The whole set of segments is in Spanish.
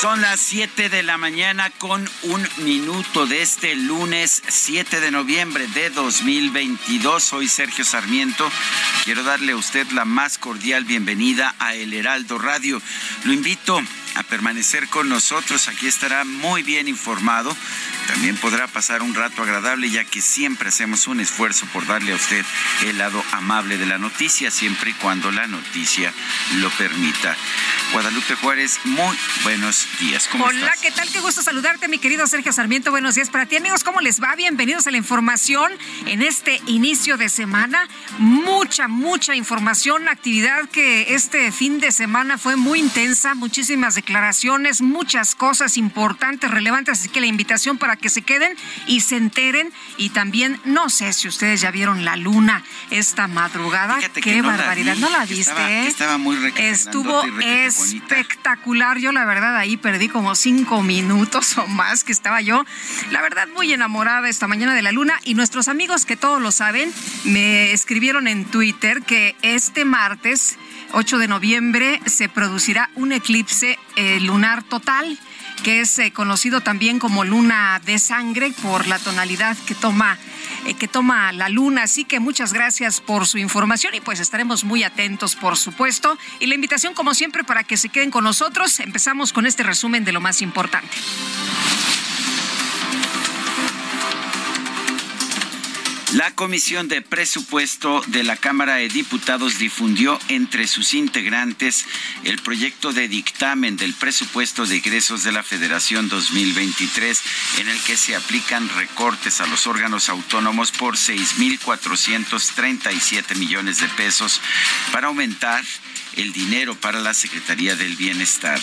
Son las 7 de la mañana con un minuto de este lunes 7 de noviembre de 2022. Soy Sergio Sarmiento. Quiero darle a usted la más cordial bienvenida a El Heraldo Radio. Lo invito a permanecer con nosotros. Aquí estará muy bien informado. También podrá pasar un rato agradable ya que siempre hacemos un esfuerzo por darle a usted el lado amable de la noticia, siempre y cuando la noticia lo permita. Guadalupe Juárez, muy buenos días. ¿Cómo Hola, ¿qué tal? Qué gusto saludarte, mi querido Sergio Sarmiento. Buenos días para ti, amigos. ¿Cómo les va? Bienvenidos a la información en este inicio de semana. Mucha, mucha información, actividad que este fin de semana fue muy intensa, muchísimas declaraciones, muchas cosas importantes, relevantes. Así que la invitación para que se queden y se enteren. Y también, no sé si ustedes ya vieron la luna esta madrugada. Fíjate Qué que no la barbaridad. vi, no la viste, estaba- ¿eh? que estaba muy Estuvo bonita. espectacular. Yo, la verdad, ahí perdí como cinco minutos o más que estaba yo. La verdad, muy enamorada esta mañana de la luna. Y nuestros amigos, que todos lo saben, me escribieron en Twitter que este martes, 8 de noviembre, se producirá un eclipse eh, lunar total que es eh, conocido también como luna de sangre por la tonalidad que toma eh, que toma la luna. Así que muchas gracias por su información y pues estaremos muy atentos, por supuesto. Y la invitación, como siempre, para que se queden con nosotros. Empezamos con este resumen de lo más importante. La Comisión de Presupuesto de la Cámara de Diputados difundió entre sus integrantes el proyecto de dictamen del presupuesto de egresos de la Federación 2023, en el que se aplican recortes a los órganos autónomos por 6.437 millones de pesos para aumentar el dinero para la Secretaría del Bienestar.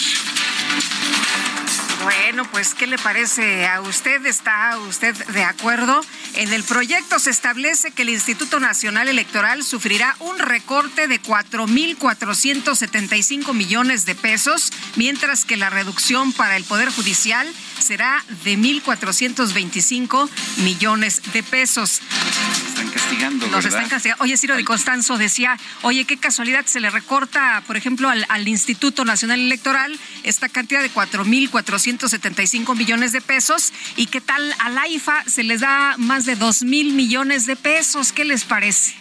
Bueno, pues, ¿qué le parece a usted? ¿Está usted de acuerdo? En el proyecto se establece que el Instituto Nacional Electoral sufrirá un recorte de 4.475 millones de pesos, mientras que la reducción para el Poder Judicial será de 1.425 millones de pesos. Están castigando, Nos ¿verdad? están castigando. Oye, Ciro de Constanzo decía, oye, qué casualidad, se le recorta, por ejemplo, al, al Instituto Nacional Electoral esta cantidad de 4.475 millones de pesos y qué tal a la IFA se les da más de 2.000 millones de pesos. ¿Qué les parece?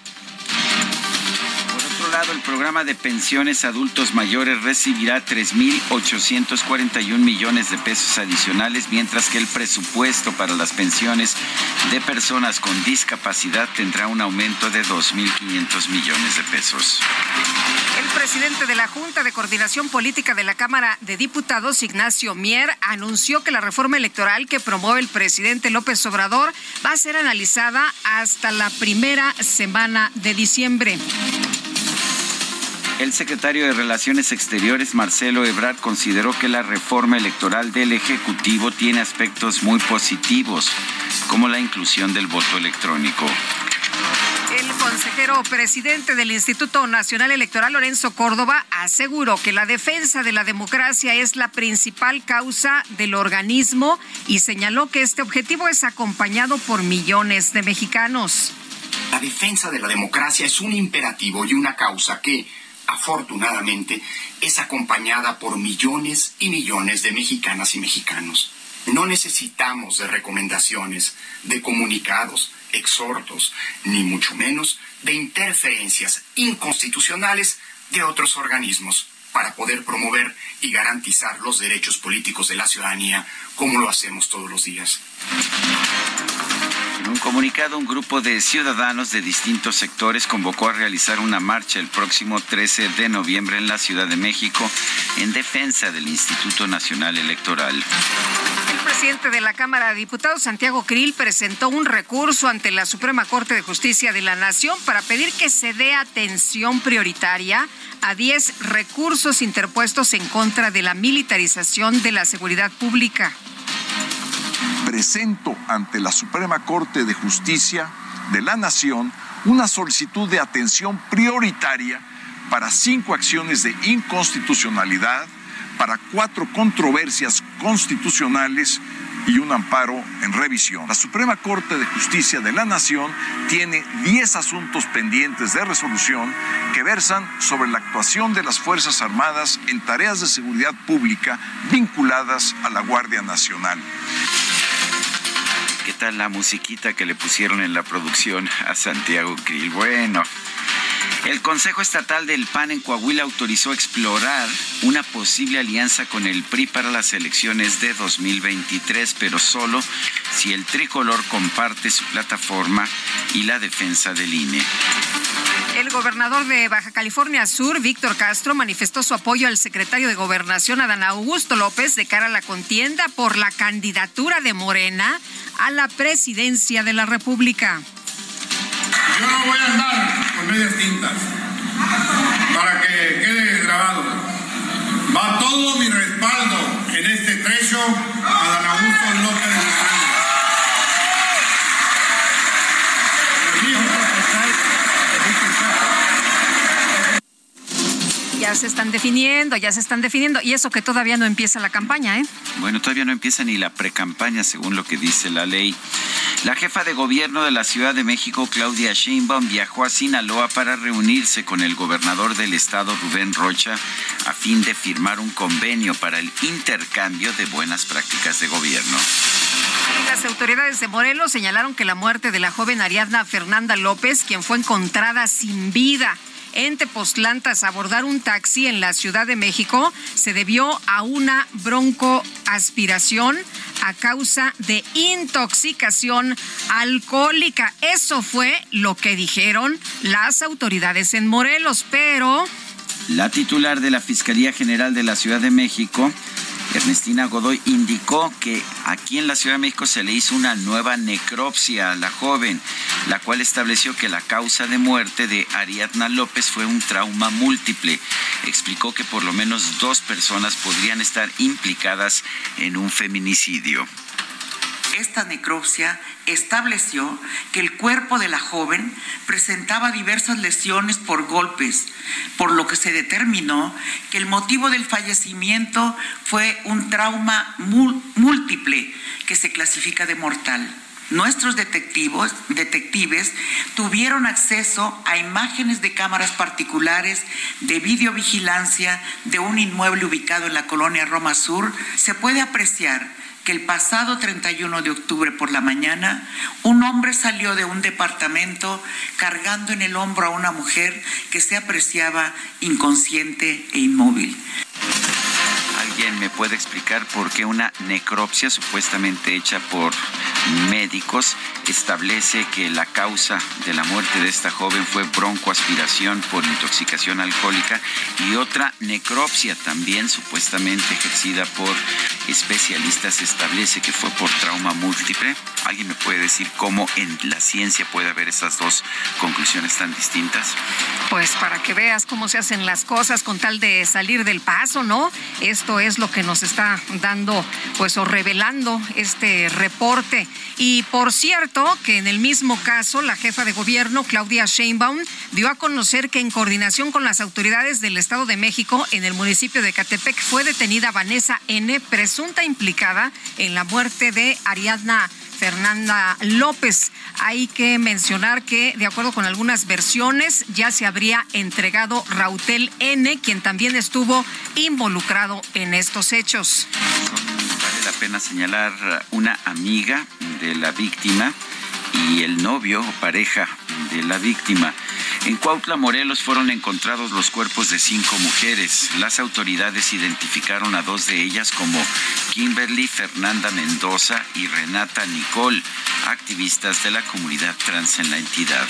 Otro lado, el programa de pensiones adultos mayores recibirá 3.841 millones de pesos adicionales, mientras que el presupuesto para las pensiones de personas con discapacidad tendrá un aumento de 2.500 millones de pesos. El presidente de la Junta de Coordinación Política de la Cámara de Diputados, Ignacio Mier, anunció que la reforma electoral que promueve el presidente López Obrador va a ser analizada hasta la primera semana de diciembre. El secretario de Relaciones Exteriores, Marcelo Ebrard, consideró que la reforma electoral del Ejecutivo tiene aspectos muy positivos, como la inclusión del voto electrónico. El consejero presidente del Instituto Nacional Electoral, Lorenzo Córdoba, aseguró que la defensa de la democracia es la principal causa del organismo y señaló que este objetivo es acompañado por millones de mexicanos. La defensa de la democracia es un imperativo y una causa que, afortunadamente, es acompañada por millones y millones de mexicanas y mexicanos. No necesitamos de recomendaciones, de comunicados, exhortos, ni mucho menos de interferencias inconstitucionales de otros organismos para poder promover y garantizar los derechos políticos de la ciudadanía como lo hacemos todos los días. En un comunicado, un grupo de ciudadanos de distintos sectores convocó a realizar una marcha el próximo 13 de noviembre en la Ciudad de México en defensa del Instituto Nacional Electoral. El presidente de la Cámara de Diputados, Santiago Krill, presentó un recurso ante la Suprema Corte de Justicia de la Nación para pedir que se dé atención prioritaria a 10 recursos interpuestos en contra de la militarización de la seguridad pública presento ante la Suprema Corte de Justicia de la Nación una solicitud de atención prioritaria para cinco acciones de inconstitucionalidad, para cuatro controversias constitucionales y un amparo en revisión. La Suprema Corte de Justicia de la Nación tiene 10 asuntos pendientes de resolución que versan sobre la actuación de las Fuerzas Armadas en tareas de seguridad pública vinculadas a la Guardia Nacional. ¿Qué tal la musiquita que le pusieron en la producción a Santiago Krill? Bueno, el Consejo Estatal del PAN en Coahuila autorizó explorar una posible alianza con el PRI para las elecciones de 2023, pero solo si el tricolor comparte su plataforma y la defensa del INE. El gobernador de Baja California Sur, Víctor Castro, manifestó su apoyo al secretario de Gobernación, Adán Augusto López, de cara a la contienda por la candidatura de Morena a la presidencia de la República. Yo no voy a andar con medias tintas para que quede grabado. Va todo mi respaldo en este trecho a Adán Augusto López ya se están definiendo, ya se están definiendo. Y eso que todavía no empieza la campaña, ¿eh? Bueno, todavía no empieza ni la precampaña, según lo que dice la ley. La jefa de gobierno de la Ciudad de México, Claudia Sheinbaum, viajó a Sinaloa para reunirse con el gobernador del estado, Rubén Rocha, a fin de firmar un convenio para el intercambio de buenas prácticas de gobierno. Las autoridades de Morelos señalaron que la muerte de la joven Ariadna Fernanda López, quien fue encontrada sin vida en Tepoztlán abordar un taxi en la Ciudad de México se debió a una broncoaspiración a causa de intoxicación alcohólica. Eso fue lo que dijeron las autoridades en Morelos, pero... La titular de la Fiscalía General de la Ciudad de México Ernestina Godoy indicó que aquí en la Ciudad de México se le hizo una nueva necropsia a la joven, la cual estableció que la causa de muerte de Ariadna López fue un trauma múltiple. Explicó que por lo menos dos personas podrían estar implicadas en un feminicidio. Esta necropsia estableció que el cuerpo de la joven presentaba diversas lesiones por golpes, por lo que se determinó que el motivo del fallecimiento fue un trauma múltiple que se clasifica de mortal. Nuestros detectivos, detectives tuvieron acceso a imágenes de cámaras particulares de videovigilancia de un inmueble ubicado en la colonia Roma Sur. Se puede apreciar que el pasado 31 de octubre por la mañana un hombre salió de un departamento cargando en el hombro a una mujer que se apreciaba inconsciente e inmóvil. ¿Alguien me puede explicar por qué una necropsia supuestamente hecha por médicos establece que la causa de la muerte de esta joven fue broncoaspiración por intoxicación alcohólica y otra necropsia también supuestamente ejercida por especialistas establece que fue por trauma múltiple? ¿Alguien me puede decir cómo en la ciencia puede haber esas dos conclusiones tan distintas? Pues para que veas cómo se hacen las cosas con tal de salir del paso, ¿no? Esto es lo que nos está dando, pues, o revelando este reporte Y por cierto, que en el mismo caso, la jefa de gobierno, Claudia Sheinbaum, dio a conocer que en coordinación con las autoridades del Estado de México, en el municipio de Catepec, fue detenida Vanessa N., presunta implicada en la muerte de Ariadna Fernanda López. Hay que mencionar que, de acuerdo con algunas versiones, ya se habría entregado Rautel N., quien también estuvo involucrado en estos hechos. Vale la pena señalar una amiga de la víctima y el novio o pareja de la víctima. En Cuautla, Morelos, fueron encontrados los cuerpos de cinco mujeres. Las autoridades identificaron a dos de ellas como Kimberly Fernanda Mendoza y Renata Nicole, activistas de la comunidad trans en la entidad.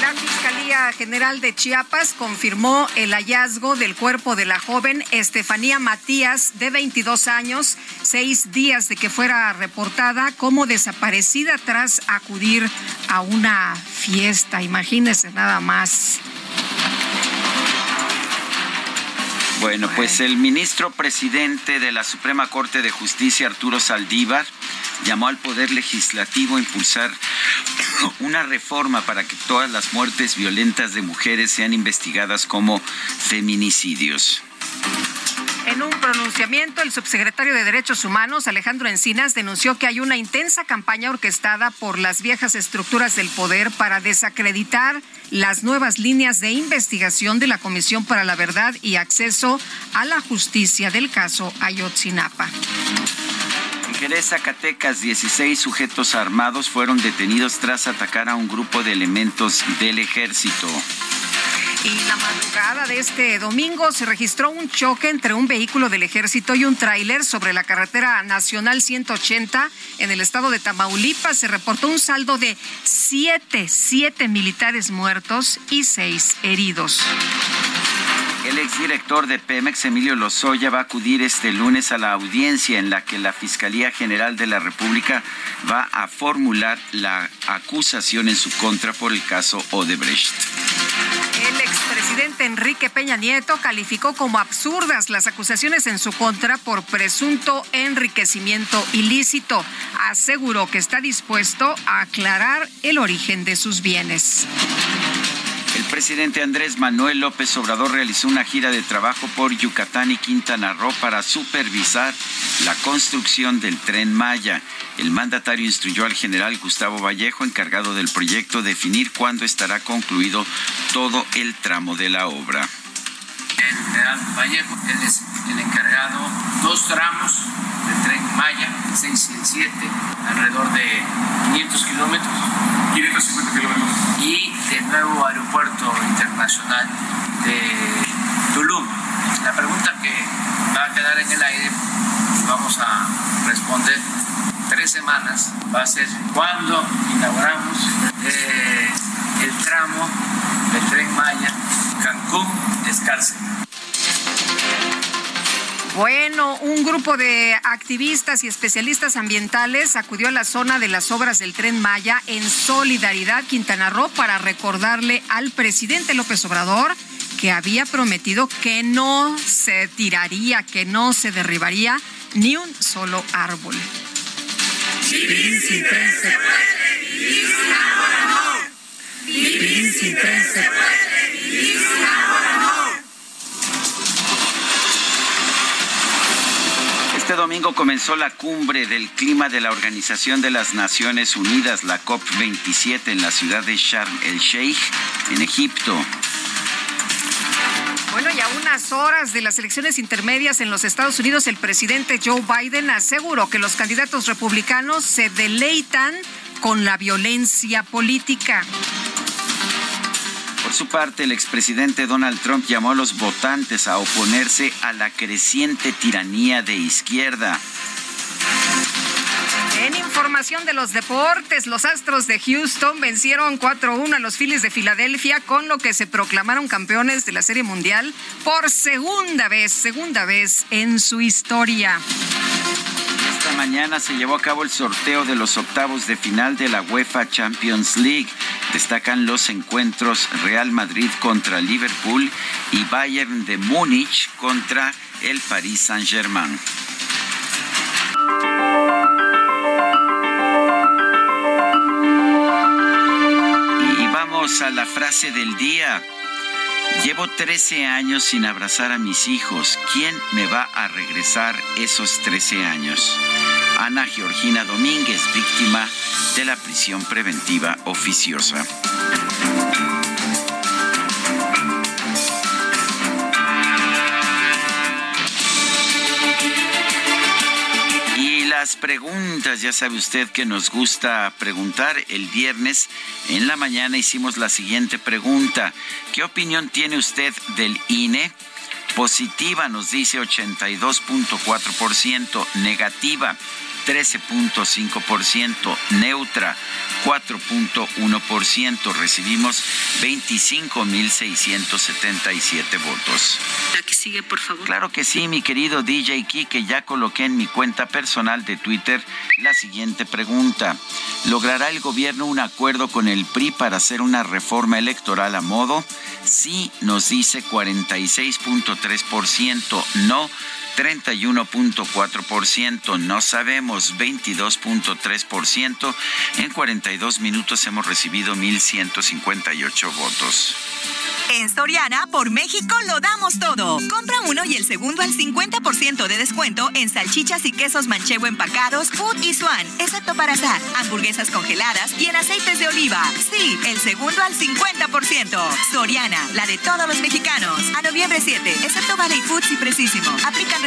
La Fiscalía General de Chiapas confirmó el hallazgo del cuerpo de la joven Estefanía Matías, de 22 años, seis días de que fuera reportada como desaparecida tras acudir a una fiesta. Imagínese nada más. Bueno, pues el ministro presidente de la Suprema Corte de Justicia, Arturo Saldívar, llamó al Poder Legislativo a impulsar una reforma para que todas las muertes violentas de mujeres sean investigadas como feminicidios. En un pronunciamiento, el subsecretario de Derechos Humanos, Alejandro Encinas, denunció que hay una intensa campaña orquestada por las viejas estructuras del poder para desacreditar las nuevas líneas de investigación de la Comisión para la Verdad y Acceso a la Justicia del caso Ayotzinapa. En Jerez, Zacatecas, 16 sujetos armados fueron detenidos tras atacar a un grupo de elementos del ejército. Y la madrugada de este domingo se registró un choque entre un vehículo del ejército y un tráiler sobre la carretera nacional 180 en el estado de Tamaulipas. Se reportó un saldo de siete, siete militares muertos y seis heridos. El exdirector de Pemex, Emilio Lozoya, va a acudir este lunes a la audiencia en la que la Fiscalía General de la República va a formular la acusación en su contra por el caso Odebrecht. El expresidente Enrique Peña Nieto calificó como absurdas las acusaciones en su contra por presunto enriquecimiento ilícito. Aseguró que está dispuesto a aclarar el origen de sus bienes. El presidente Andrés Manuel López Obrador realizó una gira de trabajo por Yucatán y Quintana Roo para supervisar la construcción del tren Maya. El mandatario instruyó al general Gustavo Vallejo, encargado del proyecto, definir cuándo estará concluido todo el tramo de la obra. El general Vallejo, él es el encargado, dos tramos del tren Maya, 6 y 7, alrededor de 500 kilómetros. 550 kilómetros. Y del nuevo aeropuerto internacional de Tulum. La pregunta que va a quedar en el aire, vamos a responder tres semanas, va a ser cuando inauguramos eh, el tramo del tren Maya Cancún-Escárcel. Bueno, un grupo de activistas y especialistas ambientales acudió a la zona de las obras del tren Maya en Solidaridad Quintana Roo para recordarle al presidente López Obrador que había prometido que no se tiraría, que no se derribaría ni un solo árbol. Vivir sin tren se puede, vivir sin ahora no. Vivir sin tren se puede, vivir sin ahora no. Este domingo comenzó la cumbre del clima de la Organización de las Naciones Unidas, la COP27, en la ciudad de Sharm el Sheikh, en Egipto. Bueno, y a unas horas de las elecciones intermedias en los Estados Unidos, el presidente Joe Biden aseguró que los candidatos republicanos se deleitan con la violencia política. Por su parte, el expresidente Donald Trump llamó a los votantes a oponerse a la creciente tiranía de izquierda. En información de los deportes, los Astros de Houston vencieron 4-1 a los Phillies de Filadelfia, con lo que se proclamaron campeones de la Serie Mundial por segunda vez, segunda vez en su historia esta mañana se llevó a cabo el sorteo de los octavos de final de la UEFA Champions League. Destacan los encuentros Real Madrid contra Liverpool y Bayern de Múnich contra el Paris Saint-Germain. Y vamos a la frase del día. Llevo 13 años sin abrazar a mis hijos. ¿Quién me va a regresar esos 13 años? Ana Georgina Domínguez, víctima de la prisión preventiva oficiosa. las preguntas, ya sabe usted que nos gusta preguntar. El viernes en la mañana hicimos la siguiente pregunta. ¿Qué opinión tiene usted del INE? Positiva nos dice 82.4%, negativa 13.5%, neutra 4.1%. Recibimos 25.677 votos. La que sigue, por favor. Claro que sí, mi querido DJ que ya coloqué en mi cuenta personal de Twitter la siguiente pregunta. ¿Logrará el gobierno un acuerdo con el PRI para hacer una reforma electoral a modo? Sí, nos dice 46.3%, no 31.4%, no sabemos 22.3%. En 42 minutos hemos recibido 1.158 votos. En Soriana, por México, lo damos todo. Compra uno y el segundo al 50% de descuento en salchichas y quesos manchego empacados, Food y Swan, excepto para asar, hamburguesas congeladas y en aceites de oliva. Sí, el segundo al 50%. Soriana, la de todos los mexicanos. A noviembre 7, excepto Valley Foods y Precisimo. Aplican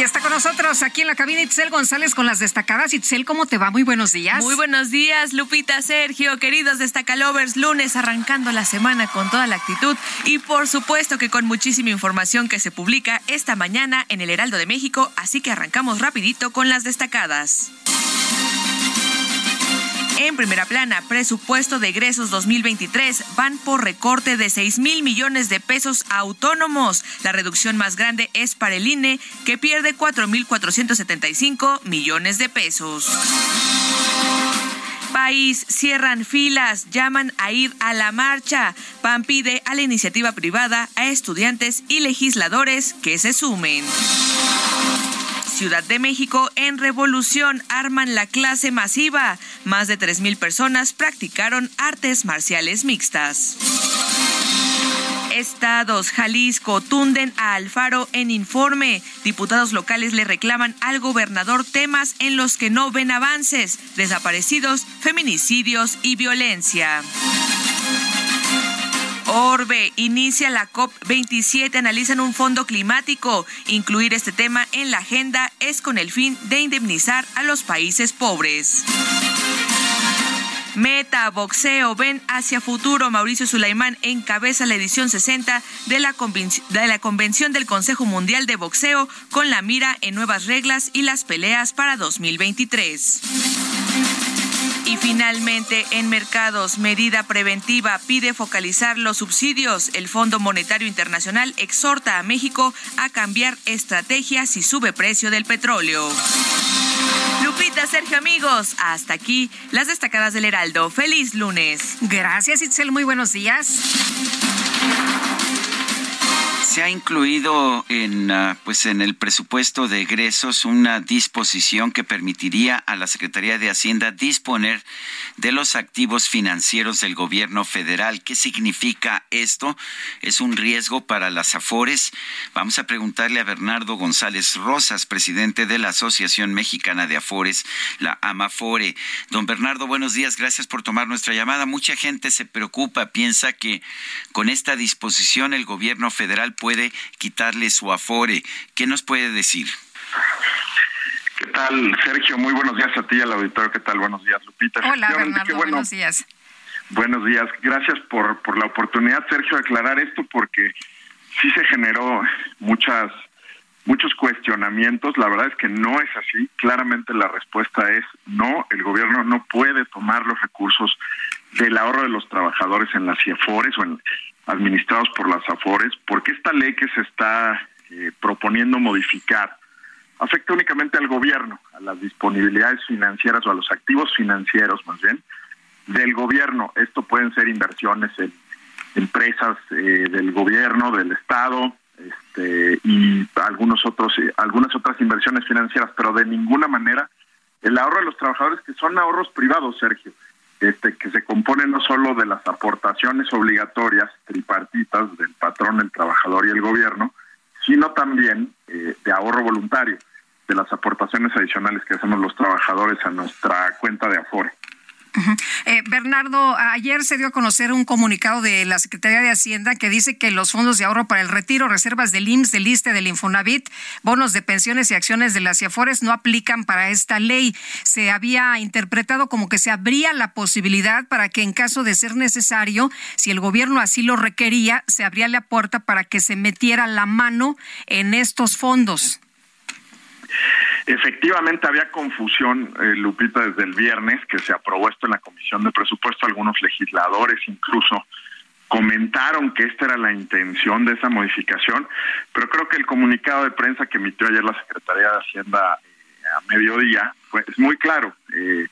Y está con nosotros aquí en la cabina Itzel González con las destacadas. Itzel, ¿cómo te va? Muy buenos días. Muy buenos días, Lupita, Sergio, queridos destacalovers, lunes arrancando la semana con toda la actitud y por supuesto que con muchísima información que se publica esta mañana en el Heraldo de México, así que arrancamos rapidito con las destacadas. En primera plana, presupuesto de egresos 2023 van por recorte de 6 mil millones de pesos autónomos. La reducción más grande es para el INE, que pierde 4 mil 475 millones de pesos país cierran filas, llaman a ir a la marcha. PAN pide a la iniciativa privada, a estudiantes y legisladores que se sumen. Ciudad de México en revolución arman la clase masiva. Más de 3.000 personas practicaron artes marciales mixtas. Estados, Jalisco, tunden a Alfaro en informe. Diputados locales le reclaman al gobernador temas en los que no ven avances, desaparecidos, feminicidios y violencia. Orbe inicia la COP27, analizan un fondo climático. Incluir este tema en la agenda es con el fin de indemnizar a los países pobres. Meta, boxeo, ven hacia futuro. Mauricio Sulaimán encabeza la edición 60 de la, de la Convención del Consejo Mundial de Boxeo con la mira en nuevas reglas y las peleas para 2023. Y finalmente, en mercados, medida preventiva pide focalizar los subsidios. El Fondo Monetario Internacional exhorta a México a cambiar estrategia si sube precio del petróleo. Lupita, Sergio, amigos, hasta aquí las destacadas del Heraldo. Feliz lunes. Gracias, Itzel. Muy buenos días se ha incluido en, ah, pues en el presupuesto de egresos una disposición que permitiría a la Secretaría de Hacienda disponer de los activos financieros del gobierno federal. ¿Qué significa esto? ¿Es un riesgo para las AFORES? Vamos a preguntarle a Bernardo González Rosas, presidente de la Asociación Mexicana de Afores, la AMAFORE. Don Bernardo, buenos días. Gracias por tomar nuestra llamada. Mucha gente se preocupa, piensa que con esta disposición el gobierno federal puede quitarle su afore. ¿Qué nos puede decir? ¿Qué tal, Sergio? Muy buenos días a ti y al auditorio. ¿Qué tal? Buenos días, Lupita. Hola, Bernardo. buenos días. Buenos días. Gracias por, por la oportunidad, Sergio, de aclarar esto porque sí se generó muchas muchos cuestionamientos. La verdad es que no es así. Claramente la respuesta es no. El gobierno no puede tomar los recursos del ahorro de los trabajadores en las CIEFORES o en, administrados por las AFORES, porque esta ley que se está eh, proponiendo modificar afecta únicamente al gobierno, a las disponibilidades financieras o a los activos financieros más bien del gobierno. Esto pueden ser inversiones en empresas eh, del gobierno, del Estado, este, y algunos otros, algunas otras inversiones financieras, pero de ninguna manera el ahorro de los trabajadores, que son ahorros privados, Sergio, este, que se componen no solo de las aportaciones obligatorias tripartitas del patrón, el trabajador y el gobierno, sino también eh, de ahorro voluntario, de las aportaciones adicionales que hacemos los trabajadores a nuestra cuenta de Eh, Bernardo, ayer se dio a conocer un comunicado de la Secretaría de Hacienda que dice que los fondos de ahorro para el retiro, reservas del IMSS, del ISTE, del Infonavit, bonos de pensiones y acciones de las CIAFORES no aplican para esta ley. Se había interpretado como que se abría la posibilidad para que en caso de ser necesario, si el gobierno así lo requería, se abría la puerta para que se metiera la mano en estos fondos. Efectivamente había confusión, eh, Lupita, desde el viernes que se aprobó esto en la Comisión de Presupuesto. Algunos legisladores incluso comentaron que esta era la intención de esa modificación, pero creo que el comunicado de prensa que emitió ayer la Secretaría de Hacienda eh, a mediodía fue, es muy claro. Eh,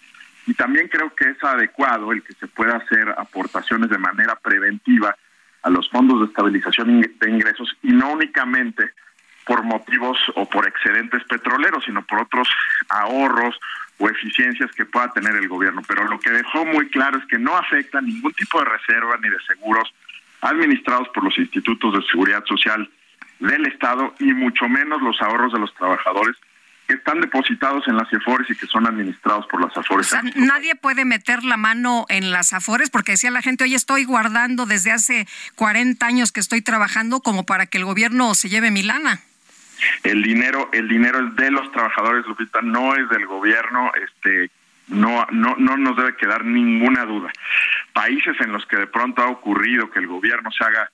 y también creo que es adecuado el que se pueda hacer aportaciones de manera preventiva a los fondos de estabilización de ingresos y no únicamente por motivos o por excedentes petroleros, sino por otros ahorros o eficiencias que pueda tener el gobierno. Pero lo que dejó muy claro es que no afecta ningún tipo de reserva ni de seguros administrados por los institutos de seguridad social del Estado y mucho menos los ahorros de los trabajadores que están depositados en las AFORES y que son administrados por las AFORES. nadie puede meter la mano en las AFORES porque decía la gente, oye, estoy guardando desde hace 40 años que estoy trabajando como para que el gobierno se lleve mi lana. El dinero, el dinero es de los trabajadores, Lupita, no es del gobierno, este no, no, no nos debe quedar ninguna duda. Países en los que de pronto ha ocurrido que el gobierno se haga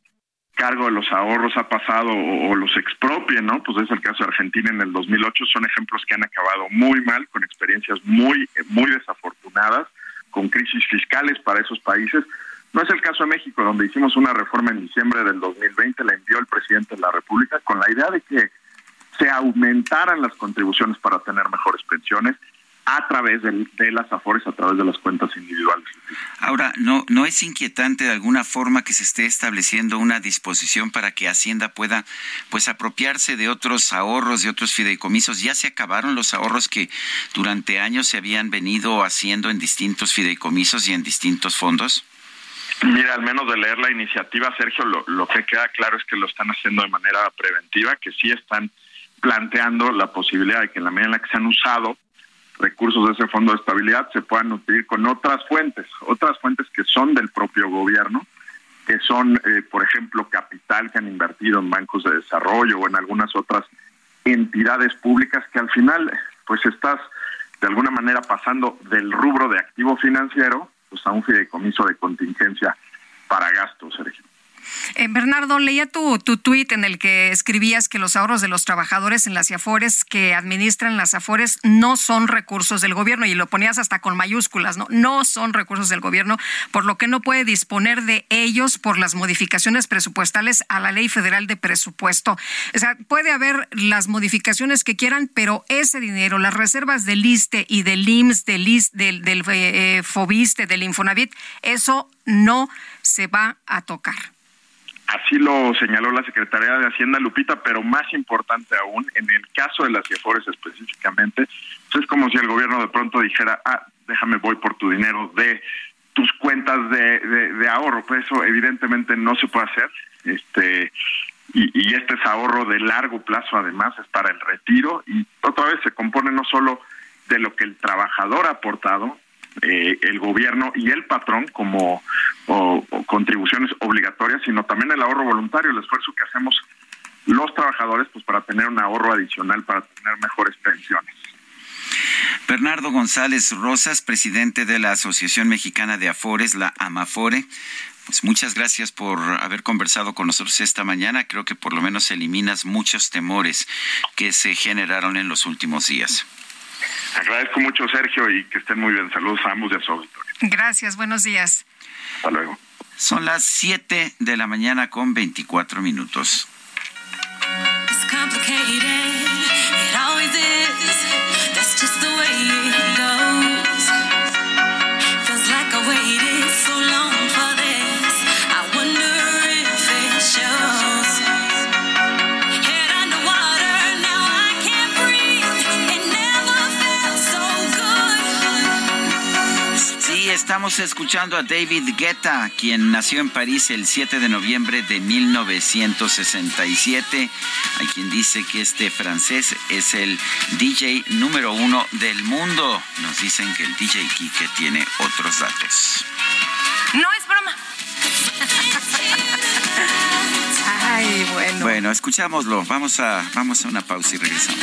cargo de los ahorros ha pasado o, los expropie, ¿no? Pues es el caso de Argentina en el 2008, son ejemplos que han acabado muy mal, con experiencias muy, muy desafortunadas, con crisis fiscales para esos países. No es el caso de México, donde hicimos una reforma en diciembre del 2020, la envió el presidente de la República con la idea de que se aumentaran las contribuciones para tener mejores pensiones a través de, las AFORES, a través de las cuentas individuales. Ahora, ¿no, ¿no es inquietante de alguna forma que se esté estableciendo una disposición para que Hacienda pueda pues apropiarse de otros ahorros, de otros fideicomisos? ¿Ya se acabaron los ahorros que durante años se habían venido haciendo en distintos fideicomisos y en distintos fondos? Mira, al menos de leer la iniciativa, Sergio, lo, lo que queda claro es que lo están haciendo de manera preventiva, que sí están planteando la posibilidad de que en la medida en la que se han usado recursos de ese fondo de estabilidad se puedan nutrir con otras fuentes, otras fuentes que son del propio gobierno, que son, eh, por ejemplo, capital que han invertido en bancos de desarrollo o en algunas otras entidades públicas que al final, pues estás de alguna manera pasando del rubro de activo financiero pues a un fideicomiso de contingencia para gastos, Sergio. Eh, Bernardo, leía tu, tu tuit en el que escribías que los ahorros de los trabajadores en las AFORES que administran las AFORES no son recursos del gobierno y lo ponías hasta con mayúsculas, ¿no? No son recursos del gobierno, por lo que no puede disponer de ellos por las modificaciones presupuestales a la Ley Federal de Presupuesto. O sea, puede haber las modificaciones que quieran, pero ese dinero, las reservas del ISTE y del IMSS, del, del, del eh, FOBISTE, del Infonavit, eso no se va a tocar. Así lo señaló la Secretaría de Hacienda Lupita, pero más importante aún, en el caso de las CIEFORES específicamente, pues es como si el gobierno de pronto dijera, ah, déjame, voy por tu dinero de tus cuentas de, de, ahorro. Pues eso evidentemente no se puede hacer. Este, y, y, este es ahorro de largo plazo, además, es para el retiro y otra vez se compone no solo de lo que el trabajador ha aportado, eh, el gobierno y el patrón como contribuciones obligatorias, sino también el ahorro voluntario, el esfuerzo que hacemos los trabajadores pues para tener un ahorro adicional, para tener mejores pensiones. Bernardo González Rosas, presidente de la Asociación Mexicana de Afores, la AMAFORE. Pues muchas gracias por haber conversado con nosotros esta mañana. Creo que por lo menos eliminas muchos temores que se generaron en los últimos días. Agradezco mucho, Sergio, y que estén muy bien. Saludos a ambos y a su auditorio. Gracias, buenos días. Hasta luego. Son las 7 de la mañana con 24 minutos. Estamos escuchando a David Guetta, quien nació en París el 7 de noviembre de 1967. Hay quien dice que este francés es el DJ número uno del mundo. Nos dicen que el DJ Kike tiene otros datos. No es broma. Ay, bueno. Bueno, escuchámoslo. Vamos a, vamos a una pausa y regresamos.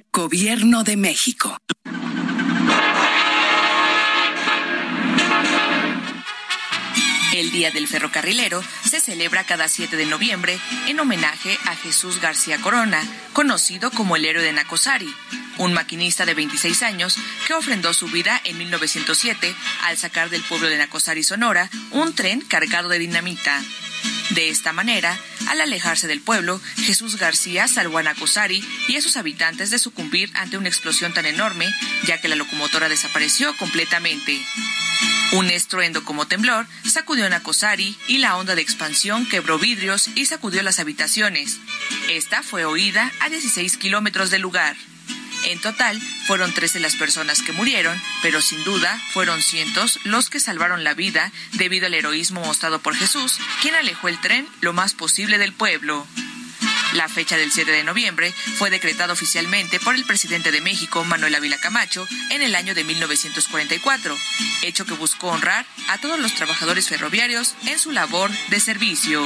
Gobierno de México. El Día del Ferrocarrilero se celebra cada 7 de noviembre en homenaje a Jesús García Corona, conocido como el héroe de Nacosari, un maquinista de 26 años que ofrendó su vida en 1907 al sacar del pueblo de Nacosari, Sonora, un tren cargado de dinamita. De esta manera, al alejarse del pueblo, Jesús García salvó a Nacosari y a sus habitantes de sucumbir ante una explosión tan enorme, ya que la locomotora desapareció completamente. Un estruendo como temblor sacudió a Nacosari y la onda de expansión quebró vidrios y sacudió las habitaciones. Esta fue oída a 16 kilómetros del lugar. En total, fueron 13 las personas que murieron, pero sin duda fueron cientos los que salvaron la vida debido al heroísmo mostrado por Jesús, quien alejó el tren lo más posible del pueblo. La fecha del 7 de noviembre fue decretada oficialmente por el presidente de México, Manuel Ávila Camacho, en el año de 1944, hecho que buscó honrar a todos los trabajadores ferroviarios en su labor de servicio.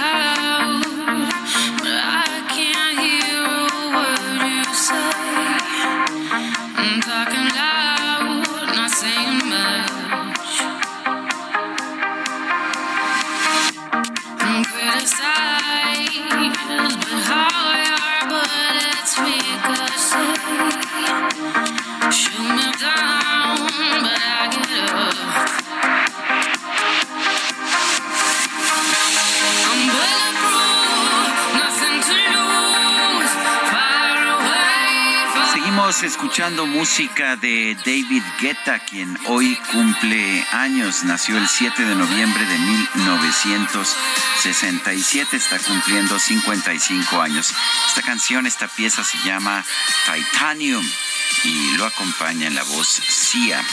Escuchando música de David Guetta, quien hoy cumple años. Nació el 7 de noviembre de 1967, está cumpliendo 55 años. Esta canción, esta pieza se llama Titanium y lo acompaña en la voz Sia.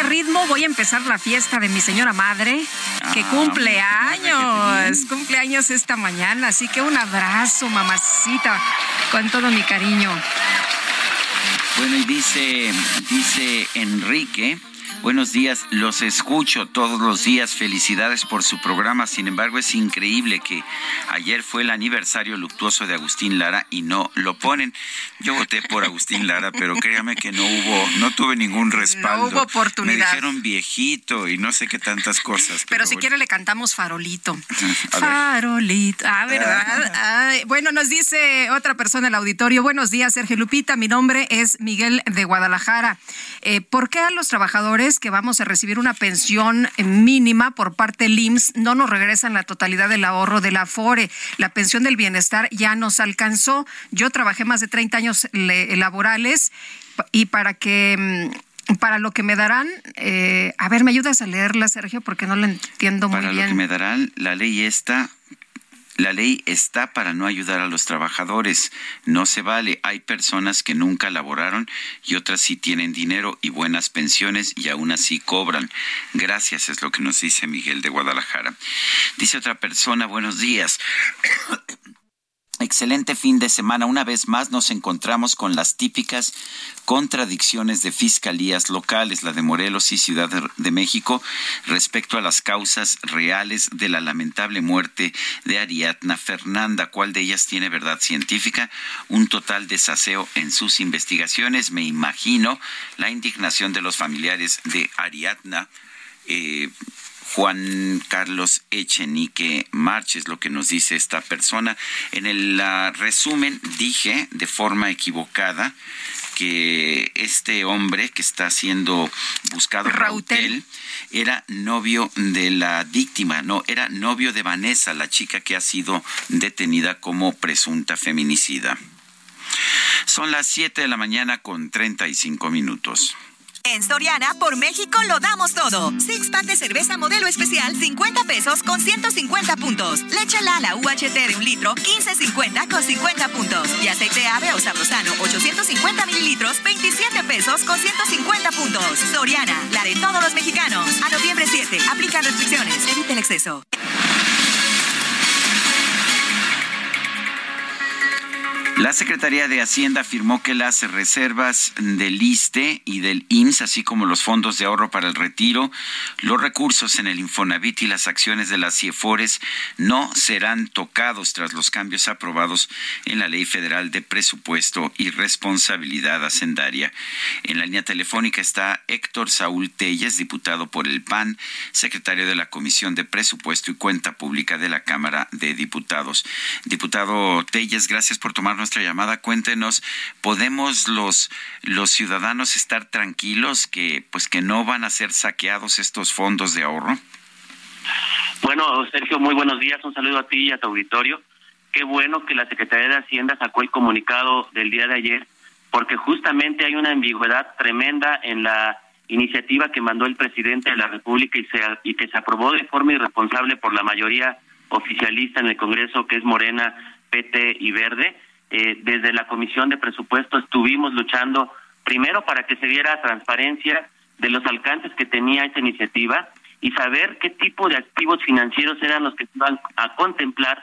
Este ritmo voy a empezar la fiesta de mi señora madre, que cumple años, cumple años esta mañana, así que un abrazo, mamacita, con todo mi cariño. Bueno, y dice, dice Enrique, Buenos días, los escucho todos los días. Felicidades por su programa. Sin embargo, es increíble que ayer fue el aniversario luctuoso de Agustín Lara y no lo ponen. Yo voté por Agustín Lara, pero créame que no hubo, no tuve ningún respaldo. No hubo oportunidad. Me dijeron viejito y no sé qué tantas cosas. Pero, pero si bueno. quiere le cantamos farolito. farolito. Ah, ¿verdad? Ay, bueno, nos dice otra persona en el auditorio. Buenos días, Sergio Lupita. Mi nombre es Miguel de Guadalajara. Eh, ¿Por qué a los trabajadores que vamos a recibir una pensión mínima por parte del IMSS, no nos regresan la totalidad del ahorro de la FORE. La pensión del bienestar ya nos alcanzó. Yo trabajé más de 30 años laborales y para que mm, para lo que me darán, eh, a ver, ¿me ayudas a leerla, Sergio? Porque no la entiendo muy bien. Para lo que me darán, la ley esta la ley está para no ayudar a los trabajadores. No se vale. Hay personas que nunca laboraron y otras sí tienen dinero y buenas pensiones y aún así cobran. Gracias, es lo que nos dice Miguel de Guadalajara. Dice otra persona, buenos días. Excelente fin de semana. Una vez más nos encontramos con las típicas contradicciones de fiscalías locales, la de Morelos y Ciudad de México, respecto a las causas reales de la lamentable muerte de Ariadna Fernanda. ¿Cuál de ellas tiene verdad científica? Un total desaseo en sus investigaciones. Me imagino la indignación de los familiares de Ariadna. Eh, Juan Carlos Echenique Marches, lo que nos dice esta persona. En el resumen dije de forma equivocada que este hombre que está siendo buscado, Rautel, era novio de la víctima, no, era novio de Vanessa, la chica que ha sido detenida como presunta feminicida. Son las 7 de la mañana con 35 minutos. En Soriana, por México lo damos todo. Six pack de cerveza modelo especial, 50 pesos con 150 puntos. Leche Lala UHT de un litro, 15.50 con 50 puntos. Y aceite ave o sabrosano, 850 mililitros, 27 pesos con 150 puntos. Soriana, la de todos los mexicanos. A noviembre 7, aplican restricciones. Evite el exceso. La Secretaría de Hacienda afirmó que las reservas del ISTE y del IMSS, así como los fondos de ahorro para el retiro, los recursos en el Infonavit y las acciones de las CIEFORES no serán tocados tras los cambios aprobados en la Ley Federal de Presupuesto y Responsabilidad Hacendaria. En la línea telefónica está Héctor Saúl Telles, diputado por el PAN, secretario de la Comisión de Presupuesto y Cuenta Pública de la Cámara de Diputados. Diputado Telles, gracias por tomarnos llamada. Cuéntenos, ¿podemos los, los ciudadanos estar tranquilos que, pues, que no van a ser saqueados estos fondos de ahorro? Bueno, Sergio, muy buenos días. Un saludo a ti y a tu auditorio. Qué bueno que la Secretaría de Hacienda sacó el comunicado del día de ayer, porque justamente hay una ambigüedad tremenda en la iniciativa que mandó el presidente de la República y, se, y que se aprobó de forma irresponsable por la mayoría oficialista en el Congreso, que es Morena, PT y Verde, eh, desde la Comisión de Presupuesto estuvimos luchando primero para que se diera transparencia de los alcances que tenía esta iniciativa y saber qué tipo de activos financieros eran los que se iban a contemplar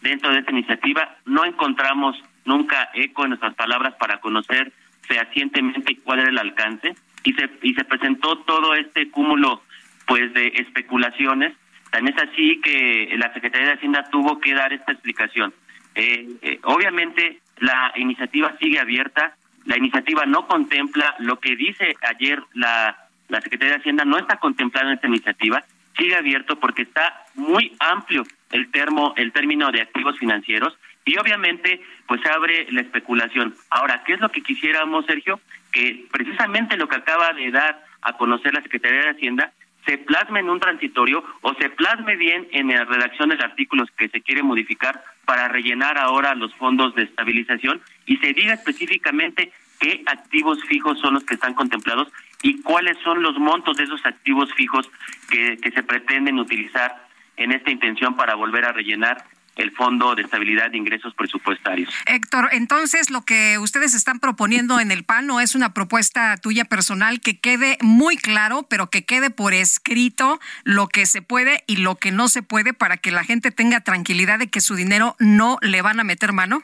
dentro de esta iniciativa. No encontramos nunca eco en nuestras palabras para conocer fehacientemente cuál era el alcance y se y se presentó todo este cúmulo pues de especulaciones. También es así que la Secretaría de Hacienda tuvo que dar esta explicación. Eh, eh, obviamente la iniciativa sigue abierta, la iniciativa no contempla lo que dice ayer la, la Secretaría de Hacienda, no está contemplada en esta iniciativa, sigue abierto porque está muy amplio el termo, el término de activos financieros y obviamente pues abre la especulación. Ahora, ¿qué es lo que quisiéramos, Sergio? Que precisamente lo que acaba de dar a conocer la Secretaría de Hacienda se plasme en un transitorio o se plasme bien en la redacción de artículos que se quiere modificar para rellenar ahora los fondos de estabilización y se diga específicamente qué activos fijos son los que están contemplados y cuáles son los montos de esos activos fijos que, que se pretenden utilizar en esta intención para volver a rellenar el Fondo de Estabilidad de Ingresos Presupuestarios. Héctor, entonces lo que ustedes están proponiendo en el PAN no es una propuesta tuya personal que quede muy claro, pero que quede por escrito lo que se puede y lo que no se puede para que la gente tenga tranquilidad de que su dinero no le van a meter mano.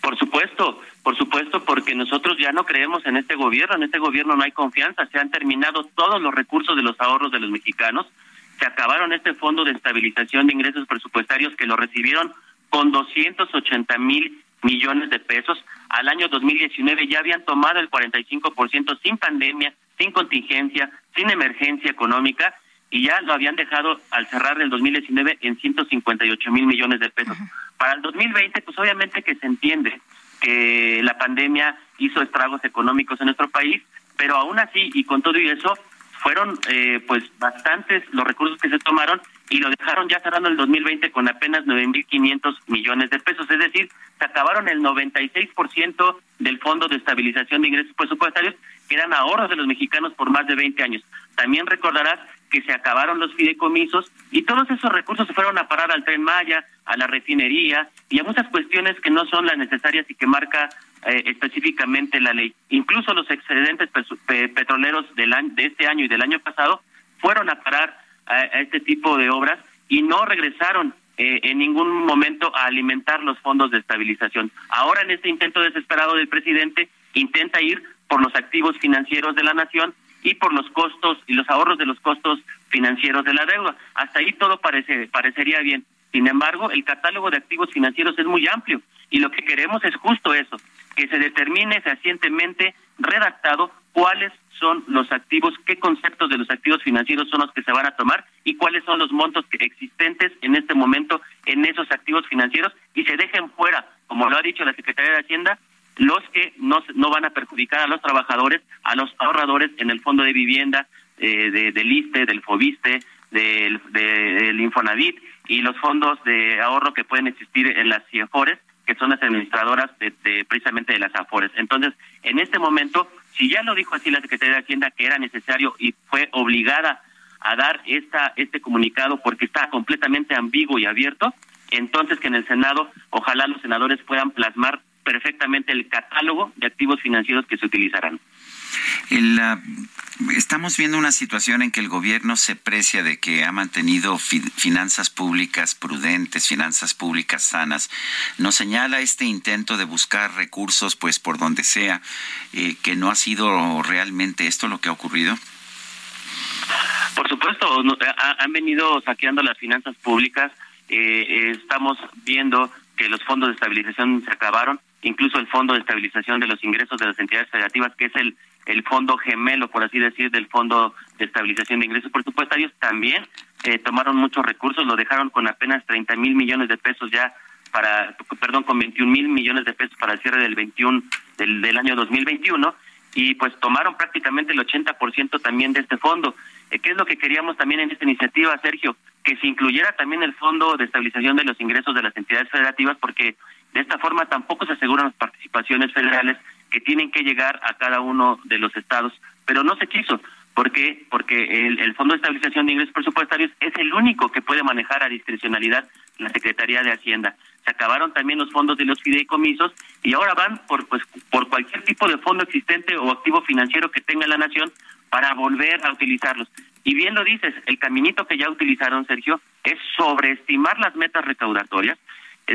Por supuesto, por supuesto, porque nosotros ya no creemos en este gobierno, en este gobierno no hay confianza, se han terminado todos los recursos de los ahorros de los mexicanos se acabaron este fondo de estabilización de ingresos presupuestarios que lo recibieron con 280 mil millones de pesos. Al año 2019 ya habían tomado el 45% sin pandemia, sin contingencia, sin emergencia económica y ya lo habían dejado al cerrar el 2019 en 158 mil millones de pesos. Para el 2020, pues obviamente que se entiende que la pandemia hizo estragos económicos en nuestro país, pero aún así y con todo y eso, fueron eh, pues bastantes los recursos que se tomaron y lo dejaron ya cerrando el 2020 con apenas 9.500 millones de pesos, es decir, se acabaron el 96% del Fondo de Estabilización de Ingresos Presupuestarios, eran ahorros de los mexicanos por más de 20 años. También recordarás que se acabaron los fideicomisos y todos esos recursos se fueron a parar al tren Maya, a la refinería y a muchas cuestiones que no son las necesarias y que marca eh, específicamente la ley. Incluso los excedentes petroleros del de este año y del año pasado fueron a parar a, este tipo de obras y no regresaron eh, en ningún momento a alimentar los fondos de estabilización. Ahora en este intento desesperado del presidente intenta ir por los activos financieros de la nación y por los costos y los ahorros de los costos financieros de la deuda. Hasta ahí todo parece, parecería bien. Sin embargo, el catálogo de activos financieros es muy amplio y lo que queremos es justo eso, que se determine fehacientemente redactado cuáles son los activos, qué conceptos de los activos financieros son los que se van a tomar y cuáles son los montos existentes en este momento en esos activos financieros y se dejen fuera, como lo ha dicho la Secretaría de Hacienda, los que no, no van a perjudicar a los trabajadores, a los ahorradores en el fondo de vivienda, eh, de, del ISTE, del FOBISTE, del, del Infonavit y los fondos de ahorro que pueden existir en las CIEFORES, que son las administradoras de, de, precisamente de las AFORES. Entonces, en este momento, si ya lo dijo así la Secretaría de Hacienda que era necesario y fue obligada a dar esta este comunicado porque está completamente ambiguo y abierto, entonces que en el Senado ojalá los senadores puedan plasmar perfectamente el catálogo de activos financieros que se utilizarán. estamos viendo una situación en que el gobierno se precia de que ha mantenido finanzas públicas prudentes, finanzas públicas sanas. Nos señala este intento de buscar recursos, pues por donde sea, eh, que no ha sido realmente esto lo que ha ocurrido. Por supuesto, han venido saqueando las finanzas públicas. Eh, estamos viendo que los fondos de estabilización se acabaron incluso el Fondo de Estabilización de los Ingresos de las Entidades Federativas, que es el, el fondo gemelo, por así decir, del Fondo de Estabilización de Ingresos Presupuestarios, también eh, tomaron muchos recursos, lo dejaron con apenas 30 mil millones de pesos ya para, perdón, con 21 mil millones de pesos para el cierre del 21 del, del año 2021 y pues tomaron prácticamente el 80% también de este fondo. Eh, ¿Qué es lo que queríamos también en esta iniciativa, Sergio? Que se incluyera también el Fondo de Estabilización de los Ingresos de las Entidades Federativas porque de esta forma tampoco se aseguran las participaciones federales que tienen que llegar a cada uno de los estados, pero no se quiso. ¿Por qué? Porque el, Fondo de Estabilización de Ingresos Presupuestarios es el único que puede manejar a discrecionalidad la Secretaría de Hacienda. Se acabaron también los fondos de los fideicomisos y ahora van por pues por cualquier tipo de fondo existente o activo financiero que tenga la nación para volver a utilizarlos. Y bien lo dices, el caminito que ya utilizaron, Sergio, es sobreestimar las metas recaudatorias,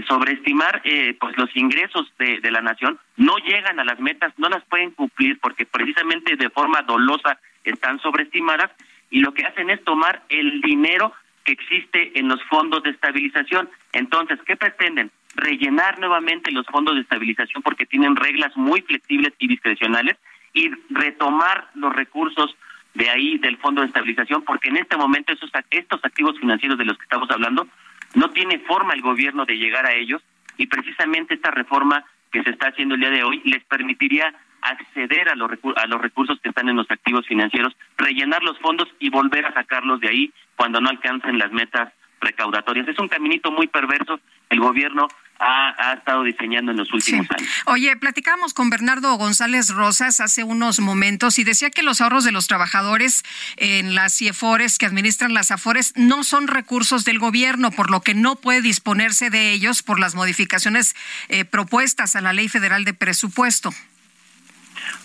sobreestimar eh, pues los ingresos de, de la nación, no llegan a las metas, no las pueden cumplir porque precisamente de forma dolosa están sobreestimadas y lo que hacen es tomar el dinero que existe en los fondos de estabilización. Entonces, ¿qué pretenden? Rellenar nuevamente los fondos de estabilización porque tienen reglas muy flexibles y discrecionales y retomar los recursos de ahí del fondo de estabilización porque en este momento esos, estos activos financieros de los que estamos hablando no tiene forma el gobierno de llegar a ellos y precisamente esta reforma que se está haciendo el día de hoy les permitiría acceder a los, a los recursos que están en los activos financieros, rellenar los fondos y volver a sacarlos de ahí cuando no alcancen las metas recaudatorias. Es un caminito muy perverso. El gobierno ha, estado diseñando en los últimos años. Oye, platicamos con Bernardo González Rosas hace unos momentos y decía que los ahorros de los trabajadores en las CIEFORES que administran las AFORES no son recursos del gobierno, por lo que no puede disponerse de ellos por las modificaciones eh, propuestas a la Ley Federal de Presupuesto.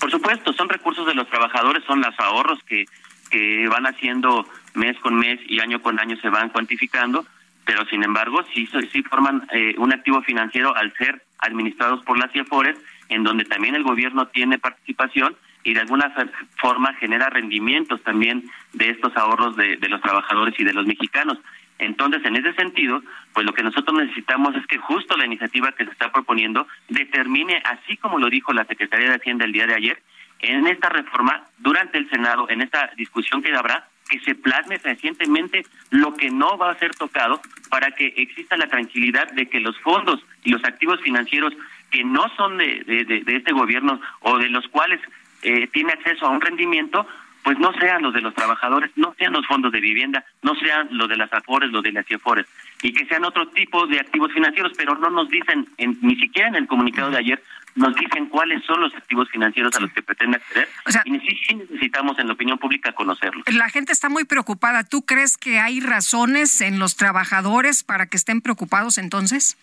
Por supuesto, son recursos de los trabajadores, son los ahorros que, que van haciendo mes con mes y año con año se van cuantificando pero sin embargo sí, sí forman eh, un activo financiero al ser administrados por las CIEFORES, en donde también el gobierno tiene participación y de alguna forma genera rendimientos también de estos ahorros de los trabajadores y de los mexicanos. Entonces, en ese sentido, pues lo que nosotros necesitamos es que justo la iniciativa que se está proponiendo determine, así como lo dijo la Secretaría de Hacienda el día de ayer, en esta reforma, durante el Senado, en esta discusión que habrá, que se plasme recientemente lo que no va a ser tocado para que exista la tranquilidad de que los fondos y los activos financieros que no son de, de, este gobierno o de los cuales eh, tiene acceso a un rendimiento, pues no sean los de los trabajadores, no sean los fondos de vivienda, no sean los de las AFORES, los de las CIEFORES, y que sean otro tipo de activos financieros, pero no nos dicen, ni siquiera en el comunicado de ayer, nos dicen cuáles son los activos financieros a los que pretende acceder y sí, necesitamos en la opinión pública conocerlos. La gente está muy preocupada. ¿Tú crees que hay razones en los trabajadores para que estén preocupados entonces?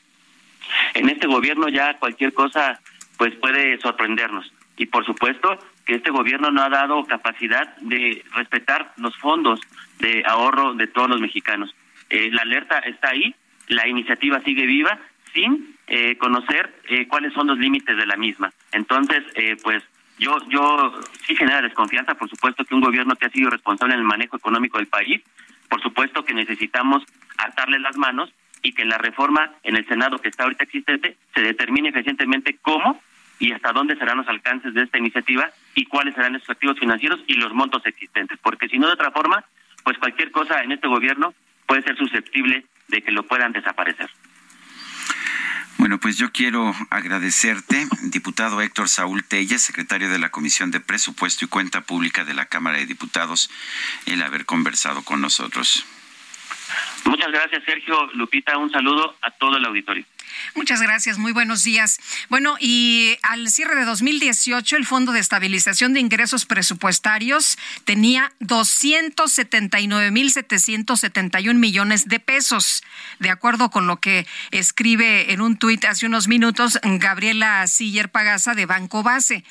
En este gobierno ya cualquier cosa pues puede sorprendernos y por supuesto que este gobierno no ha dado capacidad de respetar los fondos de ahorro de todos los mexicanos. Eh, la alerta está ahí, la iniciativa sigue viva sin eh, conocer eh, cuáles son los límites de la misma. Entonces, pues yo yo sí genera desconfianza, por supuesto que un gobierno que ha sido responsable en el manejo económico del país, por supuesto que necesitamos atarle las manos y que la reforma en el Senado que está ahorita existente se determine eficientemente cómo y hasta dónde serán los alcances de esta iniciativa y cuáles serán esos activos financieros y los montos existentes, porque si no de otra forma, pues cualquier cosa en este gobierno puede ser susceptible de que lo puedan desaparecer. Bueno, pues yo quiero agradecerte, diputado Héctor Saúl Telles, secretario de la Comisión de Presupuesto y Cuenta Pública de la Cámara de Diputados, el haber conversado con nosotros. Muchas gracias, Sergio. Lupita, un saludo a todo el auditorio. Muchas gracias, muy buenos días. Bueno, y al cierre de 2018, el Fondo de Estabilización de Ingresos Presupuestarios tenía 279.771 millones de pesos, de acuerdo con lo que escribe en un tuit hace unos minutos Gabriela Siller Pagasa de Banco Base.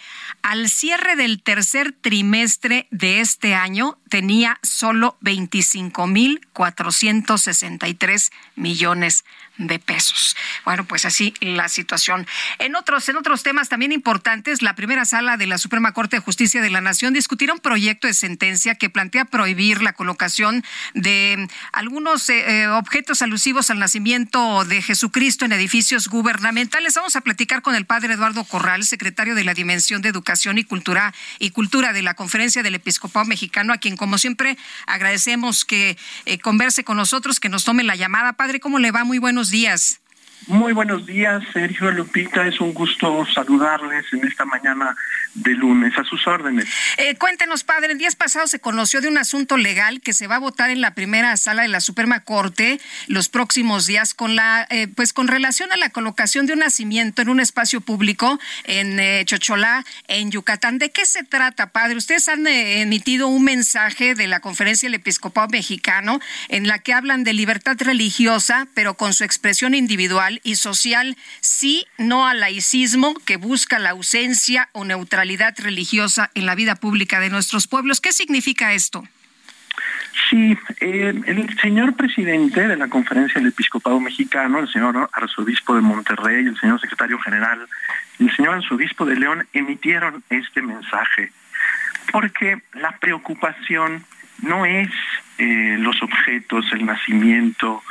Al cierre del tercer trimestre de este año, tenía solo 25.463 millones de pesos. Bueno, pues así la situación. En otros, en otros temas también importantes, la primera sala de la Suprema Corte de Justicia de la Nación discutirá un proyecto de sentencia que plantea prohibir la colocación de algunos eh, eh, objetos alusivos al nacimiento de Jesucristo en edificios gubernamentales. Vamos a platicar con el padre Eduardo Corral, secretario de la Dimensión de Educación y Cultura y Cultura de la Conferencia del Episcopado Mexicano, a quien como siempre agradecemos que eh, converse con nosotros, que nos tome la llamada. Padre, ¿cómo le va? Muy días. Muy buenos días, Sergio Lupita. Es un gusto saludarles en esta mañana de lunes. A sus órdenes. Eh, cuéntenos, padre, el día pasado se conoció de un asunto legal que se va a votar en la primera sala de la Suprema Corte los próximos días con la, eh, pues con relación a la colocación de un nacimiento en un espacio público en eh, Chocholá, en Yucatán. ¿De qué se trata, padre? Ustedes han emitido un mensaje de la Conferencia del Episcopado Mexicano en la que hablan de libertad religiosa, pero con su expresión individual y social, sí, no al laicismo que busca la ausencia o neutralidad religiosa en la vida pública de nuestros pueblos. ¿Qué significa esto? Sí, el señor presidente de la Conferencia del Episcopado Mexicano, el señor arzobispo de Monterrey, el señor secretario general, el señor arzobispo de León emitieron este mensaje, porque la preocupación no es eh, los objetos, el nacimiento,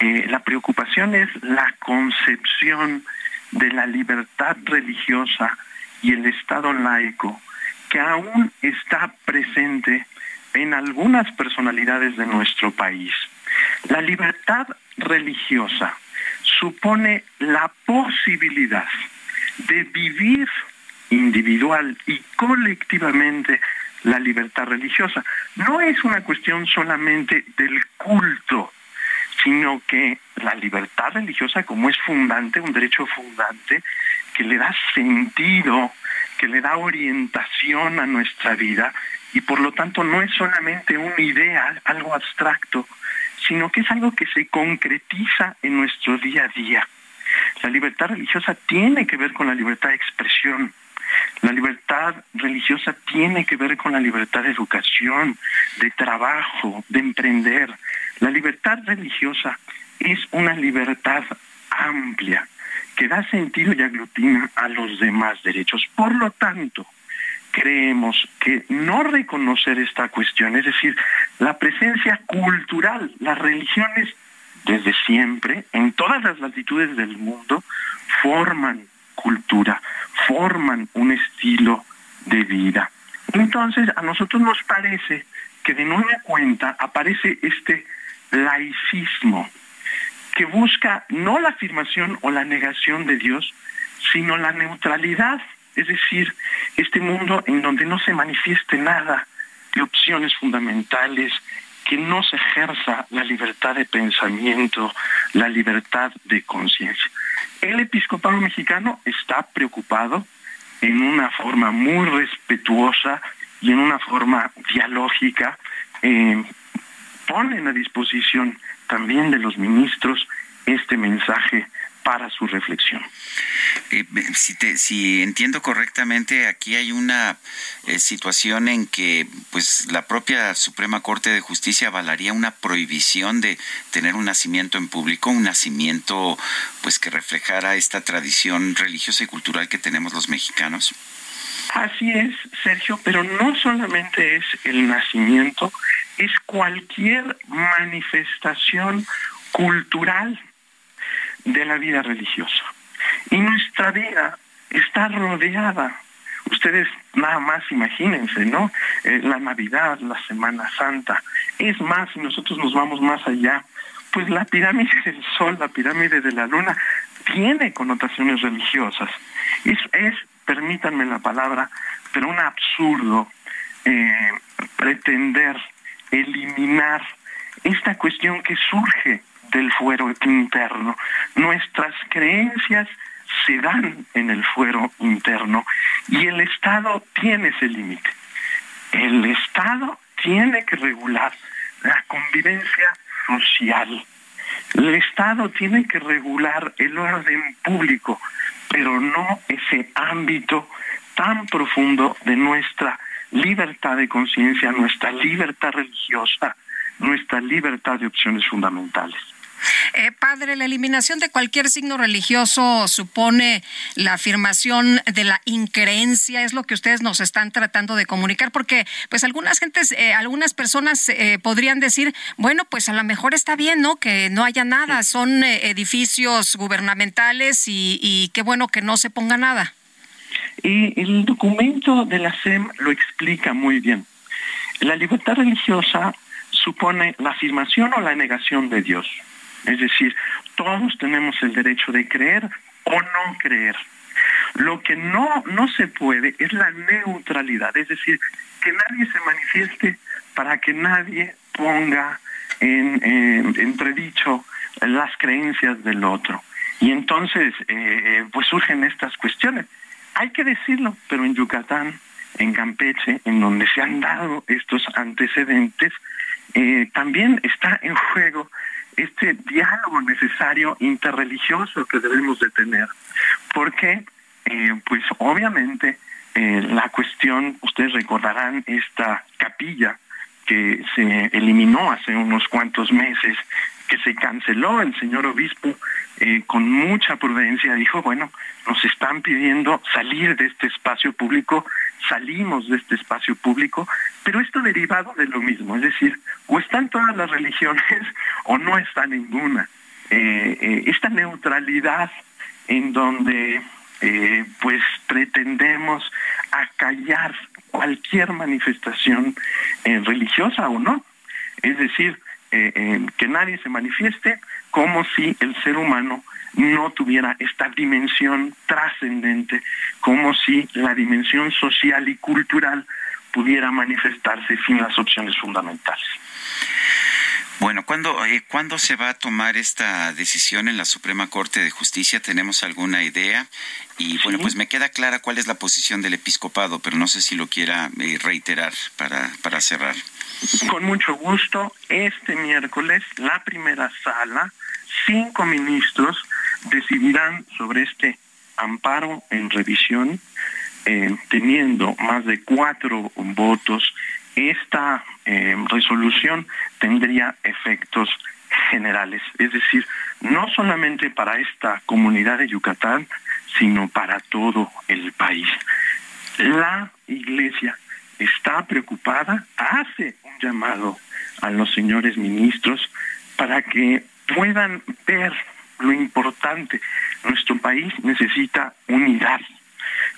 eh, la preocupación es la concepción de la libertad religiosa y el Estado laico que aún está presente en algunas personalidades de nuestro país. La libertad religiosa supone la posibilidad de vivir individual y colectivamente la libertad religiosa. No es una cuestión solamente del culto, sino que la libertad religiosa como es fundante, un derecho fundante, que le da sentido, que le da orientación a nuestra vida y por lo tanto no es solamente una idea, algo abstracto, sino que es algo que se concretiza en nuestro día a día. La libertad religiosa tiene que ver con la libertad de expresión. La libertad religiosa tiene que ver con la libertad de educación, de trabajo, de emprender, la libertad religiosa es una libertad amplia que da sentido y aglutina a los demás derechos. Por lo tanto, creemos que no reconocer esta cuestión, es decir, la presencia cultural, las religiones desde siempre, en todas las latitudes del mundo, forman cultura, forman un estilo de vida. Entonces, a nosotros nos parece que de nueva cuenta aparece este laicismo, que busca no la afirmación o la negación de Dios, sino la neutralidad, es decir, este mundo en donde no se manifieste nada de opciones fundamentales, que no se ejerza la libertad de pensamiento, la libertad de conciencia. El episcopado mexicano está preocupado en una forma muy respetuosa y en una forma dialógica, eh, ponen a disposición también de los ministros este mensaje para su reflexión. Eh, si, entiendo correctamente, aquí hay una eh, situación en que pues la propia Suprema Corte de Justicia avalaría una prohibición de tener un nacimiento en público, un nacimiento pues que reflejara esta tradición religiosa y cultural que tenemos los mexicanos. Así es, Sergio, pero no solamente es el nacimiento, es cualquier manifestación cultural de la vida religiosa. Y nuestra vida está rodeada. Ustedes nada más imagínense, ¿no? Eh, la Navidad, la Semana Santa. Es más, si nosotros nos vamos más allá, pues la pirámide del Sol, la pirámide de la Luna, tiene connotaciones religiosas. Es, permítanme la palabra, pero un absurdo eh, pretender eliminar esta cuestión que surge del fuero interno. Nuestras creencias se dan en el fuero interno y el Estado tiene ese límite. El Estado tiene que regular la convivencia social. El Estado tiene que regular el orden público, pero no ese ámbito tan profundo de nuestra libertad de conciencia, nuestra libertad religiosa, nuestra libertad de opciones fundamentales. Eh, padre, la eliminación de cualquier signo religioso supone la afirmación de la increencia, es lo que ustedes nos están tratando de comunicar, porque pues algunas gentes, eh, algunas personas eh, podrían decir, bueno, pues a lo mejor está bien, ¿no? Que no haya nada, son edificios gubernamentales y qué bueno que no se ponga nada. Y el documento de la SEM lo explica muy bien. La libertad religiosa supone la afirmación o la negación de Dios. Es decir, todos tenemos el derecho de creer o no creer. Lo que no, no se puede es la neutralidad, es decir, que nadie se manifieste para que nadie ponga en, entredicho las creencias del otro. Y entonces, eh, pues surgen estas cuestiones. Hay que decirlo, pero en Yucatán, en Campeche, en donde se han dado estos antecedentes, eh, también está en juego este diálogo necesario interreligioso que debemos de tener. Porque, eh, pues obviamente, eh, la cuestión, ustedes recordarán esta capilla que se eliminó hace unos cuantos meses, que se canceló el señor obispo eh, con mucha prudencia, dijo, bueno, nos están pidiendo salir de este espacio público, salimos de este espacio público, pero esto derivado de lo mismo, es decir, o están todas las religiones o no está ninguna. Eh, eh, esta neutralidad en donde pues pretendemos acallar cualquier manifestación religiosa o no. Es decir, que nadie se manifieste como si el ser humano no tuviera esta dimensión trascendente, como si la dimensión social y cultural pudiera manifestarse sin las opciones fundamentales. Bueno, ¿cuándo, eh, ¿cuándo se va a tomar esta decisión en la Suprema Corte de Justicia? ¿Tenemos alguna idea? Y bueno, pues me queda clara cuál es la posición del episcopado, pero no sé si lo quiera eh, reiterar para, para cerrar. Con mucho gusto, este miércoles la primera sala, cinco ministros decidirán sobre este amparo en revisión eh, teniendo más de cuatro votos, esta eh, resolución tendría efectos generales, es decir, no solamente para esta comunidad de Yucatán, sino para todo el país. La Iglesia está preocupada, hace un llamado a los señores ministros para que puedan ver lo importante. Nuestro país necesita unidad,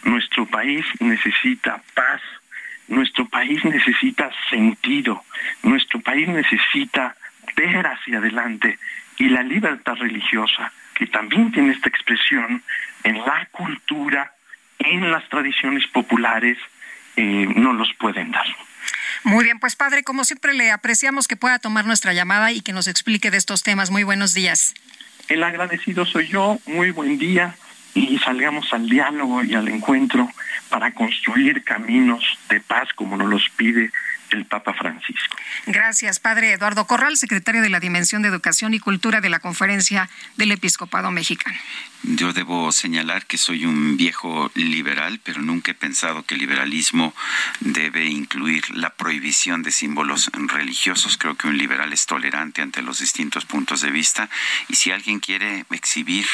nuestro país necesita paz, nuestro país necesita sentido, nuestro país necesita ver hacia adelante y la libertad religiosa, que también tiene esta expresión en la cultura, en las tradiciones populares, eh, no los pueden dar. Muy bien, pues padre, como siempre le apreciamos que pueda tomar nuestra llamada y que nos explique de estos temas. Muy buenos días. El agradecido soy yo, muy buen día y salgamos al diálogo y al encuentro para construir caminos de paz como nos los pide el Papa Francisco. Gracias, Padre Eduardo Corral, secretario de la Dimensión de Educación y Cultura de la Conferencia del Episcopado Mexicano. Yo debo señalar que soy un viejo liberal, pero nunca he pensado que el liberalismo debe incluir la prohibición de símbolos religiosos. Creo que un liberal es tolerante ante los distintos puntos de vista y si alguien quiere exhibir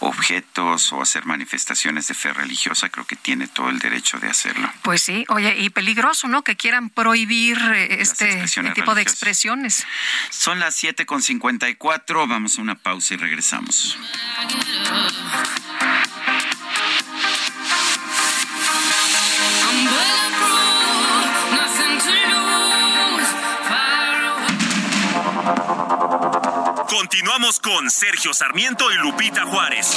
objetos o hacer manifestaciones de fe religiosa, creo que tiene todo el derecho de hacerlo. Pues sí, oye, y peligroso, ¿no? Que quieran prohibir eh, este tipo de expresiones. Son las 7.54, vamos a una pausa y regresamos. Continuamos con Sergio Sarmiento y Lupita Juárez.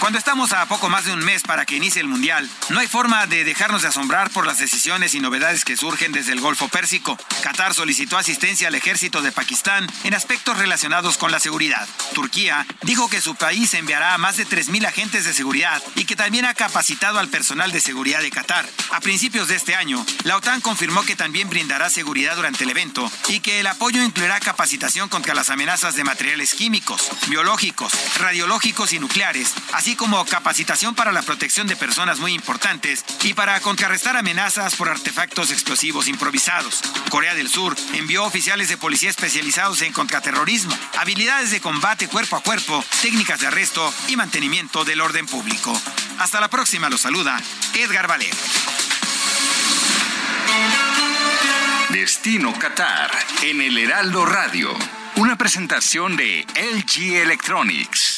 Cuando estamos a poco más de un mes para que inicie el Mundial, no hay forma de dejarnos de asombrar por las decisiones y novedades que surgen desde el Golfo Pérsico. Qatar solicitó asistencia al ejército de Pakistán en aspectos relacionados con la seguridad. Turquía dijo que su país enviará a más de 3.000 agentes de seguridad y que también ha capacitado al personal de seguridad de Qatar. A principios de este año, la OTAN confirmó que también brindará seguridad durante el evento y que el apoyo incluirá capacitación contra las amenazas de materiales químicos, biológicos, radiológicos y nucleares, así como capacitación para la protección de personas muy importantes y para contrarrestar amenazas por artefactos explosivos improvisados. Corea del Sur envió oficiales de policía especializados en contraterrorismo, habilidades de combate cuerpo a cuerpo, técnicas de arresto y mantenimiento del orden público. Hasta la próxima, los saluda Edgar Valer. Destino Qatar en el Heraldo Radio. Una presentación de LG Electronics.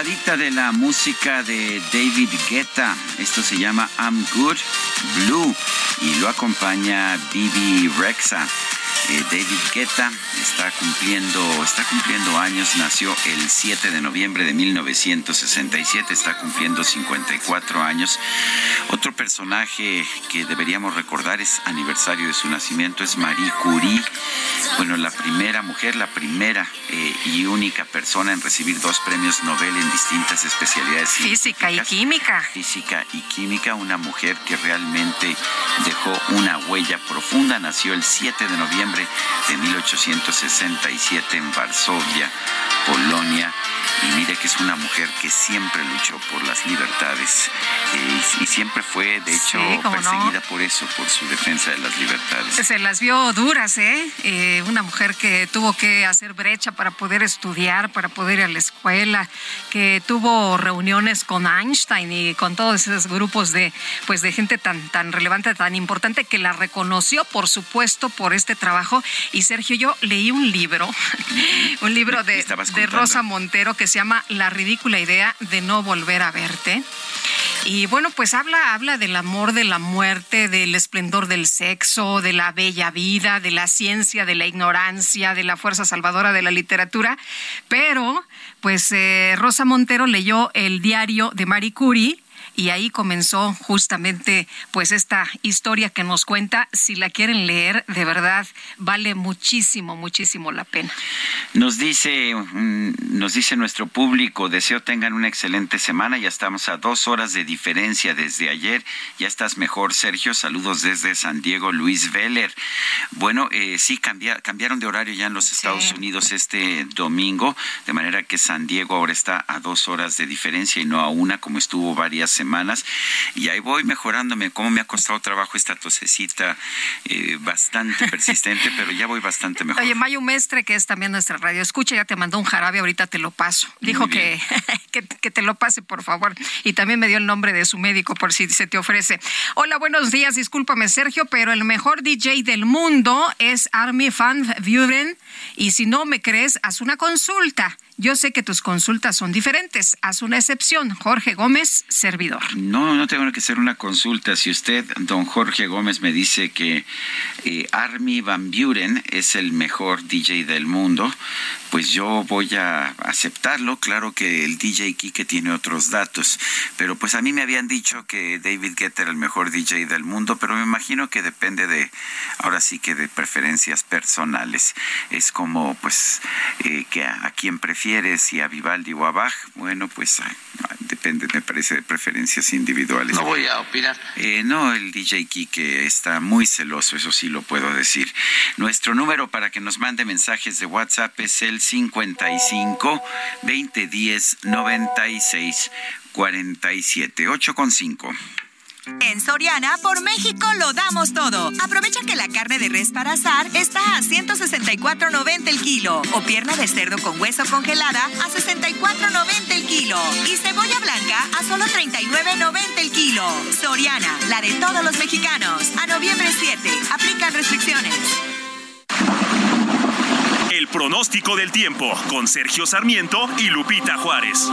probadita de la música de David Guetta. Esto se llama I'm Good Blue y lo acompaña Bibi Rexa. Eh, David Guetta está cumpliendo, está cumpliendo años, nació el 7 de noviembre de 1967, está cumpliendo 54 años. Otro personaje que deberíamos recordar es aniversario de su nacimiento, es Marie Curie. Bueno, la primera mujer, la primera eh, y única persona en recibir dos premios Nobel en distintas especialidades. Física y química. Física y química, una mujer que realmente dejó una huella profunda, nació el 7 de noviembre de 1867 en Varsovia, Polonia. Y mire que es una mujer que siempre luchó por las libertades eh, y, siempre fue, de hecho, perseguida por eso, por su defensa de las libertades. Se las vio duras, ¿eh? ¿eh? Una mujer que tuvo que hacer brecha para poder estudiar, para poder ir a la escuela, que tuvo reuniones con Einstein y con todos esos grupos de, pues, de gente tan, tan relevante, tan importante, que la reconoció, por supuesto, por este trabajo. Y Sergio, yo leí un libro, un libro de, de Rosa Montero que se llama La ridícula idea de no volver a verte. Y bueno, pues habla, habla del amor, de la muerte, del esplendor del sexo, de la bella vida, de la ciencia, de la ignorancia, de la fuerza salvadora de la literatura. Pero, pues eh, Rosa Montero leyó el diario de Marie Curie y ahí comenzó justamente pues esta historia que nos cuenta. Si la quieren leer, de verdad vale muchísimo, muchísimo la pena. Nos dice, mm, nos dice nuestro público, deseo tengan una excelente semana. Ya estamos a dos horas de diferencia desde ayer. Ya estás mejor, Sergio. Saludos desde San Diego, Luis Veller. Bueno, eh, sí, cambiaron de horario ya en los Estados Unidos este domingo, de manera que San Diego ahora está a dos horas de diferencia y no a una, como estuvo varias semanas. Y ahí voy mejorándome. Cómo me ha costado trabajo esta tosecita eh, bastante persistente, pero ya voy bastante mejor. Oye, Mayo Mestre, que es también nuestra radio escucha, ya te mandó un jarabe, ahorita te lo paso. Dijo que, que, que, te lo pase, por favor. Y también me dio el nombre de su médico por si se te ofrece. Hola, buenos días, discúlpame Sergio, pero el mejor DJ del mundo es Army Van Buren. Y si no me crees, haz una consulta. Yo sé que tus consultas son diferentes. Haz una excepción. Jorge Gómez, servidor. No, no tengo que hacer una consulta. Si usted, don Jorge Gómez, me dice que eh, Army Van Buren es el mejor DJ del mundo, pues yo voy a aceptarlo. Claro que el DJ Kike tiene otros datos, pero pues a mí me habían dicho que David Guetta era el mejor DJ del mundo, pero me imagino que depende de, ahora sí que de preferencias personales. Es como, pues, eh, que a, a quien prefiere si a Vivaldi o a Bach, bueno, pues depende, me parece, de preferencias individuales. No voy a opinar. Eh, no, el DJ Kike está muy celoso, eso sí lo puedo decir. Nuestro número para que nos mande mensajes de WhatsApp es el 55 2010 96 47 8 con 5. En Soriana, por México lo damos todo. Aprovecha que la carne de res para asar está a 164.90 el kilo o pierna de cerdo con hueso congelada a 64.90 el kilo y cebolla blanca a solo 39.90 el kilo. Soriana, la de todos los mexicanos. A noviembre 7, aplican restricciones. El pronóstico del tiempo con Sergio Sarmiento y Lupita Juárez.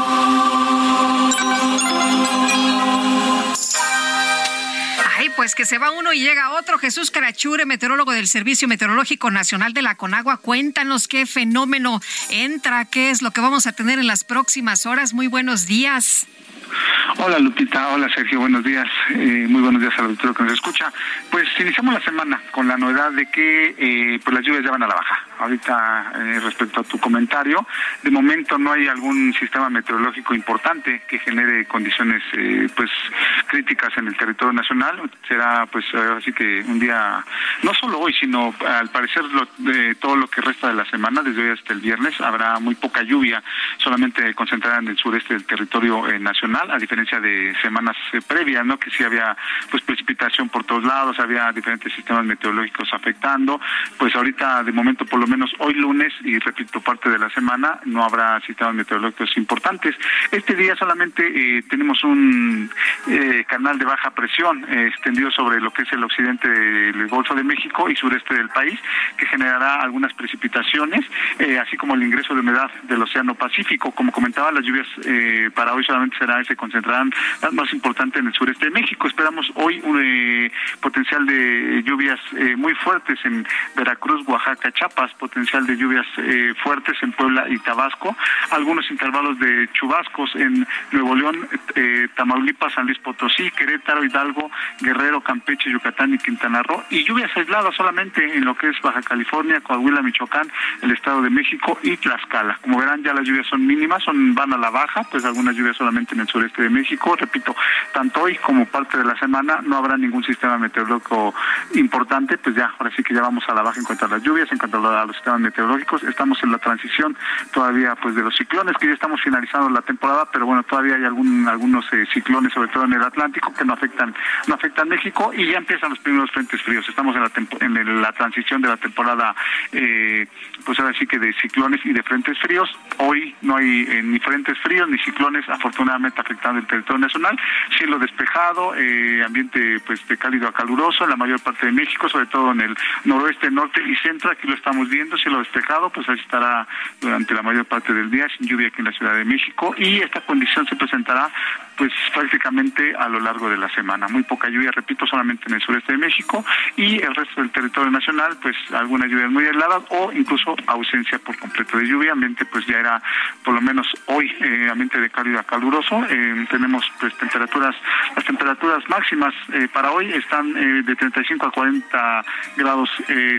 Pues que se va uno y llega otro. Jesús Carachure, meteorólogo del Servicio Meteorológico Nacional de la Conagua, cuéntanos qué fenómeno entra, qué es lo que vamos a tener en las próximas horas. Muy buenos días. Hola Lupita, hola Sergio, buenos días, eh, muy buenos días al auditorio que nos escucha. Pues iniciamos la semana con la novedad de que eh, pues las lluvias ya van a la baja. Ahorita eh, respecto a tu comentario, de momento no hay algún sistema meteorológico importante que genere condiciones pues críticas en el territorio nacional. Será pues así que un día, no solo hoy, sino al parecer de todo lo que resta de la semana, desde hoy hasta el viernes, habrá muy poca lluvia, solamente concentrada en el sureste del territorio nacional, a diferencia de semanas eh, previas, ¿no? Que sí había pues precipitación por todos lados, había diferentes sistemas meteorológicos afectando. Pues ahorita de momento por lo menos hoy lunes y repito parte de la semana no habrá sistemas meteorológicos importantes. Este día solamente eh, tenemos un eh, canal de baja presión extendido sobre lo que es el occidente del Golfo de México y sureste del país que generará algunas precipitaciones, así como el ingreso de humedad del Océano Pacífico. Como comentaba, las lluvias para hoy solamente será ese concentrado las más importantes en el sureste de México. Esperamos hoy un eh, potencial de lluvias eh, muy fuertes en Veracruz, Oaxaca, Chiapas, potencial de lluvias eh, fuertes en Puebla y Tabasco, algunos intervalos de chubascos en Nuevo León, Tamaulipas, San Luis Potosí, Querétaro, Hidalgo, Guerrero, Campeche, Yucatán y Quintana Roo, y lluvias aisladas solamente en lo que es Baja California, Coahuila, Michoacán, el Estado de México y Tlaxcala. Como verán, ya las lluvias son mínimas, son van a la baja, pues algunas lluvias solamente en el sureste de México. Repito, tanto hoy como parte de la semana no habrá ningún sistema meteorológico importante, pues ya, ahora sí que ya vamos a la baja en cuanto a las lluvias, en cuanto a los sistemas meteorológicos. Estamos en la transición todavía pues de los ciclones, que ya estamos finalizando la temporada, pero bueno, todavía hay algún, algunos eh, ciclones, sobre todo en el Atlántico, que no afectan, no afectan México y ya empiezan los primeros frentes fríos. Estamos en la, en la transición de la temporada, eh, pues ahora sí que de ciclones y de frentes fríos. Hoy no hay eh, ni frentes fríos ni ciclones, afortunadamente afectando el territorio nacional, cielo despejado, eh, ambiente pues de cálido a caluroso en la mayor parte de México, sobre todo en el noroeste, norte y centro, aquí lo estamos viendo lloviendo, cielo despejado, pues así estará durante la mayor parte del día, sin lluvia aquí en la Ciudad de México, y esta condición se presentará pues prácticamente a lo largo de la semana. Muy poca lluvia, repito, solamente en el sureste de México y el resto del territorio nacional, pues algunas lluvias muy heladas o incluso ausencia por completo de lluvia. Ambiente pues ya era por lo menos hoy eh, ambiente de cálido a caluroso. Eh, tenemos pues temperaturas, las temperaturas máximas eh, para hoy están de 35 a 40 grados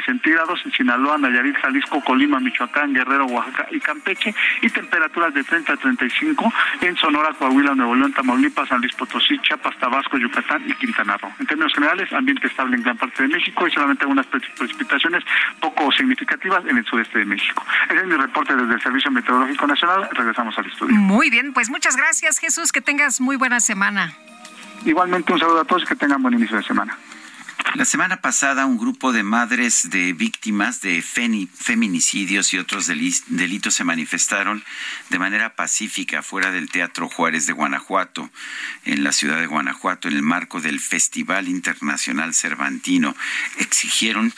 centígrados en Sinaloa, Nayarit, Jalisco, Colima, Michoacán, Guerrero, Oaxaca y Campeche y temperaturas de 30 a 35 en Sonora, Coahuila, Nuevo León, Tamaulipas, San Luis Potosí, Chiapas, Tabasco, Yucatán y Quintana Roo. En términos generales, ambiente estable en gran parte de México y solamente algunas precipitaciones poco significativas en el sureste de México. Ese es mi reporte desde el Servicio Meteorológico Nacional. Regresamos al estudio. Muy bien, pues muchas gracias Jesús, que tengas muy buena semana. Igualmente un saludo a todos y que tengan buen inicio de semana. La semana pasada un grupo de madres de víctimas de feminicidios y otros delitos se manifestaron de manera pacífica fuera del Teatro Juárez de Guanajuato, en la ciudad de Guanajuato, en el marco del Festival Internacional Cervantino. Exigieron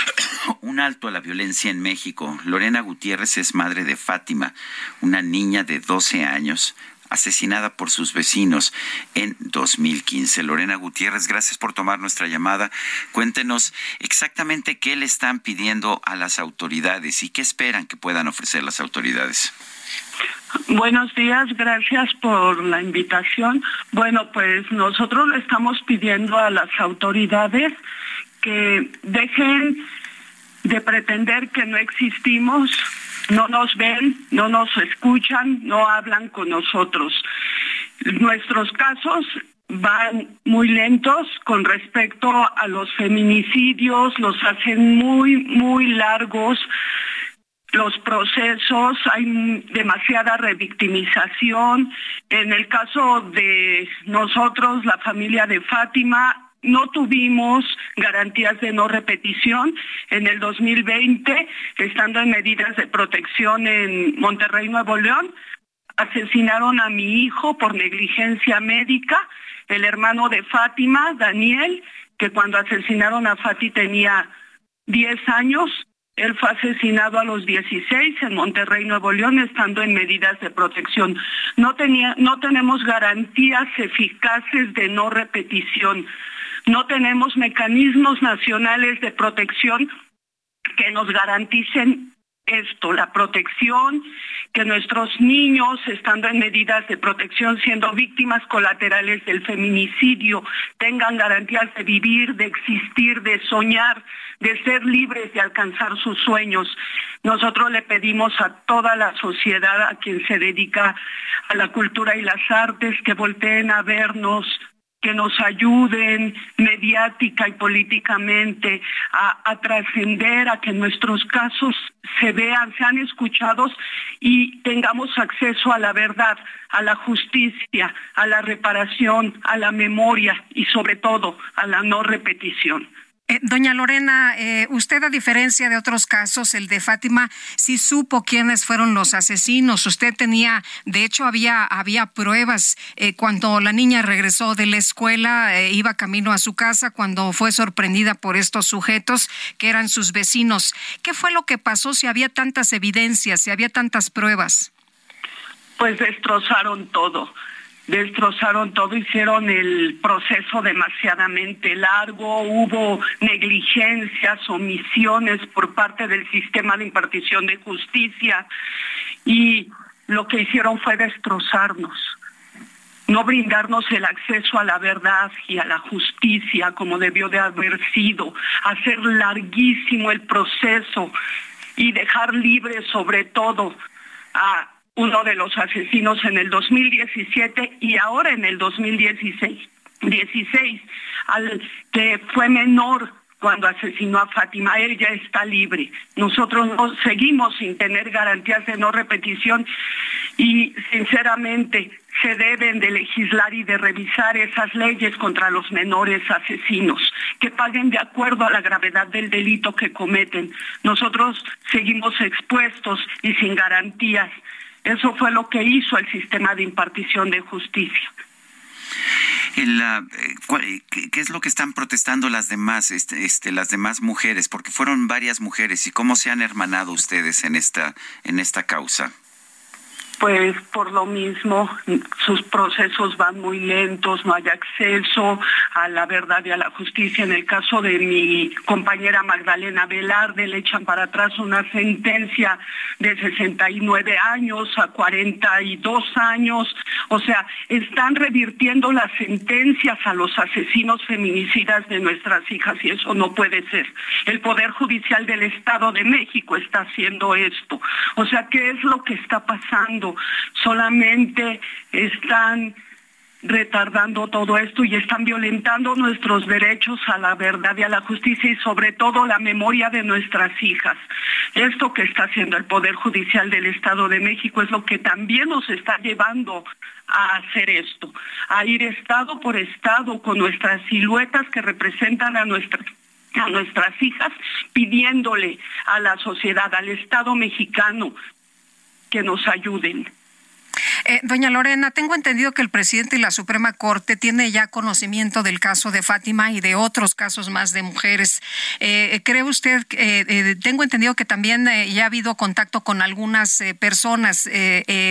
un alto a la violencia en México. Lorena Gutiérrez es madre de Fátima, una niña de 12 años asesinada por sus vecinos en 2015. Lorena Gutiérrez, gracias por tomar nuestra llamada. Cuéntenos exactamente qué le están pidiendo a las autoridades y qué esperan que puedan ofrecer las autoridades. Buenos días, gracias por la invitación. Bueno, pues nosotros le estamos pidiendo a las autoridades que dejen de pretender que no existimos, no nos ven, no nos escuchan, no hablan con nosotros. Nuestros casos van muy lentos con respecto a los feminicidios, los hacen muy, muy largos los procesos, hay demasiada revictimización. En el caso de nosotros, la familia de Fátima, no tuvimos garantías de no repetición. En el 2020, estando en medidas de protección en Monterrey, Nuevo León, asesinaron a mi hijo por negligencia médica, el hermano de Fátima, Daniel, que cuando asesinaron a Fati tenía 10 años. Él fue asesinado a los 16 en Monterrey, Nuevo León, estando en medidas de protección. No, no tenemos garantías eficaces de no repetición. No tenemos mecanismos nacionales de protección que nos garanticen esto, la protección, que nuestros niños, estando en medidas de protección, siendo víctimas colaterales del feminicidio, tengan garantías de vivir, de existir, de soñar, de ser libres, de alcanzar sus sueños. Nosotros le pedimos a toda la sociedad, a quien se dedica a la cultura y las artes, que volteen a vernos que nos ayuden mediática y políticamente a, trascender, a que nuestros casos se vean, sean escuchados y tengamos acceso a la verdad, a la justicia, a la reparación, a la memoria y sobre todo a la no repetición. Eh, doña Lorena, eh, usted a diferencia de otros casos, el de Fátima, sí supo quiénes fueron los asesinos. Usted tenía, de hecho, había, había pruebas eh, cuando la niña regresó de la escuela, iba camino a su casa cuando fue sorprendida por estos sujetos que eran sus vecinos. ¿Qué fue lo que pasó si había tantas evidencias, si había tantas pruebas? Pues destrozaron todo destrozaron todo, hicieron el proceso demasiadamente largo, hubo negligencias, omisiones por parte del sistema de impartición de justicia y lo que hicieron fue destrozarnos, no brindarnos el acceso a la verdad y a la justicia como debió de haber sido, hacer larguísimo el proceso y dejar libre sobre todo a uno de los asesinos en el 2017 y ahora en el 2016, 16, al que fue menor cuando asesinó a Fátima, él ya está libre. Nosotros seguimos sin tener garantías de no repetición y sinceramente se deben de legislar y de revisar esas leyes contra los menores asesinos, que paguen de acuerdo a la gravedad del delito que cometen. Nosotros seguimos expuestos y sin garantías eso fue lo que hizo el sistema de impartición de justicia. Eh, ¿qué, es lo que están protestando las demás, este, este, las demás mujeres? Porque fueron varias mujeres y cómo se han hermanado ustedes en esta, en esta causa pues por lo mismo sus procesos van muy lentos, no hay acceso a la verdad y a la justicia. En el caso de mi compañera Magdalena Velarde le echan para atrás una sentencia de 69 años a 42 años. O sea, están revirtiendo las sentencias a los asesinos feminicidas de nuestras hijas y eso no puede ser. El Poder Judicial del Estado de México está haciendo esto. O sea, ¿qué es lo que está pasando? Solamente están retardando todo esto y están violentando nuestros derechos a la verdad y a la justicia y sobre todo la memoria de nuestras hijas. Esto que está haciendo el Poder Judicial del Estado de México es lo que también nos está llevando a hacer esto, a ir estado por estado con nuestras siluetas que representan a nuestras a nuestras hijas pidiéndole a la sociedad, al Estado mexicano, nos ayuden. Eh, doña Lorena, tengo entendido que el presidente y la Suprema Corte tiene ya conocimiento del caso de Fátima y de otros casos más de mujeres. Eh, ¿Cree usted, eh, tengo entendido que también ya ha habido contacto con algunas personas?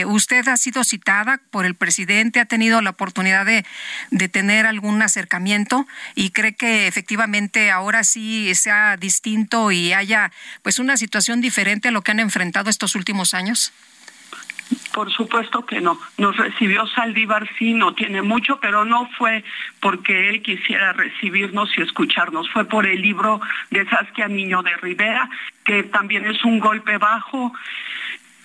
¿Usted ha sido citada por el presidente? ¿Ha tenido la oportunidad de, de tener algún acercamiento? ¿Y cree que efectivamente ahora sí sea distinto y haya pues una situación diferente a lo que han enfrentado estos últimos años? Por supuesto que no. Nos recibió Saldívar, sí, no tiene mucho, pero no fue porque él quisiera recibirnos y escucharnos. Fue por el libro de Saskia Niño de Rivera, que también es un golpe bajo.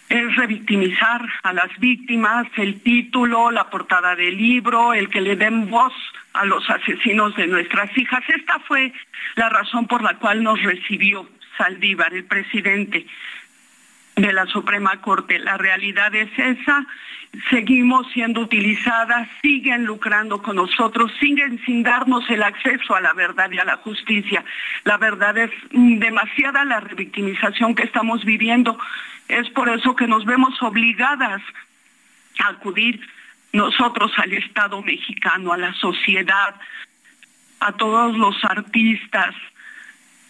Es revictimizar a las víctimas, el título, la portada del libro, el que le den voz a los asesinos de nuestras hijas. Esta fue la razón por la cual nos recibió Saldívar, el presidente de la Suprema Corte. La realidad es esa, seguimos siendo utilizadas, siguen lucrando con nosotros, siguen sin darnos el acceso a la verdad y a la justicia. La verdad es demasiada la revictimización que estamos viviendo. Es por eso que nos vemos obligadas a acudir nosotros al Estado mexicano, a la sociedad, a todos los artistas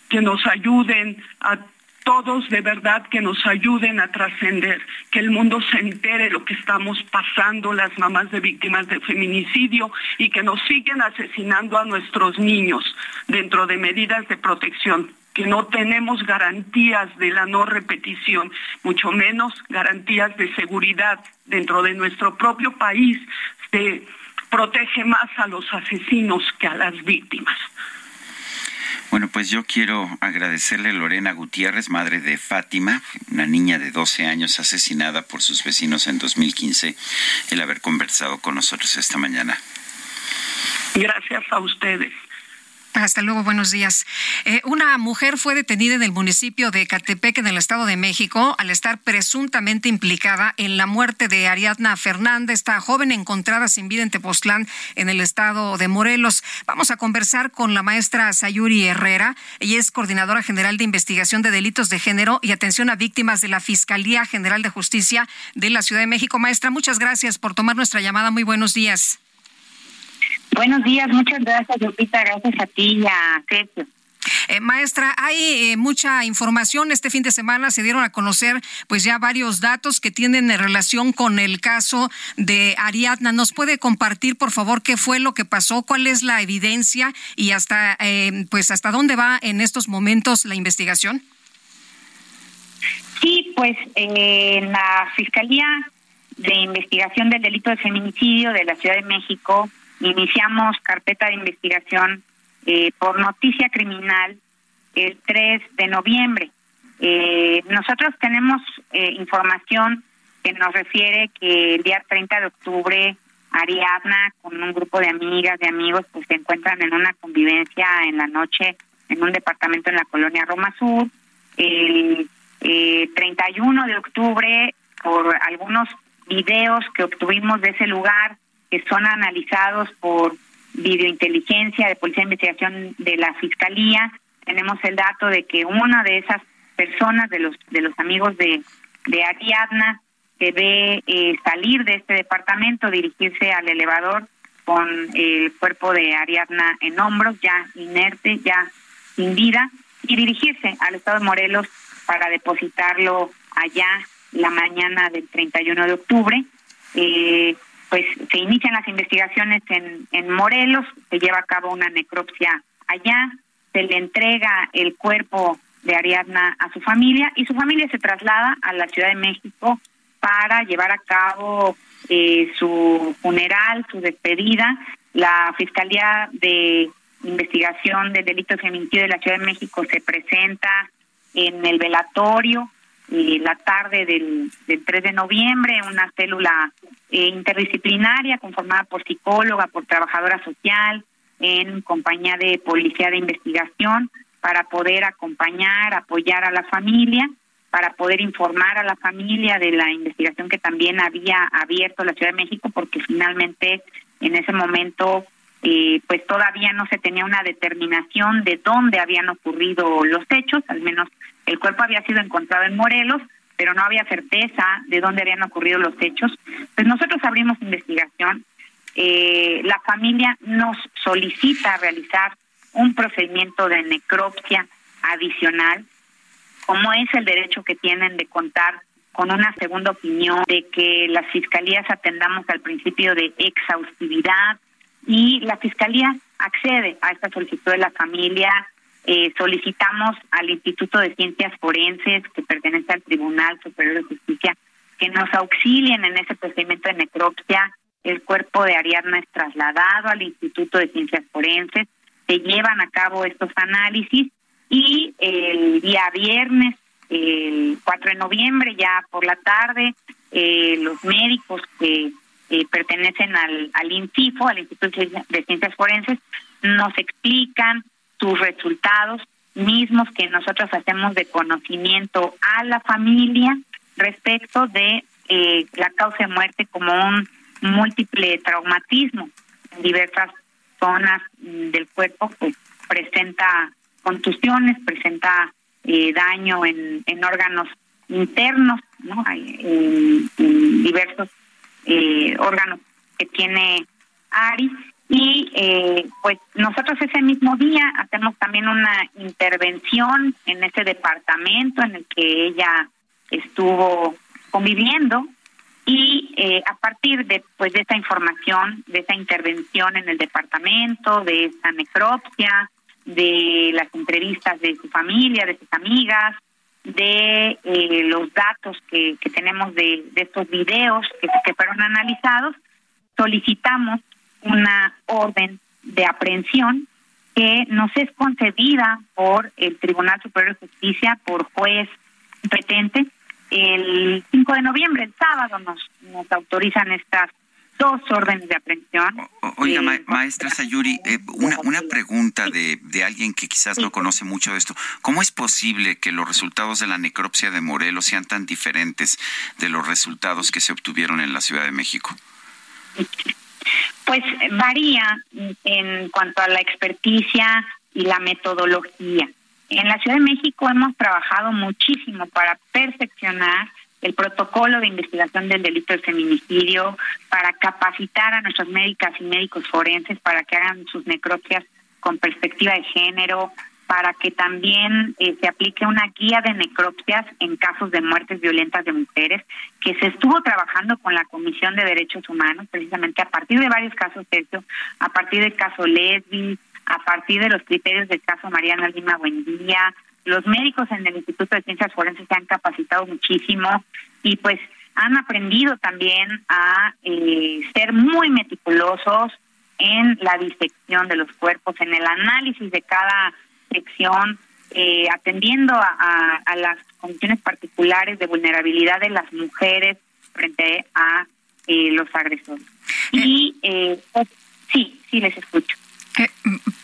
que nos ayuden a todos de verdad que nos ayuden a trascender, que el mundo se entere lo que estamos pasando las mamás de víctimas de feminicidio y que nos siguen asesinando a nuestros niños dentro de medidas de protección que no tenemos garantías de la no repetición, mucho menos garantías de seguridad dentro de nuestro propio país. Se protege más a los asesinos que a las víctimas. Bueno, pues yo quiero agradecerle a Lorena Gutiérrez, madre de Fátima, una niña de 12 años asesinada por sus vecinos en 2015, el haber conversado con nosotros esta mañana. Gracias a ustedes. Hasta luego, buenos días. Eh, una mujer fue detenida en el municipio de Catepec, en el Estado de México, al estar presuntamente implicada en la muerte de Ariadna Fernández, esta joven encontrada sin vida en Tepoztlán, en el Estado de Morelos. Vamos a conversar con la maestra Sayuri Herrera. Ella es coordinadora general de investigación de delitos de género y atención a víctimas de la Fiscalía General de Justicia de la Ciudad de México. Maestra, muchas gracias por tomar nuestra llamada. Muy buenos días. Buenos días, muchas gracias, Lupita. Gracias a ti y a Sergio. Eh, maestra, hay eh, mucha información. Este fin de semana se dieron a conocer pues ya varios datos que tienen relación con el caso de Ariadna. ¿Nos puede compartir, por favor, qué fue lo que pasó, cuál es la evidencia y hasta eh, pues hasta dónde va en estos momentos la investigación? Sí, pues en la Fiscalía de Investigación del Delito de Feminicidio de la Ciudad de México Iniciamos carpeta de investigación eh, por noticia criminal el 3 de noviembre. Eh, nosotros tenemos eh, información que nos refiere que el día 30 de octubre Ariadna con un grupo de amigas, de amigos, pues se encuentran en una convivencia en la noche en un departamento en la colonia Roma Sur. El 31 de octubre, por algunos videos que obtuvimos de ese lugar, que son analizados por videointeligencia de Policía de Investigación de la Fiscalía. Tenemos el dato de que una de esas personas, de los, de los amigos de, de Ariadna, se ve eh, salir de este departamento, dirigirse al elevador con el cuerpo de Ariadna en hombros, ya inerte, ya sin vida, y dirigirse al estado de Morelos para depositarlo allá la mañana del 31 de octubre. Eh, pues se inician las investigaciones en, en Morelos, se lleva a cabo una necropsia allá, se le entrega el cuerpo de Ariadna a su familia y su familia se traslada a la Ciudad de México para llevar a cabo eh, su funeral, su despedida. La Fiscalía de Investigación de Feminicidio de la Ciudad de México se presenta en el velatorio eh, la tarde del, del 3 de noviembre, una célula eh, interdisciplinaria conformada por psicóloga, por trabajadora social, en compañía de policía de investigación, para poder acompañar, apoyar a la familia, para poder informar a la familia de la investigación que también había abierto la Ciudad de México, porque finalmente en ese momento eh, pues todavía no se tenía una determinación de dónde habían ocurrido los hechos, al menos el cuerpo había sido encontrado en Morelos, pero no había certeza de dónde habían ocurrido los hechos. Pues nosotros abrimos investigación, eh, la familia nos solicita realizar un procedimiento de necropsia adicional, como es el derecho que tienen de contar con una segunda opinión, de que las fiscalías atendamos al principio de exhaustividad y la fiscalía accede a esta solicitud de la familia. Eh, solicitamos al Instituto de Ciencias Forenses, que pertenece al Tribunal Superior de Justicia, que nos auxilien en ese procedimiento de necropsia. El cuerpo de Ariadna es trasladado al Instituto de Ciencias Forenses se llevan a cabo estos análisis y el día viernes, el 4 de noviembre, ya por la tarde, eh, los médicos que eh, pertenecen al, al INCIFO, al Instituto de Ciencias Forenses, nos explican sus resultados mismos que nosotros hacemos de conocimiento a la familia respecto de eh, la causa de muerte como un múltiple traumatismo en diversas zonas del cuerpo, pues presenta contusiones, presenta eh, daño en, en órganos internos, ¿no? En, diversos eh, órganos que tiene ARI y eh, pues nosotros ese mismo día hacemos también una intervención en ese departamento en el que ella estuvo conviviendo. Y eh, a partir de pues de esa información, de esa intervención en el departamento, de esa necropsia, de las entrevistas de su familia, de sus amigas, de eh, los datos que, tenemos de, estos videos que fueron analizados, solicitamos una orden de aprehensión que nos es concedida por el Tribunal Superior de Justicia, por juez competente, el 5 de noviembre, el sábado, nos, nos autorizan estas dos órdenes de aprehensión. oiga, eh, maestra Sayuri, eh, una, una pregunta de, de alguien que quizás no conoce mucho de esto. ¿Cómo es posible que los resultados de la necropsia de Morelos sean tan diferentes de los resultados que se obtuvieron en la Ciudad de México? Pues varía en cuanto a la experticia y la metodología. En la Ciudad de México hemos trabajado muchísimo para perfeccionar el protocolo de investigación del delito de feminicidio, para capacitar a nuestras médicas y médicos forenses para que hagan sus necropsias con perspectiva de género, para que también eh, se aplique una guía de necropsias en casos de muertes violentas de mujeres, que se estuvo trabajando con la Comisión de Derechos Humanos, precisamente a partir de varios casos, Sergio, a partir del caso Lesbi, a partir de los criterios del caso Mariana Lima Buendía. Los médicos en el Instituto de Ciencias Forenses se han capacitado muchísimo y pues han aprendido también a eh, ser muy meticulosos en la disección de los cuerpos, en el análisis de cada sección, eh, atendiendo a, a, las condiciones particulares de vulnerabilidad de las mujeres frente a eh, los agresores. Y pues, sí, sí les escucho.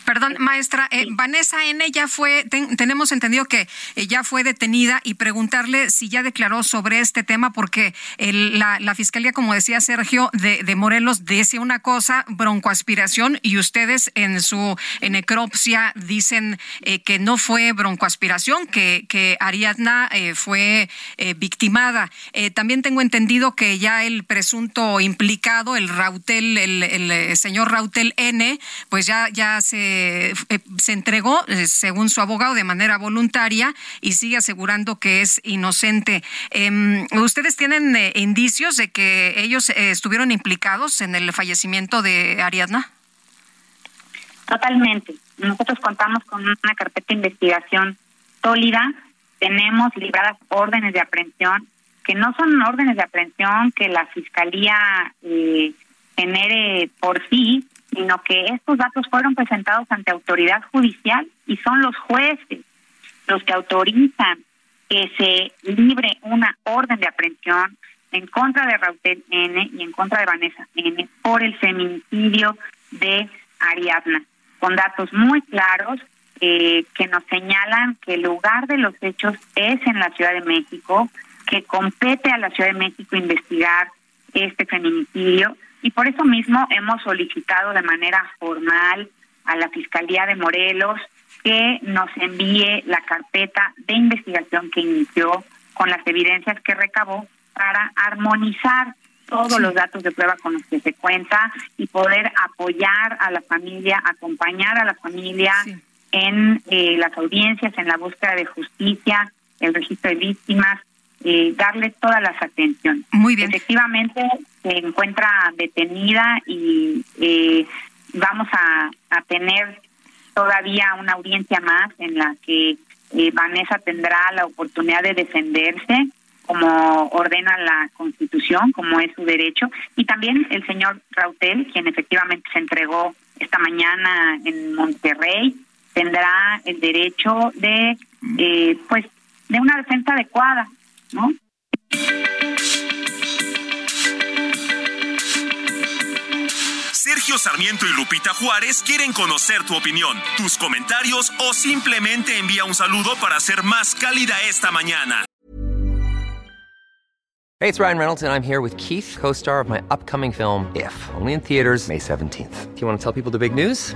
Perdón, maestra, eh, Vanessa N. ya fue, tenemos entendido que eh, ya fue detenida y preguntarle si ya declaró sobre este tema, porque la, Fiscalía, como decía Sergio, de, Morelos, dice una cosa, broncoaspiración, y ustedes en su necropsia dicen eh, que no fue broncoaspiración, que, que Ariadna fue victimada. también tengo entendido que ya el presunto implicado, el Rautel, el, el señor Rautel N., pues ya, ya se, eh, se entregó, eh, según su abogado, de manera voluntaria y sigue asegurando que es inocente. Em, ¿Ustedes tienen eh, indicios de que ellos estuvieron implicados en el fallecimiento de Ariadna? Totalmente. Nosotros contamos con una carpeta de investigación sólida, tenemos libradas órdenes de aprehensión, que no son órdenes de aprehensión que la Fiscalía genere por sí, sino que estos datos fueron presentados ante autoridad judicial y son los jueces los que autorizan que se libre una orden de aprehensión en contra de Rautel N y en contra de Vanessa N por el feminicidio de Ariadna, con datos muy claros eh, que nos señalan que el lugar de los hechos es en la Ciudad de México, que compete a la Ciudad de México investigar este feminicidio y por eso mismo hemos solicitado de manera formal a la Fiscalía de Morelos que nos envíe la carpeta de investigación que inició con las evidencias que recabó para armonizar todos los datos de prueba con los que se cuenta y poder apoyar a la familia, acompañar a la familia en eh, las audiencias, en la búsqueda de justicia, el registro de víctimas, eh, darle todas las atenciones. Muy bien. Efectivamente, se encuentra detenida y eh, vamos a, tener todavía una audiencia más en la que eh, Vanessa tendrá la oportunidad de defenderse como ordena la Constitución, como es su derecho, y también el señor Rautel, quien efectivamente se entregó esta mañana en Monterrey, tendrá el derecho de, eh, pues, de una defensa adecuada, ¿no? Sergio Sarmiento y Lupita Juárez quieren conocer tu opinión, tus comentarios o simplemente envía un saludo para hacer más cálida esta mañana. Hey, it's Ryan Reynolds and I'm here with Keith, co-star of my upcoming film If, only in theaters May 17th. Do you want to tell people the big news?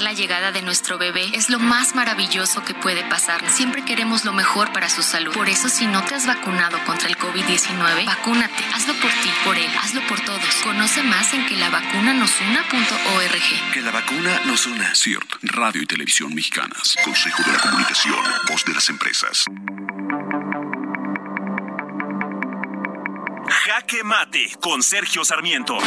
La llegada de nuestro bebé es lo más maravilloso que puede pasar. Siempre queremos lo mejor para su salud. Por eso, si no te has vacunado contra el COVID-19, vacúnate. Hazlo por ti, por él, hazlo por todos. Conoce más en que la vacuna nos una.org. Que la vacuna nos una. CIRT, Radio y Televisión Mexicanas. Consejo de la Comunicación, voz de las empresas. Jaque Mate con Sergio Sarmiento.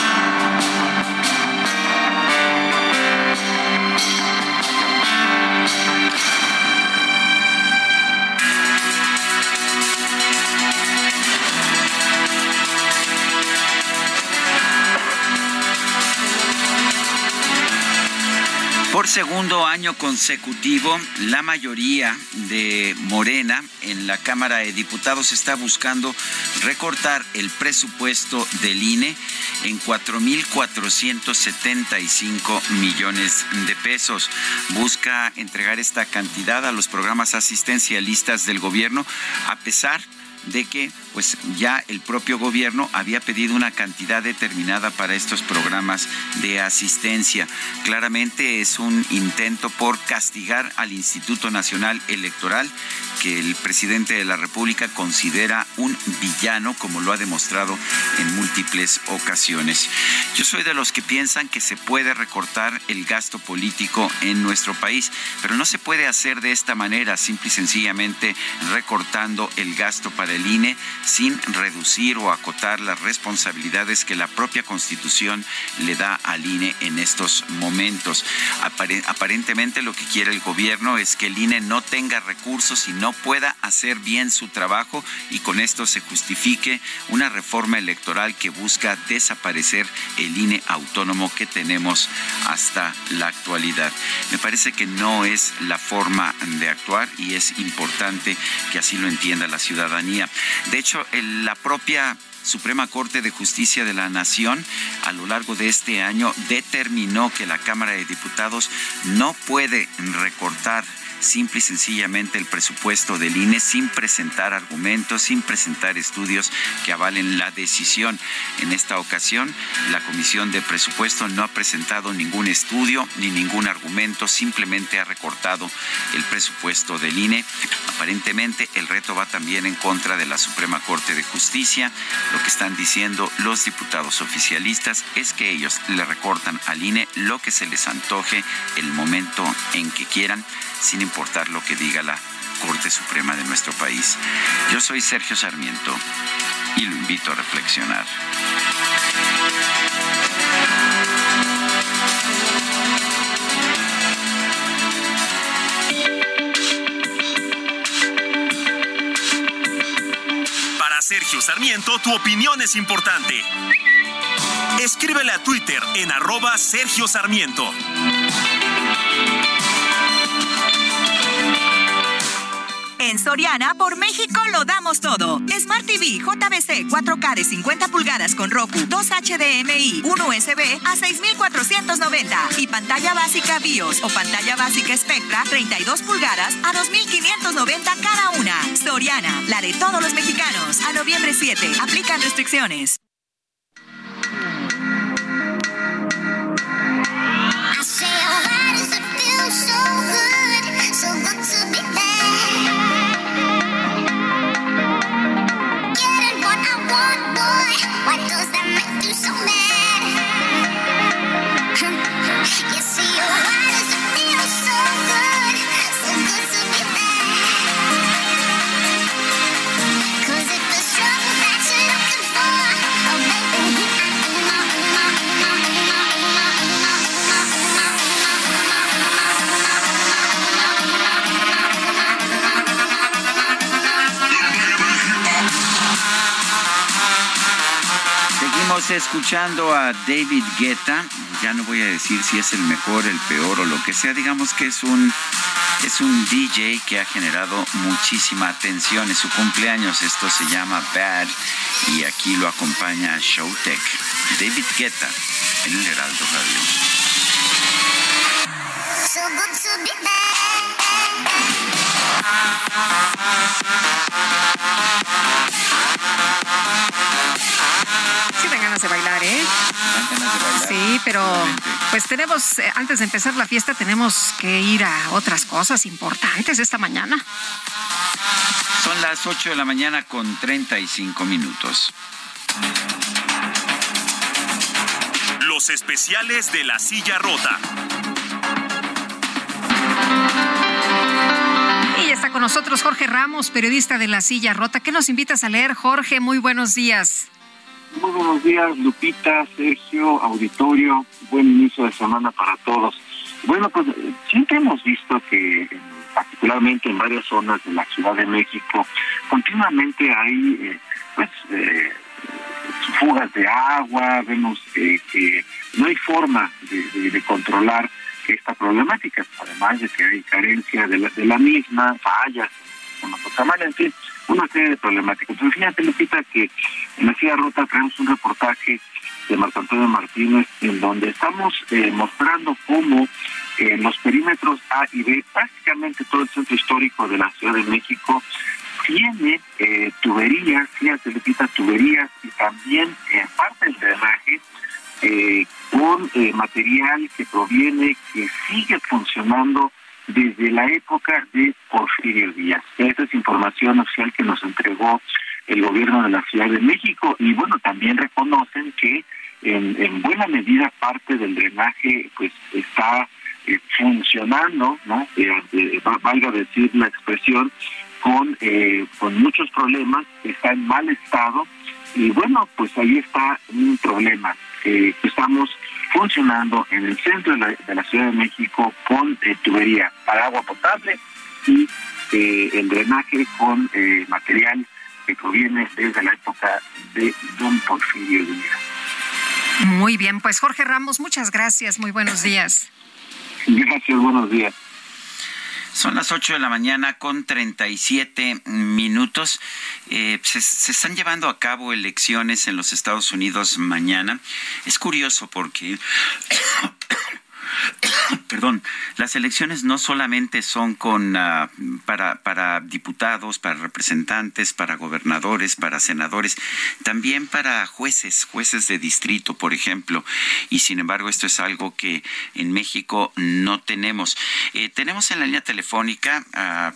Por segundo año consecutivo, la mayoría de Morena en la Cámara de Diputados está buscando recortar el presupuesto del INE en 4.475 millones de pesos. Busca entregar esta cantidad a los programas asistencialistas del gobierno, a pesar de que pues ya el propio gobierno había pedido una cantidad determinada para estos programas de asistencia. Claramente es un intento por castigar al Instituto Nacional Electoral que el presidente de la República considera un villano, como lo ha demostrado en múltiples ocasiones. Yo soy de los que piensan que se puede recortar el gasto político en nuestro país, pero no se puede hacer de esta manera, simple y sencillamente recortando el gasto para el INE sin reducir o acotar las responsabilidades que la propia Constitución le da al INE en estos momentos. Aparentemente lo que quiere el gobierno es que el INE no tenga recursos y no pueda hacer bien su trabajo y con esto se justifique una reforma electoral que busca desaparecer el INE autónomo que tenemos hasta la actualidad. Me parece que no es la forma de actuar y es importante que así lo entienda la ciudadanía. De hecho, la propia Suprema Corte de Justicia de la Nación a lo largo de este año determinó que la Cámara de Diputados no puede recortar simple y sencillamente el presupuesto del INE sin presentar argumentos, sin presentar estudios que avalen la decisión. En esta ocasión, la Comisión de Presupuesto no ha presentado ningún estudio ni ningún argumento, simplemente ha recortado el presupuesto del INE. Aparentemente, el reto va también en contra de la Suprema Corte de Justicia. Lo que están diciendo los diputados oficialistas es que ellos le recortan al INE lo que se les antoje el momento en que quieran sin importar lo que diga la Corte Suprema de nuestro país. Yo soy Sergio Sarmiento y lo invito a reflexionar. Para Sergio Sarmiento, tu opinión es importante. Escríbele a Twitter en arroba Sergio Sarmiento. En Soriana, por México lo damos todo. Smart TV JBC 4K de 50 pulgadas con Roku, 2 HDMI, 1 USB a 6,490. Y pantalla básica BIOS o pantalla básica Spectra 32 pulgadas a 2,590 cada una. Soriana, la de todos los mexicanos. A noviembre 7, aplican restricciones. boy, what does that mean? Escuchando a David Guetta. Ya no voy a decir si es el mejor, el peor o lo que sea. Digamos que es un es un DJ que ha generado muchísima atención. Es su cumpleaños. Esto se llama Bad y aquí lo acompaña Showtech. David Guetta en el Heraldo Radio. De bailar, ¿eh? Sí, pero pues tenemos, eh, antes de empezar la fiesta, tenemos que ir a otras cosas importantes esta mañana. Son las 8 de la mañana con 35 minutos. Los especiales de la silla rota. Y ya está con nosotros Jorge Ramos, periodista de La Silla Rota. ¿Qué nos invitas a leer, Jorge? Muy buenos días. Muy buenos días, Lupita, Sergio, auditorio. Buen inicio de semana para todos. Bueno, pues siempre hemos visto que, particularmente en varias zonas de la Ciudad de México, continuamente hay eh, pues eh, fugas de agua, vemos eh, que no hay forma de, controlar esta problemática, además de que hay carencia de la, de la misma, fallas, con los en fin una serie de problemáticas. Entonces, fíjate, Lupita, que en la Silla Rota traemos un reportaje de Marco Antonio Martínez en donde estamos eh, mostrando cómo en los perímetros A y B, prácticamente todo el centro histórico de la Ciudad de México, tiene eh, tuberías, fíjate, Lupita, tuberías y también en parte del drenaje eh, con eh, material que proviene, que sigue funcionando desde la época de Porfirio Díaz. Esa es información oficial que nos entregó el gobierno de la Ciudad de México y bueno, también reconocen que en, buena medida parte del drenaje pues está eh, funcionando, ¿no? Eh, valga decir la expresión, con, con muchos problemas, está en mal estado y bueno, pues ahí está un problema estamos funcionando en el centro de la, Ciudad de México con eh, tubería para agua potable y eh, el drenaje con eh, material que proviene desde la época de Don Porfirio Díaz. Muy bien, pues Jorge Ramos, muchas gracias, muy buenos días. Gracias, buenos días. Son las 8 de la mañana con 37 minutos. Eh, se, se, están llevando a cabo elecciones en los Estados Unidos mañana. Es curioso porque perdón, las elecciones no solamente son con ah, para, para diputados, para representantes, para gobernadores, para senadores, también para jueces, jueces de distrito, por ejemplo. Y sin embargo, esto es algo que en México no tenemos. Eh, tenemos en la línea telefónica a,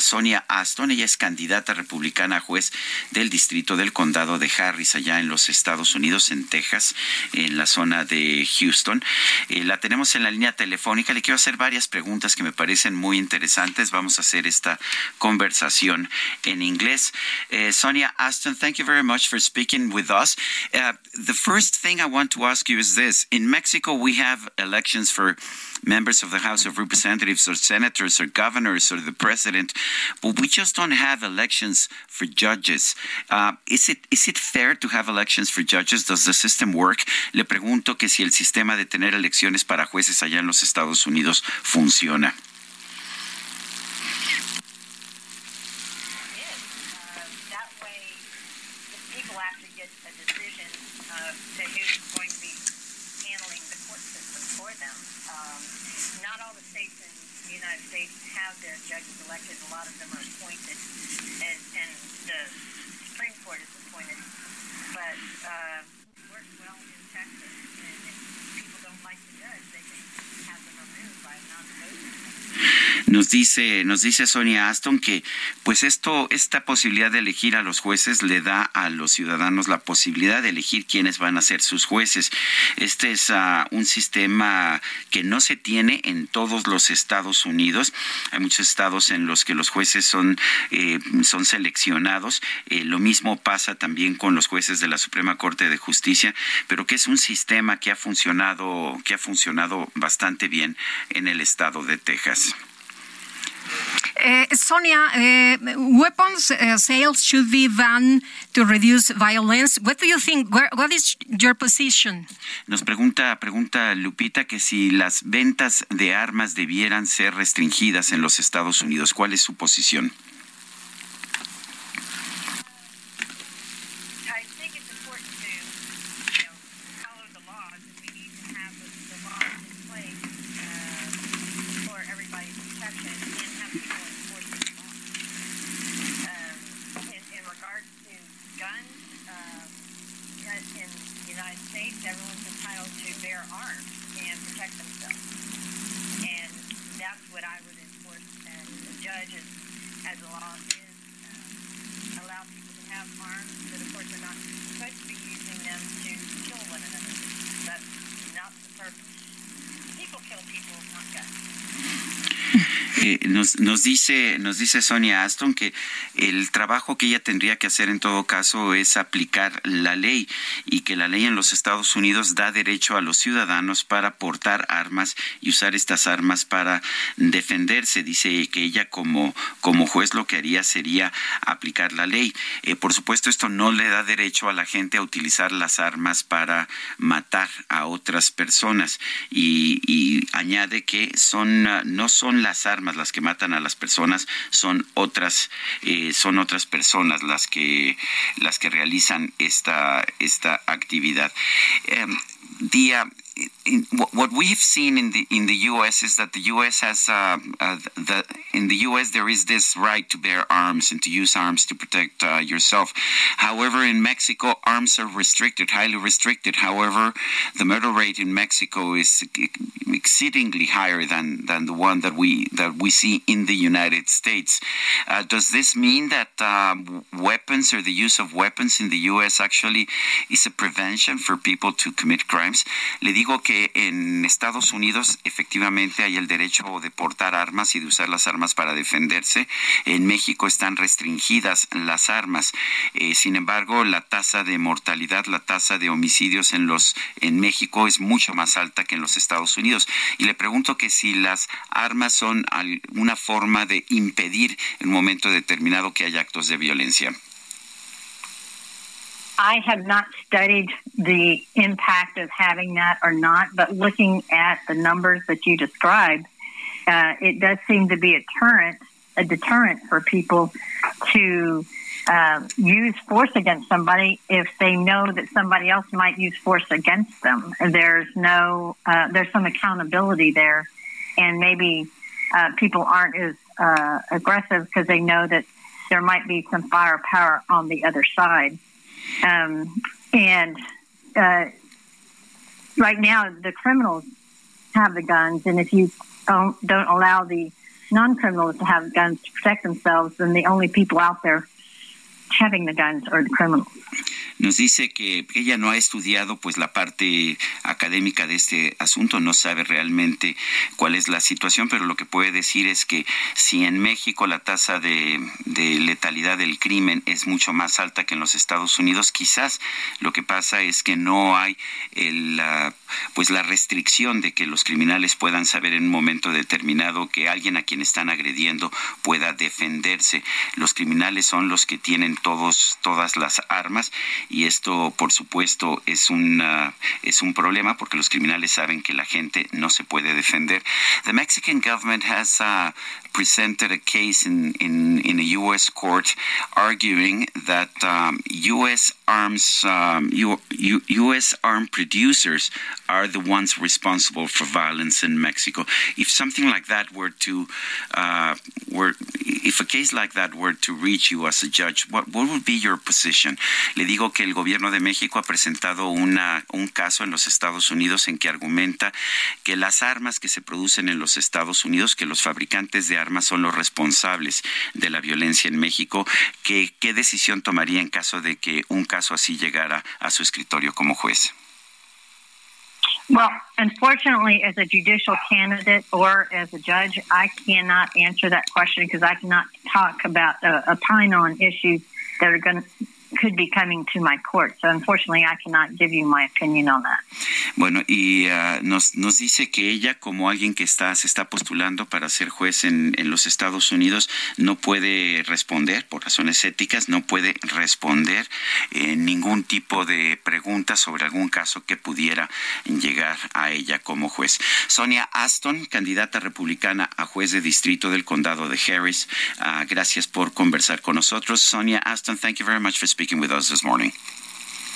Sonia Aston, ella es candidata republicana a juez del distrito del condado de Harris, allá en los Estados Unidos, en Texas, en la zona de Houston. Eh, la tenemos en la línea telefónica. Le quiero hacer varias preguntas que me parecen muy interesantes. Vamos a hacer esta conversación en inglés. Uh, Sonia Aston, thank you very much for speaking with us. Uh, the first thing I want to ask you is this. In Mexico, we have elections for members of the House of Representatives or senators or governors or the president, but we just don't have elections for judges. Uh, is it is it fair to have elections for judges? Does the system work? Le pregunto que si el sistema de tener elecciones para jueces allá en los Estados Unidos funciona. Nos dice, nos dice Sonia Aston que pues esto, esta posibilidad de elegir a los jueces le da a los ciudadanos la posibilidad de elegir quiénes van a ser sus jueces. Este es uh, un sistema que no se tiene en todos los Estados Unidos. Hay muchos estados en los que los jueces son, eh, son seleccionados. Eh, lo mismo pasa también con los jueces de la Suprema Corte de Justicia, pero que es un sistema que ha funcionado, que ha funcionado bastante bien en el estado de Texas. Uh, Sonia, uh, weapons uh, sales should be banned to reduce violence. What do you think? Where, what is your position? Nos pregunta, pregunta Lupita que si las ventas de armas debieran ser restringidas en los Estados Unidos. ¿Cuál es su posición? Nos, dice, nos dice Sonia Aston que el trabajo que ella tendría que hacer en todo caso es aplicar la ley y que la ley en los Estados Unidos da derecho a los ciudadanos para portar armas y usar estas armas para defenderse. Dice que ella como, como juez lo que haría sería aplicar la ley. Eh, por supuesto, esto no le da derecho a la gente a utilizar las armas para matar a otras personas y, y añade que son no son las armas las que matan a las personas, son otras, eh, son otras personas las que, las que realizan esta, esta actividad. Um, the, in, what we've seen in the in the U.S. is that the U.S. has uh, uh, the in the U.S. there is this right to bear arms and to use arms to protect uh, yourself. However, in Mexico, arms are restricted, highly restricted. However, the murder rate in Mexico is exceedingly higher than than the one that we that we see in the United States. Uh, does this mean that um, weapons or the use of weapons in the U.S. actually is a prevention for people to commit crimes? Le digo que en Estados Unidos efectivamente hay el derecho de portar armas y de usar las armas para defenderse. En México están restringidas las armas. Eh, sin embargo, la tasa de mortalidad, la tasa de homicidios en los en México es mucho más alta que en los Estados Unidos. Y le pregunto que si las armas son una forma de impedir en un momento determinado que haya actos de violencia. I have not studied the impact of having that or not, but looking at the numbers that you described, uh, it does seem to be a deterrent, a deterrent for people to uh, use force against somebody if they know that somebody else might use force against them. There's no, uh, there's some accountability there, and maybe uh, people aren't as uh, aggressive because they know that there might be some firepower on the other side. Um, and uh, right now, the criminals have the guns, and if you don't, don't allow the non-criminals to have guns to protect themselves, then the only people out there having the guns are the criminals. Nos dice que ella no ha estudiado pues la parte académica de este asunto, no sabe realmente cuál es la situación, pero lo que puede decir es que si en México la tasa de, letalidad del crimen es mucho más alta que en los Estados Unidos, quizás lo que pasa es que no hay el, pues la restricción de que los criminales puedan saber en un momento determinado que alguien a quien están agrediendo pueda defenderse. Los criminales son los que tienen todos todas las armas y esto por supuesto es una es un problema porque los criminales saben que la gente no se puede defender. The Mexican government has uh, presented a case in, in, in a U.S. court arguing that um, U.S. arms um, U, U, U.S. arm producers are the ones responsible for violence in Mexico. If something like that were to uh, were if a case like that were to reach you as a judge, what what would be your position? Le digo que el gobierno de México ha presentado una, un caso en los Estados Unidos en que argumenta que las armas que se producen en los Estados Unidos, que los fabricantes de armas son los responsables de la violencia en México, que, ¿qué decisión tomaría en caso de que un caso así llegara a su escritorio como juez? Well, unfortunately, as a judicial candidate or as a judge, I cannot answer that question because I cannot talk about uh, opine on issues that are going to could be coming to my court. So unfortunately, I cannot give you my opinion on that. Bueno, y uh, nos, dice que ella, como alguien que está, se está postulando para ser juez en, en los Estados Unidos, no puede responder por razones éticas, no puede responder eh, ningún tipo de pregunta sobre algún caso que pudiera llegar a ella como juez. Sonia Aston, candidata republicana a juez de distrito del condado de Harris, uh, gracias por conversar con nosotros. Sonia Aston, thank you very much for speaking with us this morning.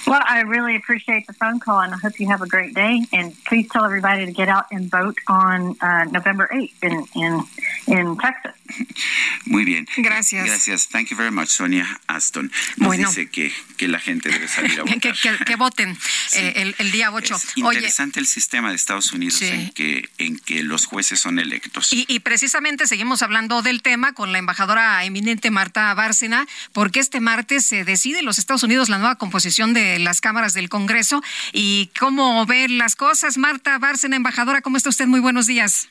Well, I really appreciate the phone call, and I hope you have a great day. And please tell everybody to get out and vote on uh, November 8th in, in, in Texas. Muy bien. Gracias. Gracias. Thank you very much, Sonia Aston. Nos bueno. dice que, que la gente debe salir a votar. que, que, que, voten sí. eh, el, el, día 8. Es interesante Oye, el sistema de Estados Unidos sí. en, que, en que los jueces son electos. Y, y, precisamente seguimos hablando del tema con la embajadora eminente Marta Bárcena, porque este martes se decide en los Estados Unidos la nueva composición de las cámaras del Congreso y cómo ven las cosas. Marta Bárcena, embajadora, ¿cómo está usted? Muy buenos días.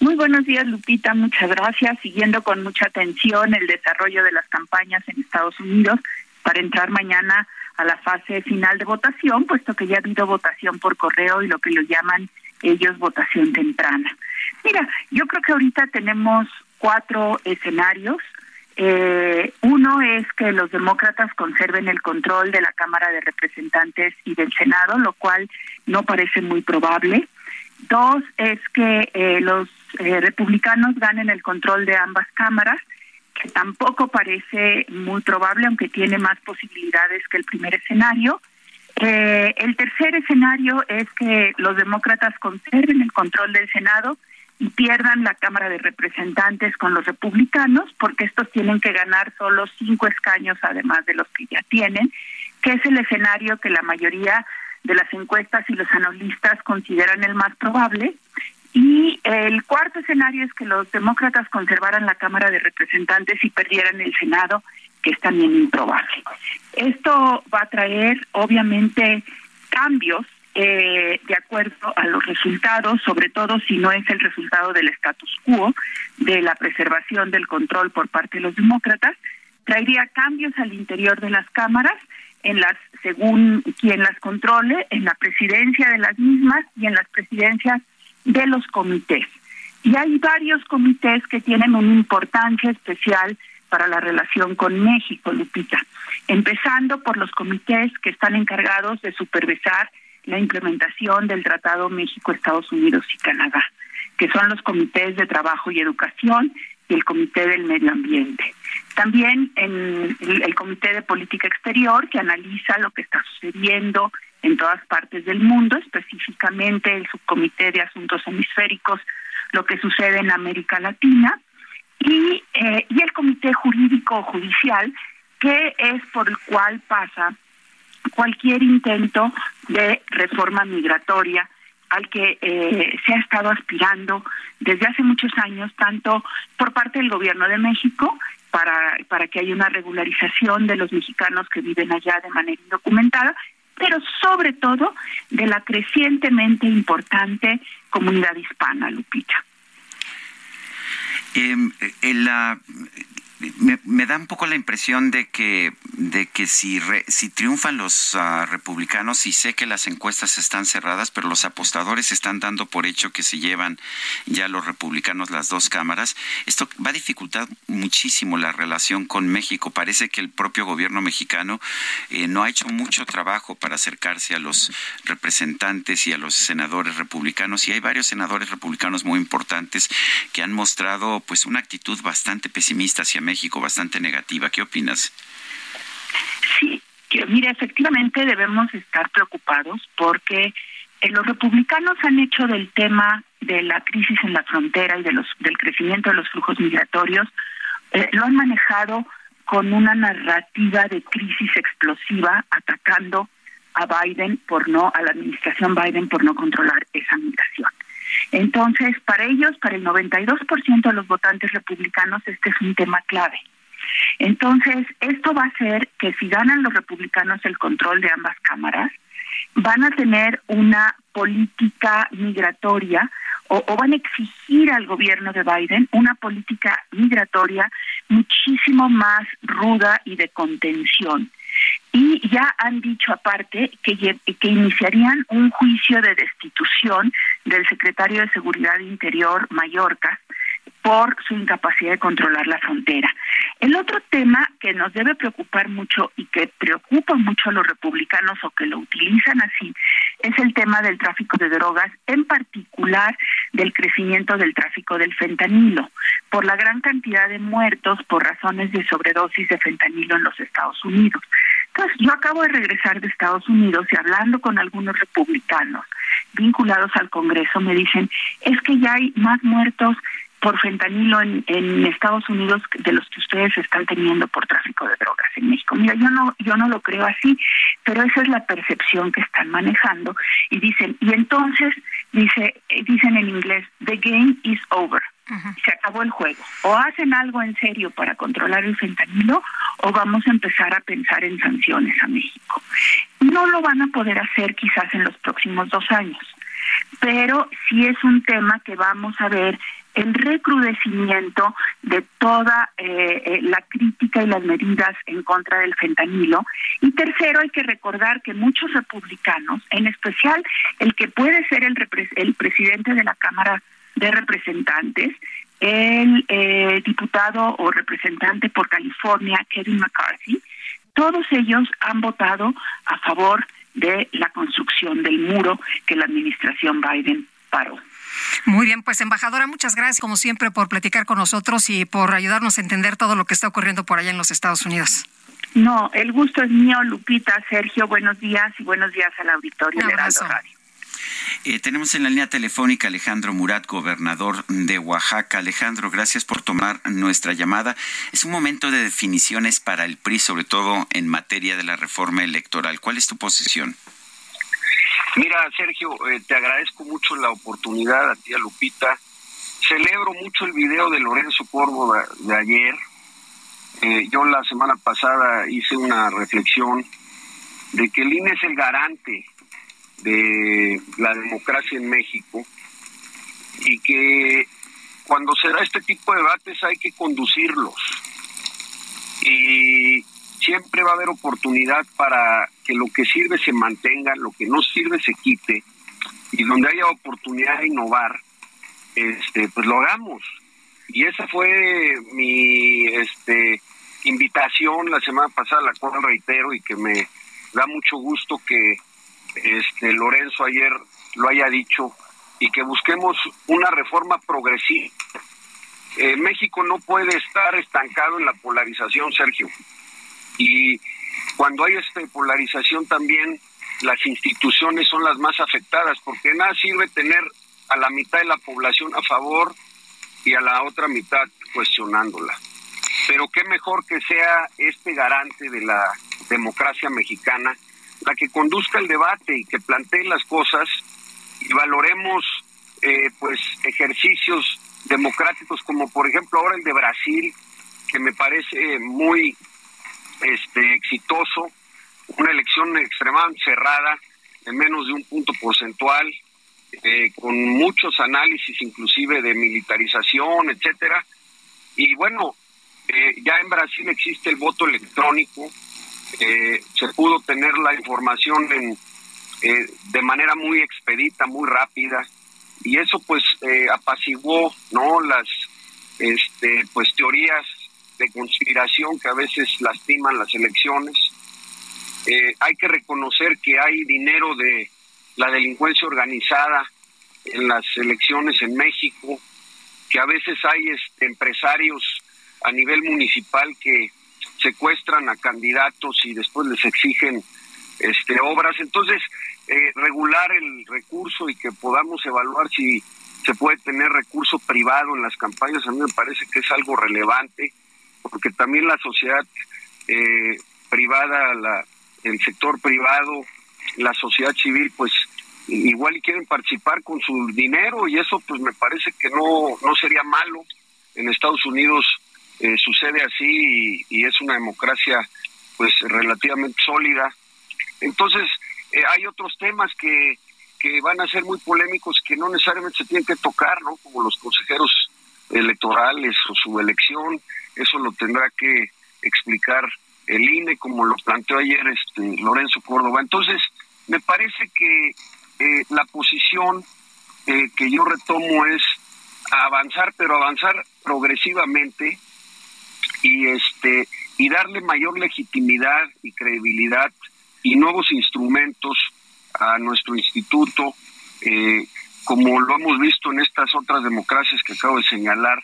Muy buenos días, Lupita. Muchas gracias. Siguiendo con mucha atención el desarrollo de las campañas en Estados Unidos para entrar mañana a la fase final de votación, puesto que ya ha habido votación por correo y lo que lo llaman ellos votación temprana. Mira, yo creo que ahorita tenemos cuatro escenarios. Eh, uno es que los demócratas conserven el control de la Cámara de Representantes y del Senado, lo cual no parece muy probable. Dos es que eh, los eh, republicanos ganen el control de ambas cámaras, que tampoco parece muy probable, aunque tiene más posibilidades que el primer escenario. Eh, el tercer escenario es que los demócratas conserven el control del Senado y pierdan la Cámara de Representantes con los republicanos, porque estos tienen que ganar solo cinco escaños además de los que ya tienen, que es el escenario que la mayoría de las encuestas y los analistas consideran el más probable. Y el cuarto escenario es que los demócratas conservaran la Cámara de Representantes y perdieran el Senado, que es también improbable. Esto va a traer, obviamente, cambios eh, de acuerdo a los resultados, sobre todo si no es el resultado del status quo, de la preservación del control por parte de los demócratas, traería cambios al interior de las cámaras en las según quien las controle, en la presidencia de las mismas y en las presidencias de los comités. Y hay varios comités que tienen una importancia especial para la relación con México, Lupita, empezando por los comités que están encargados de supervisar la implementación del Tratado México-Estados Unidos y Canadá, que son los comités de trabajo y educación y el Comité del Medio Ambiente. También en el, Comité de Política Exterior, que analiza lo que está sucediendo en todas partes del mundo, específicamente el Subcomité de Asuntos Hemisféricos, lo que sucede en América Latina, y, eh, y el Comité Jurídico Judicial, que es por el cual pasa cualquier intento de reforma migratoria al que eh, se ha estado aspirando desde hace muchos años, tanto por parte del gobierno de México, para, para que haya una regularización de los mexicanos que viven allá de manera indocumentada, pero sobre todo de la crecientemente importante comunidad hispana, Lupita. Eh, en la, me, da un poco la impresión de que, de que si, si triunfan los ah, republicanos, y sé que las encuestas están cerradas, pero los apostadores están dando por hecho que se llevan ya los republicanos las dos cámaras, esto va a dificultar muchísimo la relación con México. Parece que el propio gobierno mexicano eh, no ha hecho mucho trabajo para acercarse a los representantes y a los senadores republicanos, y hay varios senadores republicanos muy importantes que han mostrado pues una actitud bastante pesimista hacia México México bastante negativa. ¿Qué opinas? Sí, que, mira, efectivamente debemos estar preocupados porque eh, los republicanos han hecho del tema de la crisis en la frontera y de los del crecimiento de los flujos migratorios, eh, lo han manejado con una narrativa de crisis explosiva atacando a Biden por no, a la administración Biden por no controlar esa migración. Entonces, para ellos, para el 92% de los votantes republicanos, este es un tema clave. Entonces, esto va a hacer que si ganan los republicanos el control de ambas cámaras, van a tener una política migratoria o, o, van a exigir al gobierno de Biden una política migratoria muchísimo más ruda y de contención y ya han dicho aparte que, que iniciarían un juicio de destitución del secretario de Seguridad Interior Mallorca por su incapacidad de controlar la frontera. El otro tema que nos debe preocupar mucho y que preocupa mucho a los republicanos o que lo utilizan así es el tema del tráfico de drogas, en particular del crecimiento del tráfico del fentanilo, por la gran cantidad de muertos por razones de sobredosis de fentanilo en los Estados Unidos. Entonces, yo acabo de regresar de Estados Unidos y hablando con algunos republicanos vinculados al Congreso me dicen, es que ya hay más muertos por fentanilo en, en Estados Unidos de los que ustedes están teniendo por tráfico de drogas en México. Mira, yo no yo no lo creo así, pero esa es la percepción que están manejando y dicen y entonces dice dicen en inglés the game is over. Se acabó el juego. O hacen algo en serio para controlar el fentanilo o vamos a empezar a pensar en sanciones a México. No lo van a poder hacer quizás en los próximos dos años, pero sí es un tema que vamos a ver el recrudecimiento de toda eh, eh, la crítica y las medidas en contra del fentanilo. Y tercero, hay que recordar que muchos republicanos, en especial el que puede ser el, el presidente de la Cámara de Representantes, el eh, diputado o representante por California, Kevin McCarthy, todos ellos han votado a favor de la construcción del muro que la administración Biden paró. Muy bien, pues embajadora, muchas gracias como siempre por platicar con nosotros y por ayudarnos a entender todo lo que está ocurriendo por allá en los Estados Unidos. No, el gusto es mío, Lupita, Sergio, buenos días y buenos días al auditorio de Radio. Eh, tenemos en la línea telefónica Alejandro Murat, gobernador de Oaxaca. Alejandro, gracias por tomar nuestra llamada. Es un momento de definiciones para el PRI, sobre todo en materia de la reforma electoral. ¿Cuál es tu posición? Mira, Sergio, eh, te agradezco mucho la oportunidad a ti, a Lupita. Celebro mucho el video de Lorenzo Corvo de, ayer. Eh, yo la semana pasada hice una reflexión de que el INE es el garante de la democracia en México y que cuando se da este tipo de debates hay que conducirlos y siempre va a haber oportunidad para que lo que sirve se mantenga, lo que no sirve se quite y donde haya oportunidad de innovar, este, pues lo hagamos. Y esa fue mi este, invitación la semana pasada, la cual reitero y que me da mucho gusto que este Lorenzo ayer lo haya dicho y que busquemos una reforma progresiva. Eh, México no puede estar estancado en la polarización, Sergio. Y cuando hay esta polarización también las instituciones son las más afectadas, porque nada sirve tener a la mitad de la población a favor y a la otra mitad cuestionándola. Pero qué mejor que sea este garante de la democracia mexicana la que conduzca el debate y que plantee las cosas y valoremos eh, pues ejercicios democráticos como por ejemplo ahora el de Brasil que me parece muy este exitoso una elección extremadamente cerrada en menos de un punto porcentual eh, con muchos análisis inclusive de militarización etcétera. Y bueno eh, ya en Brasil existe el voto electrónico eh, se pudo tener la información en, de manera muy expedita, muy rápida, y eso pues apaciguó no las este, pues teorías de conspiración que a veces lastiman las elecciones. Eh, hay que reconocer que hay dinero de la delincuencia organizada en las elecciones en México, que a veces hay este, empresarios a nivel municipal que secuestran a candidatos y después les exigen este, obras. Entonces, eh, regular el recurso y que podamos evaluar si se puede tener recurso privado en las campañas, a mí me parece que es algo relevante, porque también la sociedad eh, privada, la, el sector privado, la sociedad civil, pues igual y quieren participar con su dinero y eso pues me parece que no, no sería malo. En Estados Unidos eh, sucede así y, es una democracia pues relativamente sólida. Entonces, eh, hay otros temas que, que van a ser muy polémicos que no necesariamente se tienen que tocar, ¿no? Como los consejeros electorales o su elección, eso lo tendrá que explicar el INE, como lo planteó ayer este Lorenzo Córdoba. Entonces, me parece que eh, la posición que yo retomo es avanzar, pero avanzar progresivamente, y este y darle mayor legitimidad y credibilidad y nuevos instrumentos a nuestro instituto eh, como lo hemos visto en estas otras democracias que acabo de señalar,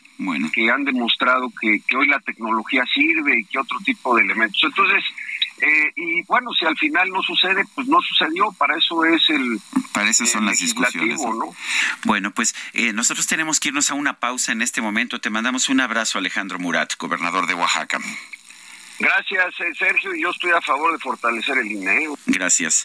que han demostrado que, que, hoy la tecnología sirve y que otro tipo de elementos. Entonces, eh, y bueno, si al final no sucede, pues no sucedió, para eso es el... Para eso son las discusiones. ¿no? Bueno, pues eh, nosotros tenemos que irnos a una pausa en este momento. Te mandamos un abrazo, Alejandro Murat, gobernador de Oaxaca. Gracias, eh, Sergio, y yo estoy a favor de fortalecer el INE. Gracias.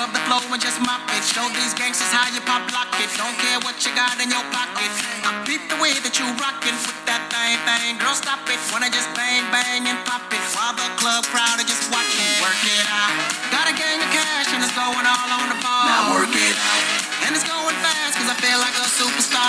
Scrub the flow and just mop it. Show these gangsters how you pop lock it. Don't care what you got in your pocket. I beat the way that you rockin' with that thing thing. Girl, stop it. Wanna just bang bang and pop it while the club crowd are just watching. Work it out. Got a gang of cash and it's going all on the ball. Now work it out. I feel like a superstar.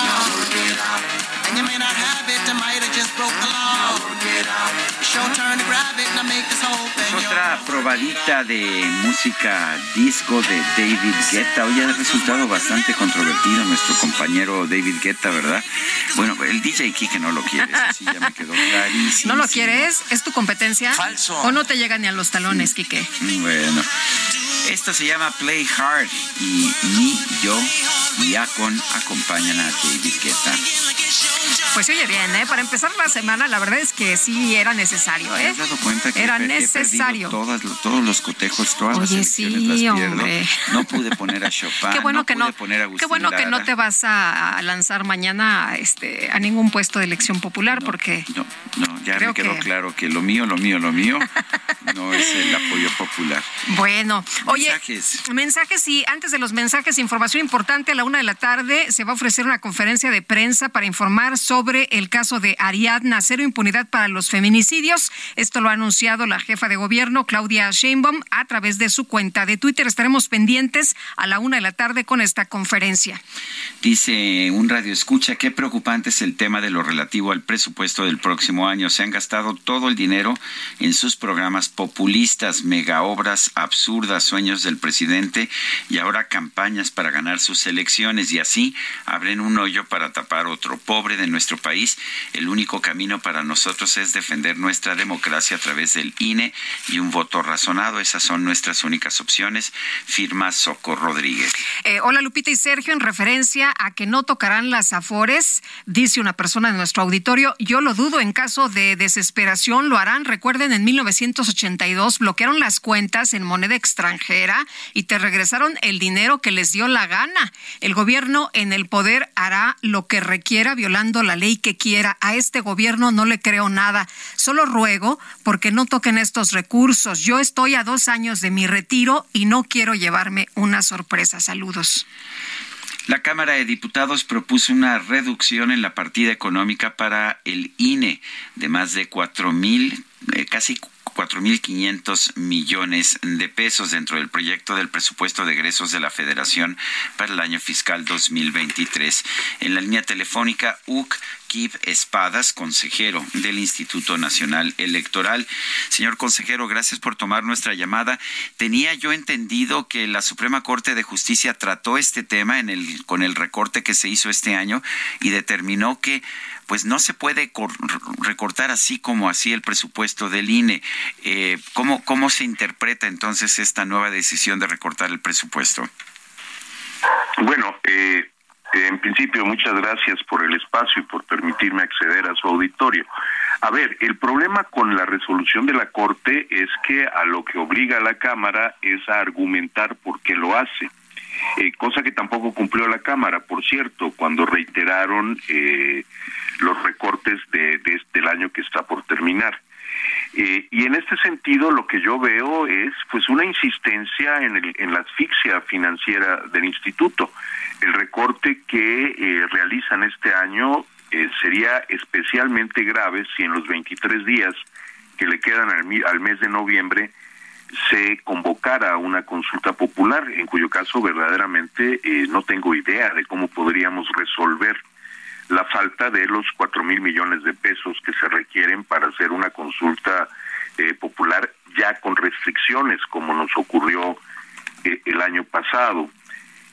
And you may not have it, I might have just broke the law. Now work it out. Show turn to grab it and I make this whole thing. Otra probadita de música disco de David Guetta. Hoy ha resultado bastante controvertido nuestro compañero David Guetta, ¿verdad? Bueno, el DJ Kike no lo quiere, eso sí ya me quedó clarísimo. ¿No lo quieres? ¿Es tu competencia? Falso. ¿O no te llega ni a los talones, Kike? Bueno, esto se llama Play Hard y Mi, Yo y Akon acompañan a David Guetta. Pues oye bien, ¿eh? Para empezar la semana, la verdad es que sí era necesario, ¿Te ¿eh? has dado cuenta que Era he necesario. todas, todos los cotejos, todas las Oye, elecciones sí, las pierdo? hombre. No pude poner a Chopin, Qué bueno que pude no, poner a Agustín qué bueno que no te vas a lanzar mañana este, a ningún puesto de elección popular porque No, ya Creo me quedó que- claro que lo mío, lo mío, lo mío no es el apoyo popular. Bueno, oye, Mensajes. mensajes y antes de los mensajes, información importante a la una de la tarde se va a ofrecer una conferencia de prensa para informar sobre el caso de Ariadna, cero impunidad para los feminicidios. Esto lo ha anunciado la jefa de gobierno, Claudia Sheinbaum, a través de su cuenta de Twitter. Estaremos pendientes a la una de la tarde con esta conferencia. Dice un radio escucha, qué preocupante es el tema de lo relativo al presupuesto del próximo año. Se han gastado todo el dinero en sus programas populistas, mega obras absurdas, sueños del presidente y ahora campañas para ganar sus elecciones y así abren un hoyo para tapar otro. Pobre de nuestro país, el único camino para nosotros es defender nuestra democracia a través del INE y un voto razonado. Esas son nuestras únicas opciones. Firma Soco Rodríguez. Eh, hola Lupita y Sergio, en referencia a que no tocarán las afores, dice una persona de nuestro auditorio, yo lo dudo, en caso de desesperación lo harán. Recuerden, en 1982 bloquearon las cuentas en moneda extranjera y te regresaron el dinero que les dio la gana. El gobierno en el poder hará lo que requiera violando la ley que quiera. A este gobierno no le creo nada. Solo ruego porque no toquen estos recursos. Yo estoy a dos años de mi retiro y no quiero llevarme una sorpresa. Saludos. La Cámara de Diputados propuso una reducción en la partida económica para el INE de más de cuatro mil, eh, casi 4.500 millones de pesos dentro del proyecto del presupuesto de egresos de la Federación para el año fiscal 2023. En la línea telefónica, UC Kip Espadas, consejero del Instituto Nacional Electoral. Señor consejero, gracias por tomar nuestra llamada. Tenía yo entendido que la Suprema Corte de Justicia trató este tema en el, con el recorte que se hizo este año y determinó que pues no se puede cor- recortar así como así el presupuesto del INE. Eh, ¿cómo, ¿Cómo se interpreta entonces esta nueva decisión de recortar el presupuesto? Bueno, eh, en principio, muchas gracias por el espacio y por permitirme acceder a su auditorio. A ver, el problema con la resolución de la Corte es que a lo que obliga a la Cámara es a argumentar por qué lo hace. Eh, cosa que tampoco cumplió la Cámara, por cierto, cuando reiteraron eh, los recortes de, de este el año que está por terminar. Eh, y en este sentido lo que yo veo es pues una insistencia en, el, en la asfixia financiera del instituto. El recorte que eh, realizan este año eh, sería especialmente grave si en los 23 días que le quedan al, al mes de noviembre se convocara una consulta popular, en cuyo caso verdaderamente eh, no tengo idea de cómo podríamos resolver la falta de los cuatro mil millones de pesos que se requieren para hacer una consulta eh, popular ya con restricciones como nos ocurrió eh, el año pasado.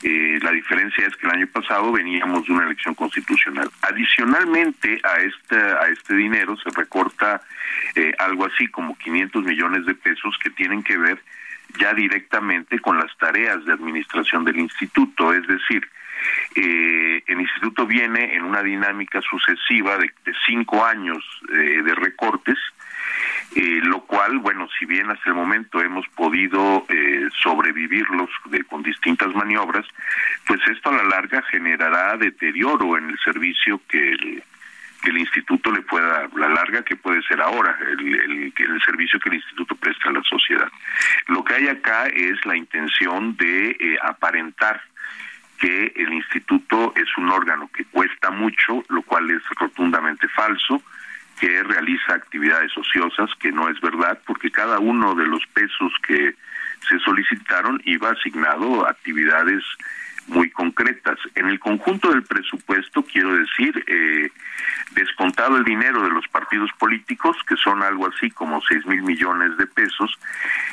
Eh, la diferencia es que el año pasado veníamos de una elección constitucional. Adicionalmente a este, a este dinero se recorta eh, algo así como 500 millones de pesos que tienen que ver ya directamente con las tareas de administración del instituto, es decir, Eh, el instituto viene en una dinámica sucesiva de, cinco años eh, de recortes, eh, lo cual, bueno, si bien hasta el momento hemos podido sobrevivirlos con distintas maniobras, pues esto a la larga generará deterioro en el servicio que el, que el instituto le pueda, la larga que puede ser ahora, el, el, el, servicio que el instituto presta a la sociedad. Lo que hay acá es la intención de eh, aparentar que el instituto es un órgano que cuesta mucho, lo cual es rotundamente falso, que realiza actividades ociosas, que no es verdad, porque cada uno de los pesos que se solicitaron iba asignado a actividades muy concretas. En el conjunto del presupuesto, quiero decir, eh, descontado el dinero de los partidos políticos, que son algo así como 6 mil millones de pesos,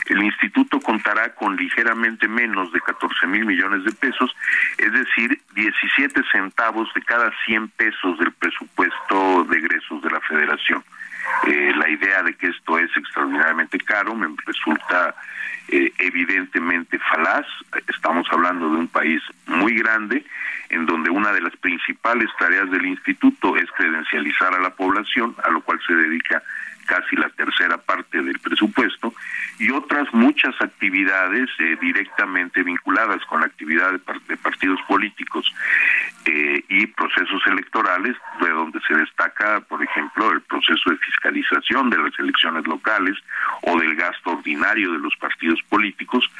el instituto contará con ligeramente menos de 14 mil millones de pesos, es decir, 17 centavos de cada 100 pesos del presupuesto de egresos de la federación. Eh, la idea de que esto es extraordinariamente caro me resulta eh, evidentemente falaz. Estamos hablando de un país muy grande en donde una de las principales tareas del instituto es credencializar a la población, a lo cual se dedica casi la tercera parte del presupuesto, y otras muchas actividades eh, directamente vinculadas con la actividad de, partidos políticos eh, y procesos electorales, de donde se destaca, por ejemplo, el proceso de fiscalización de las elecciones locales o del gasto ordinario de los partidos políticos,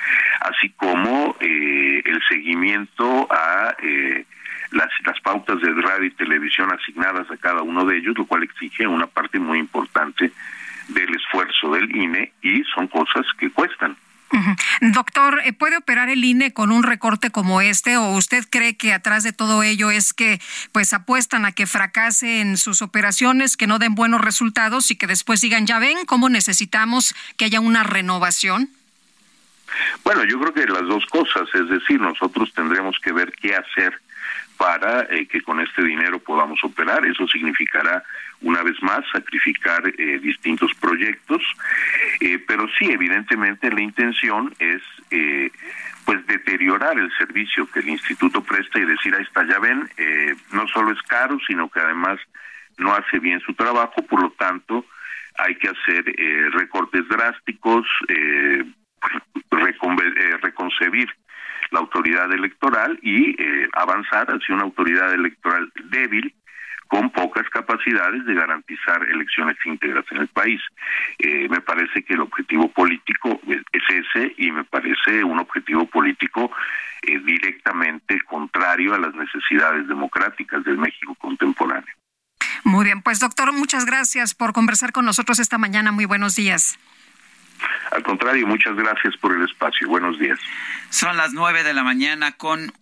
así como eh, el seguimiento a las, las pautas de radio y televisión asignadas a cada uno de ellos, lo cual exige una parte muy importante del esfuerzo del INE y son cosas que cuestan. Doctor, eh, ¿puede operar el INE con un recorte como este o usted cree que atrás de todo ello es que pues apuestan a que fracasen sus operaciones, que no den buenos resultados y que después digan, ya ven cómo necesitamos que haya una renovación? Bueno, yo creo que las dos cosas, es decir, nosotros tendremos que ver qué hacer para eh, que con este dinero podamos operar. Eso significará, una vez más, sacrificar eh, distintos proyectos, eh, pero sí, evidentemente, la intención es pues deteriorar el servicio que el instituto presta y decir, ahí está, ya ven, no solo es caro, sino que además no hace bien su trabajo, por lo tanto, hay que hacer recortes drásticos, reconcebir la autoridad electoral y eh, avanzar hacia una autoridad electoral débil con pocas capacidades de garantizar elecciones íntegras en el país. Eh, me parece que el objetivo político es ese y me parece un objetivo político eh, directamente contrario a las necesidades democráticas del México contemporáneo. Muy bien, pues doctor, muchas gracias por conversar con nosotros esta mañana. Muy buenos días. Al contrario, muchas gracias por el espacio. Buenos días. Son las nueve de la mañana con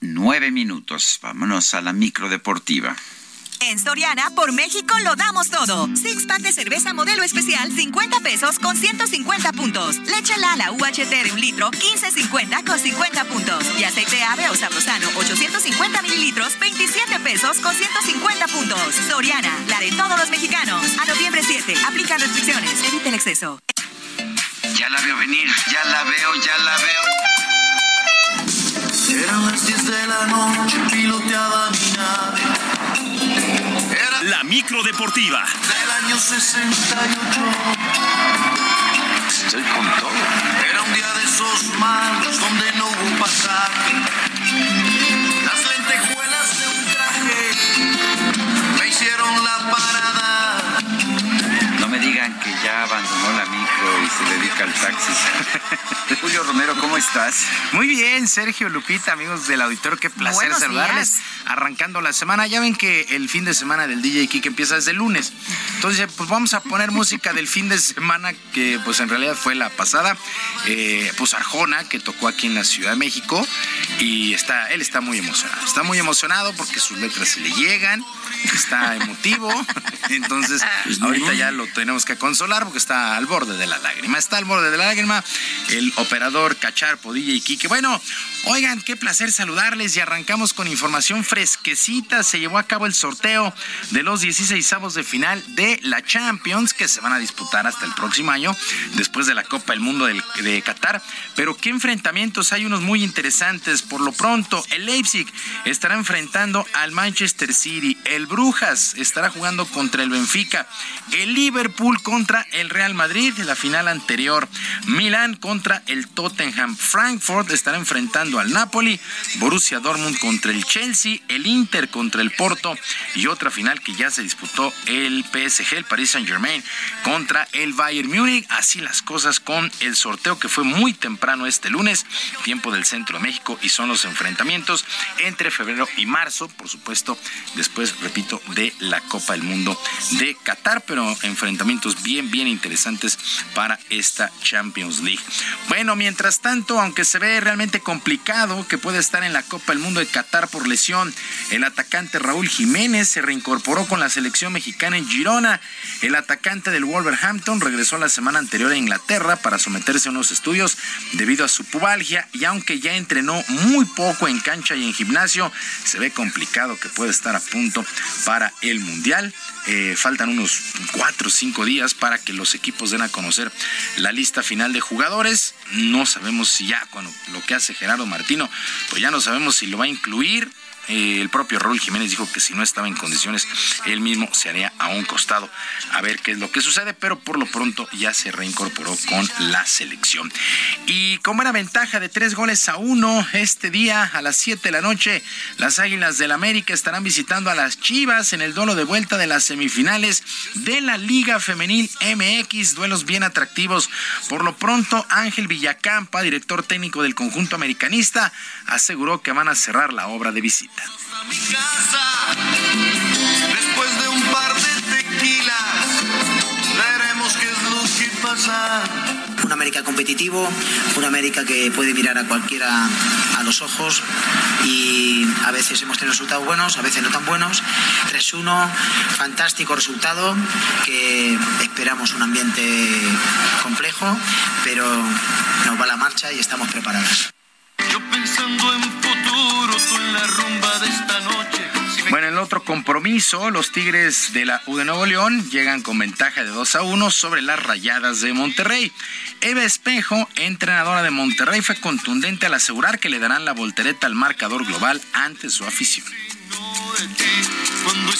nueve minutos. Vámonos a la micro deportiva. En Soriana, por México lo damos todo. Six pack de cerveza modelo especial, 50 pesos con 150 puntos. Leche Lala UHT de un litro, 15.50 con 50 puntos. Y aceite ave o sabrosano, 850 mililitros, 27 pesos con 150 puntos. Soriana, la de todos los mexicanos. A noviembre 7, aplica restricciones, evite el exceso. Ya la veo venir, ya la veo, ya la veo. Eran las 10 de la noche, piloteaba mi nave. La micro deportiva. Del año 68. Estoy con todo. Era un día de esos malos donde no hubo pasaje. Las lentejuelas de un traje me hicieron la parada. Ya abandonó la micro y se dedica al taxi. Julio Romero, ¿cómo estás? Muy bien, Sergio Lupita, amigos del auditorio, qué placer Buenos saludarles. días. Arrancando la semana, ya ven que el fin de semana del DJ Kike empieza desde el lunes. Entonces, pues vamos a poner música del fin de semana que pues en realidad fue la pasada. Eh, pues Arjona, que tocó aquí en la Ciudad de México y está, él está muy emocionado. Está muy emocionado porque sus letras se le llegan, está emotivo. Entonces, ahorita ya lo tenemos que consolar porque está al borde de la lágrima. Está al borde de la lágrima. Él operador Cacharpo, DJ Kike. Bueno, oigan, qué placer saludarles y arrancamos con información fresquecita. Se llevó a cabo el sorteo de los 16 avos de final de la Champions que se van a disputar hasta el próximo año, después de la Copa del Mundo de Qatar. Pero qué enfrentamientos, hay unos muy interesantes. Por lo pronto, el Leipzig estará enfrentando al Manchester City, el Brujas estará jugando contra el Benfica, el Liverpool contra el Real Madrid, la final anterior, Milán contra el Tottenham, Frankfurt estará enfrentando al Napoli, Borussia Dortmund contra el Chelsea, el Inter contra el Porto y otra final que ya se disputó el PSG, el Paris Saint Germain contra el Bayern Múnich. Así las cosas con el sorteo que fue muy temprano este lunes, tiempo del centro de México y son los enfrentamientos entre febrero y marzo, por supuesto, después, repito, de la Copa del Mundo de Qatar, pero enfrentamientos bien, bien interesantes para esta Champions League. Bueno, mientras tanto, aunque se ve realmente complicado que pueda estar en la Copa del Mundo de Qatar por lesión, el atacante Raúl Jiménez se reincorporó con la selección mexicana en Girona. El atacante del Wolverhampton regresó la semana anterior a Inglaterra para someterse a unos estudios debido a su pubalgia y aunque ya entrenó muy poco en cancha y en gimnasio, se ve complicado que pueda estar a punto para el Mundial. Eh, faltan unos cuatro o cinco días para que los equipos den a conocer la lista final de jugadores. No sabemos si ya, cuando lo que hace Gerardo Martino, pues ya no sabemos si lo va a incluir el propio Raúl Jiménez dijo que si no estaba en condiciones, él mismo se haría a un costado a ver qué es lo que sucede, pero por lo pronto ya se reincorporó con la selección. Y con buena ventaja de tres goles a uno, este día a las 7 de la noche, las Águilas del América estarán visitando a las Chivas en el duelo de vuelta de las semifinales de la Liga Femenil MX, duelos bien atractivos. Por lo pronto, Ángel Villacampa, director técnico del conjunto americanista, aseguró que van a cerrar la obra de visita. Después de un par de tequilas, veremos qué es lo que pasa. Un América competitivo, un América que puede mirar a cualquiera a los ojos y a veces hemos tenido resultados buenos, a veces no tan buenos. 3-1, fantástico resultado, que esperamos un ambiente complejo, pero nos va la marcha y estamos preparados. Compromiso, los Tigres de la U de Nuevo León llegan con ventaja de 2 a 1 sobre las Rayadas de Monterrey. Eva Espejo, entrenadora de Monterrey, fue contundente al asegurar que le darán la voltereta al marcador global ante su afición. Cuando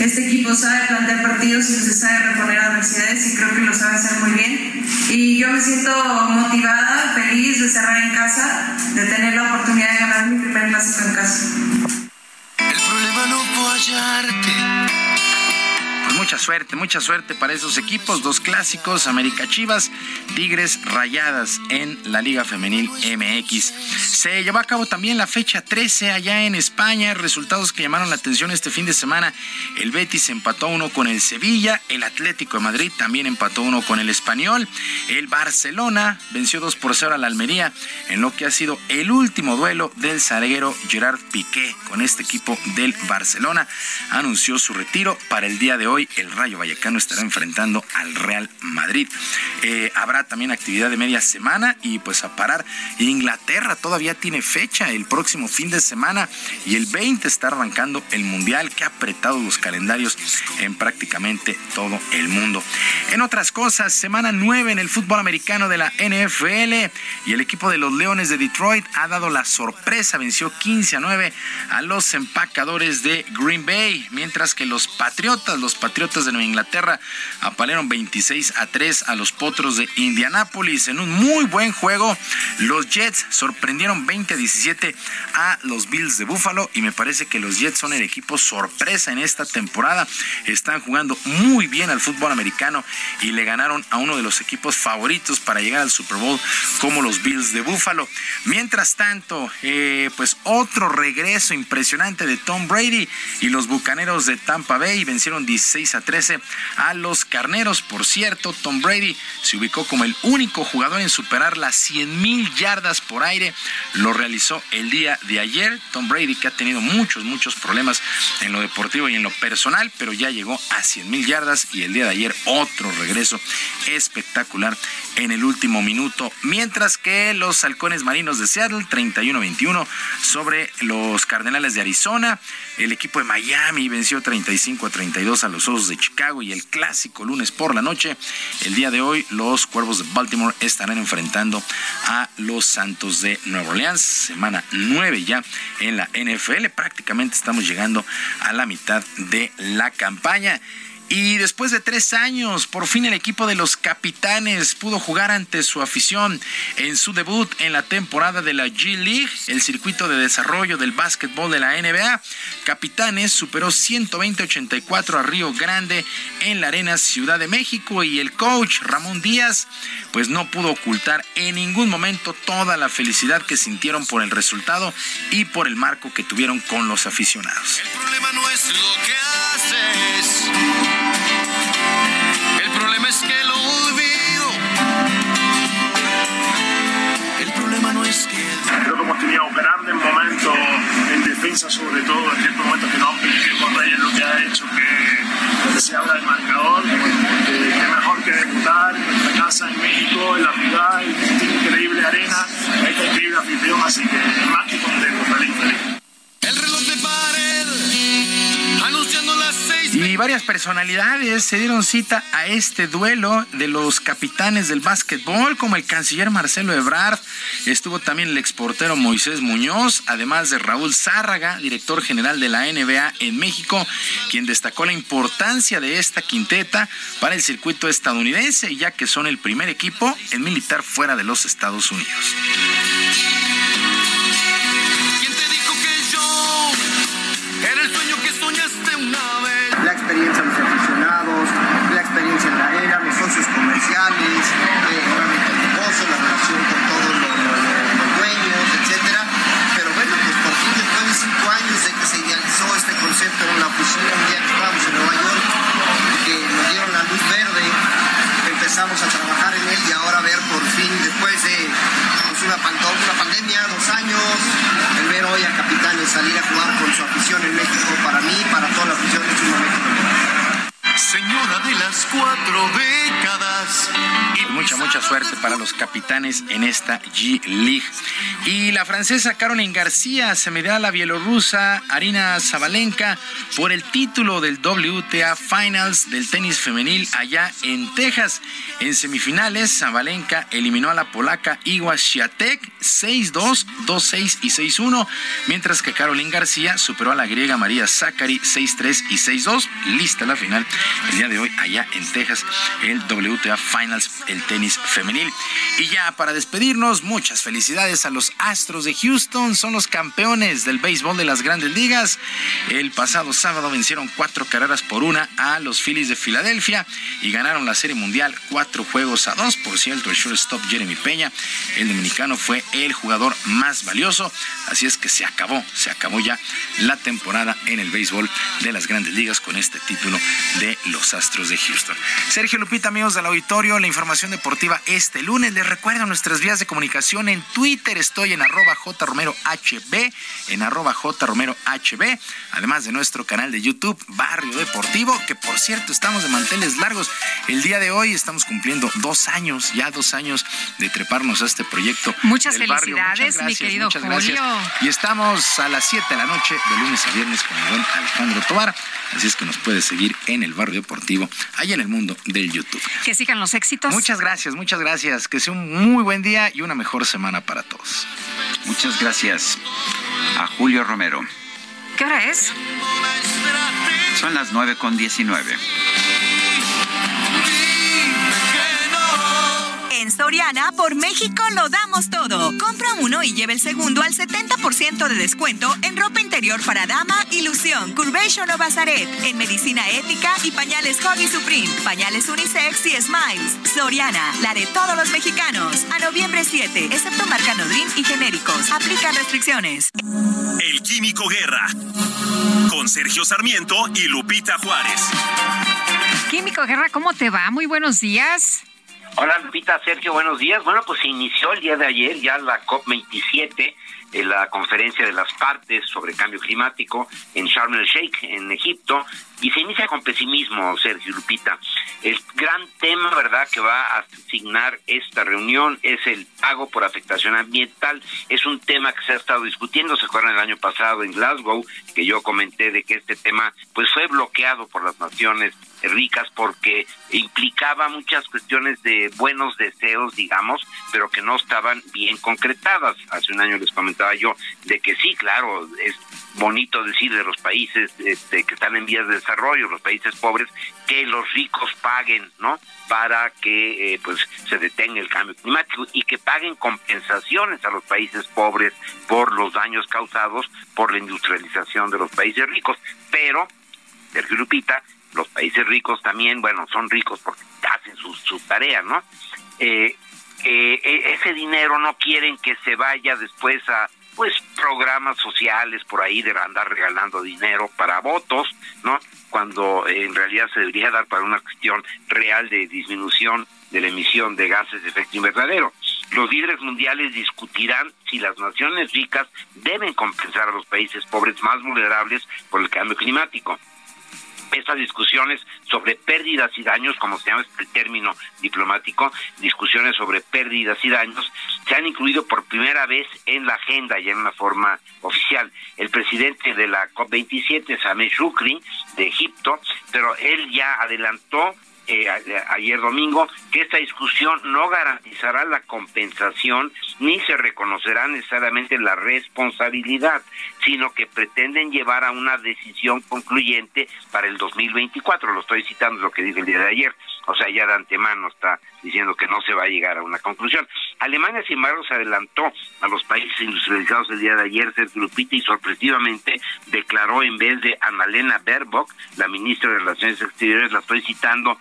este equipo sabe plantear partidos y se sabe reponer adversidades y creo que lo sabe hacer muy bien. Y yo me siento motivada, feliz de cerrar en casa, de tener la oportunidad de ganar mi primer clásico en casa. El problema no hallarte. Mucha suerte, mucha suerte para esos equipos, dos clásicos, América Chivas, Tigres Rayadas en la Liga Femenil MX. Se llevó a cabo también la fecha 13 allá en España, resultados que llamaron la atención este fin de semana. El Betis empató uno con el Sevilla, el Atlético de Madrid también empató uno con el Español, el Barcelona venció 2 por 0 a la Almería en lo que ha sido el último duelo del zaguero Gerard Piqué con este equipo del Barcelona. Anunció su retiro para el día de hoy el Rayo Vallecano estará enfrentando al Real Madrid. Eh, habrá también actividad de media semana y pues a parar. Inglaterra todavía tiene fecha el próximo fin de semana y el 20 está arrancando el Mundial que ha apretado los calendarios en prácticamente todo el mundo. En otras cosas, semana 9 en el fútbol americano de la NFL y el equipo de los Leones de Detroit ha dado la sorpresa, venció 15 a 9 a los empacadores de Green Bay, mientras que los Patriotas, los Patriotas de Nueva Inglaterra apalearon 26 a 3 a los Potros de Indianápolis en un muy buen juego. Los Jets sorprendieron 20 a 17 a los Bills de Buffalo y me parece que los Jets son el equipo sorpresa en esta temporada. Están jugando muy bien al fútbol americano y le ganaron a uno de los equipos favoritos para llegar al Super Bowl como los Bills de Buffalo. Mientras tanto, eh, pues otro regreso impresionante de Tom Brady y los Bucaneros de Tampa Bay vencieron 16 a a 13 a los carneros. Por cierto, Tom Brady se ubicó como el único jugador en superar las 100 mil yardas por aire. Lo realizó el día de ayer. Tom Brady, que ha tenido muchos, muchos problemas en lo deportivo y en lo personal, pero ya llegó a 100 mil yardas y el día de ayer otro regreso espectacular en el último minuto. Mientras que los halcones marinos de Seattle, 31-21 sobre los cardenales de Arizona. El equipo de Miami venció 35 a 32 a los De Chicago y el clásico lunes por la noche. El día de hoy los Cuervos de Baltimore estarán enfrentando a los Santos de Nueva Orleans. Semana 9 ya en la NFL. Prácticamente estamos llegando a la mitad de la campaña. Y después de tres años, por fin el equipo de los capitanes pudo jugar ante su afición en su debut en la temporada de la G League, el circuito de desarrollo del básquetbol de la NBA. Capitanes superó 120-84 a Río Grande en la Arena Ciudad de México y el coach Ramón Díaz pues no pudo ocultar en ningún momento toda la felicidad que sintieron por el resultado y por el marco que tuvieron con los aficionados. El problema no es lo que haces. El problema es que lo olvido. El problema no es que. Creo que hemos tenido en momentos en defensa, sobre todo en ciertos momentos que no han permitido Reyes lo que ha hecho que, se habla del marcador. Que, que mejor que debutar en nuestra casa en México, en la ciudad, en esta increíble arena, esta increíble afición, así que más que contento, feliz, feliz. El reloj de pared. Y varias personalidades se dieron cita a este duelo de los capitanes del básquetbol, como el canciller Marcelo Ebrard, estuvo también el exportero Moisés Muñoz, además de Raúl Zárraga, director general de la NBA en México, quien destacó la importancia de esta quinteta para el circuito estadounidense, ya que son el primer equipo en militar fuera de los Estados Unidos. Concepto en la oficina un día que estábamos en Nueva York, que nos dieron la luz verde, empezamos a trabajar en él y ahora ver por fin después de pues, una, pandemia, dos años, el ver hoy a Capitanes salir a jugar con su afición en México, para mí, para toda la afición es un momento Señora de las cuatro décadas. Y mucha, mucha suerte para los capitanes en esta G League. Y la francesa Caroline García se medirá a la bielorrusa Arina Zabalenka por el título del WTA Finals del tenis femenil allá en Texas. En semifinales, Zabalenka eliminó a la polaca Iwa Świątek 6-2, 2-6 y 6-1, mientras que Caroline García superó a la griega María Zachary 6-3 y 6-2. Lista la final el día de hoy allá en Texas, el WTA Finals, el tenis femenil. Y ya para despedirnos, muchas felicidades a los Astros de Houston, son los campeones del béisbol de las grandes ligas. El pasado sábado vencieron cuatro carreras por una a los Phillies de Filadelfia y ganaron la Serie Mundial cuatro juegos a dos. Por cierto, el shortstop Jeremy Peña, el dominicano, fue el jugador más valioso. Así es que se acabó, se acabó ya la temporada en el béisbol de las grandes ligas con este título de los Astros de Houston. Sergio Lupita, amigos del auditorio, la información deportiva este lunes. Les recuerdo nuestras vías de comunicación en Twitter. Estoy en arroba jromerohb, en arroba jromerohb, además de nuestro canal de YouTube, Barrio Deportivo, que por cierto estamos de manteles largos. El día de hoy estamos cumpliendo dos años, ya dos años de treparnos a este proyecto. Muchas del barrio. felicidades, mi querido muchas Julio. gracias. Y estamos a las 7 de la noche, de lunes a viernes, con el buen Alejandro Tobar. Así es que nos puede seguir en el Barrio Deportivo, allá en el mundo del YouTube. Que sigan los éxitos. Muchas gracias, muchas gracias. Que sea un muy buen día y una mejor semana para todos. Muchas gracias a Julio Romero. ¿Qué hora es? Son las 9 con 19. En Soriana, por México lo damos todo. Compra uno y lleve el segundo al 70% de descuento en ropa interior para dama, ilusión, curvation o bazaret, en medicina ética y pañales Hoggy Supreme, pañales unisex y smiles. Soriana, la de todos los mexicanos. A noviembre 7, excepto marca Nodrin y genéricos. Aplica restricciones. El Químico Guerra. Con Sergio Sarmiento y Lupita Juárez. Químico Guerra, ¿cómo te va? Muy buenos días. Hola Lupita, Sergio, buenos días. Bueno, pues se inició el día de ayer ya la COP27, en la conferencia de las partes sobre cambio climático en Sharm el Sheikh, en Egipto, y se inicia con pesimismo, Sergio Lupita. El gran tema, ¿verdad?, que va a asignar esta reunión es el pago por afectación ambiental. Es un tema que se ha estado discutiendo, se acuerdan el año pasado en Glasgow, que yo comenté de que este tema pues fue bloqueado por las naciones ricas porque implicaba muchas cuestiones de buenos deseos, digamos, pero que no estaban bien concretadas. Hace un año les comentaba yo de que sí, claro, es bonito decir de los países este, que están en vías de desarrollo, los países pobres, que los ricos paguen, ¿no? Para que eh, pues se detenga el cambio climático y que paguen compensaciones a los países pobres por los daños causados por la industrialización de los países ricos. Pero, Sergio Lupita, los países ricos también, bueno, son ricos porque hacen su, su tarea, ¿no? Eh, eh, ese dinero no quieren que se vaya después a pues programas sociales por ahí de andar regalando dinero para votos, ¿no? Cuando en realidad se debería dar para una cuestión real de disminución de la emisión de gases de efecto invernadero. Los líderes mundiales discutirán si las naciones ricas deben compensar a los países pobres más vulnerables por el cambio climático estas discusiones sobre pérdidas y daños, como se llama el término diplomático, discusiones sobre pérdidas y daños, se han incluido por primera vez en la agenda y en una forma oficial. El presidente de la COP27, Sameh Shukri, de Egipto, pero él ya adelantó eh, ayer domingo que esta discusión no garantizará la compensación ni se reconocerá necesariamente la responsabilidad, sino que pretenden llevar a una decisión concluyente para el 2024. Lo estoy citando lo que dice el día de ayer. O sea, ya de antemano está diciendo que no se va a llegar a una conclusión. Alemania, sin embargo, se adelantó a los países industrializados el día de ayer, Sergio Lupita, y sorpresivamente declaró en vez de Annalena Baerbock, la ministra de Relaciones Exteriores, la estoy citando,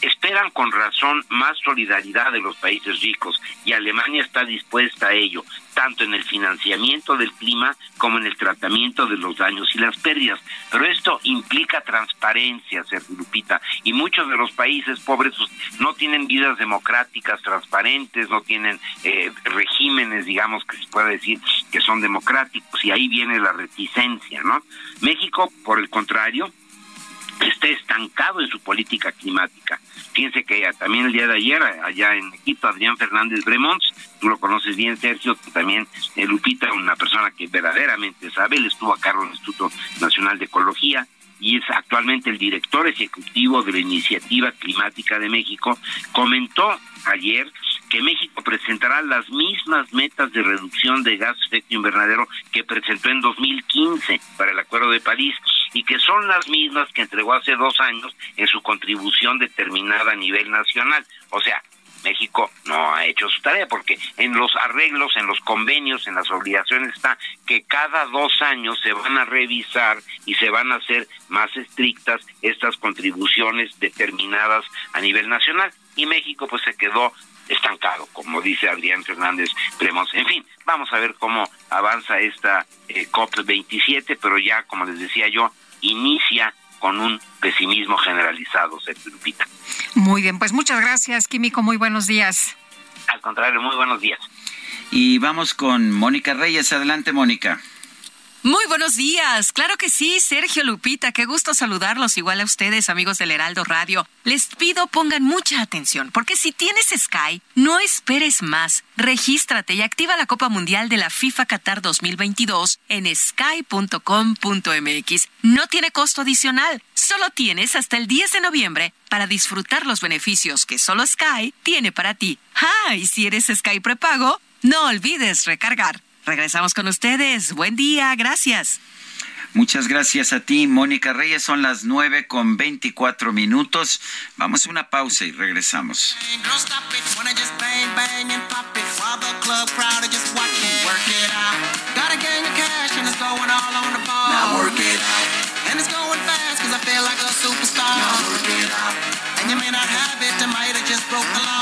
esperan con razón más solidaridad de los países ricos y Alemania está dispuesta a ello, tanto en el financiamiento del clima como en el tratamiento de los daños y las pérdidas. Pero esto implica transparencia, Sergio Lupita, y muchos de los países pobres pues, no tienen democráticas transparentes, no tienen eh, regímenes, digamos, que se puede decir que son democráticos, y ahí viene la reticencia, ¿no? México, por el contrario, está estancado en su política climática. Fíjense que también el día de ayer, allá en Egipto, Adrián Fernández Bremont, tú lo conoces bien, Sergio, también eh, Lupita, una persona que verdaderamente sabe, él estuvo a cargo del Instituto Nacional de Ecología y es actualmente el director ejecutivo de la Iniciativa Climática de México, comentó ayer que México presentará las mismas metas de reducción de gas efecto invernadero que presentó en 2015 para el Acuerdo de París y que son las mismas que entregó hace dos años en su contribución determinada a nivel nacional. O sea, México no ha hecho su tarea porque en los arreglos, en los convenios, en las obligaciones está que cada dos años se van a revisar y se van a hacer más estrictas estas contribuciones determinadas a nivel nacional y México pues se quedó estancado, como dice Adrián Fernández Premos. En fin, vamos a ver cómo avanza esta eh, COP27, pero ya, como les decía yo, inicia con un pesimismo generalizado, Sergio Lupita. Muy bien, pues muchas gracias, Químico. Muy buenos días. Al contrario, muy buenos días. Y vamos con Mónica Reyes. Adelante, Mónica. Muy buenos días. Claro que sí, Sergio Lupita, qué gusto saludarlos igual a ustedes, amigos del Heraldo Radio. Les pido pongan mucha atención, porque si tienes Sky, no esperes más. Regístrate y activa la Copa Mundial de la FIFA Qatar 2022 en sky.com.mx. No tiene costo adicional. Solo tienes hasta el 10 de noviembre para disfrutar los beneficios que solo Sky tiene para ti. Ah, y si eres Sky prepago, no olvides recargar. Regresamos con ustedes. Buen día, gracias. Muchas gracias a ti, Mónica Reyes. Son las nueve con veinticuatro minutos. Vamos a una pausa y regresamos. Sergio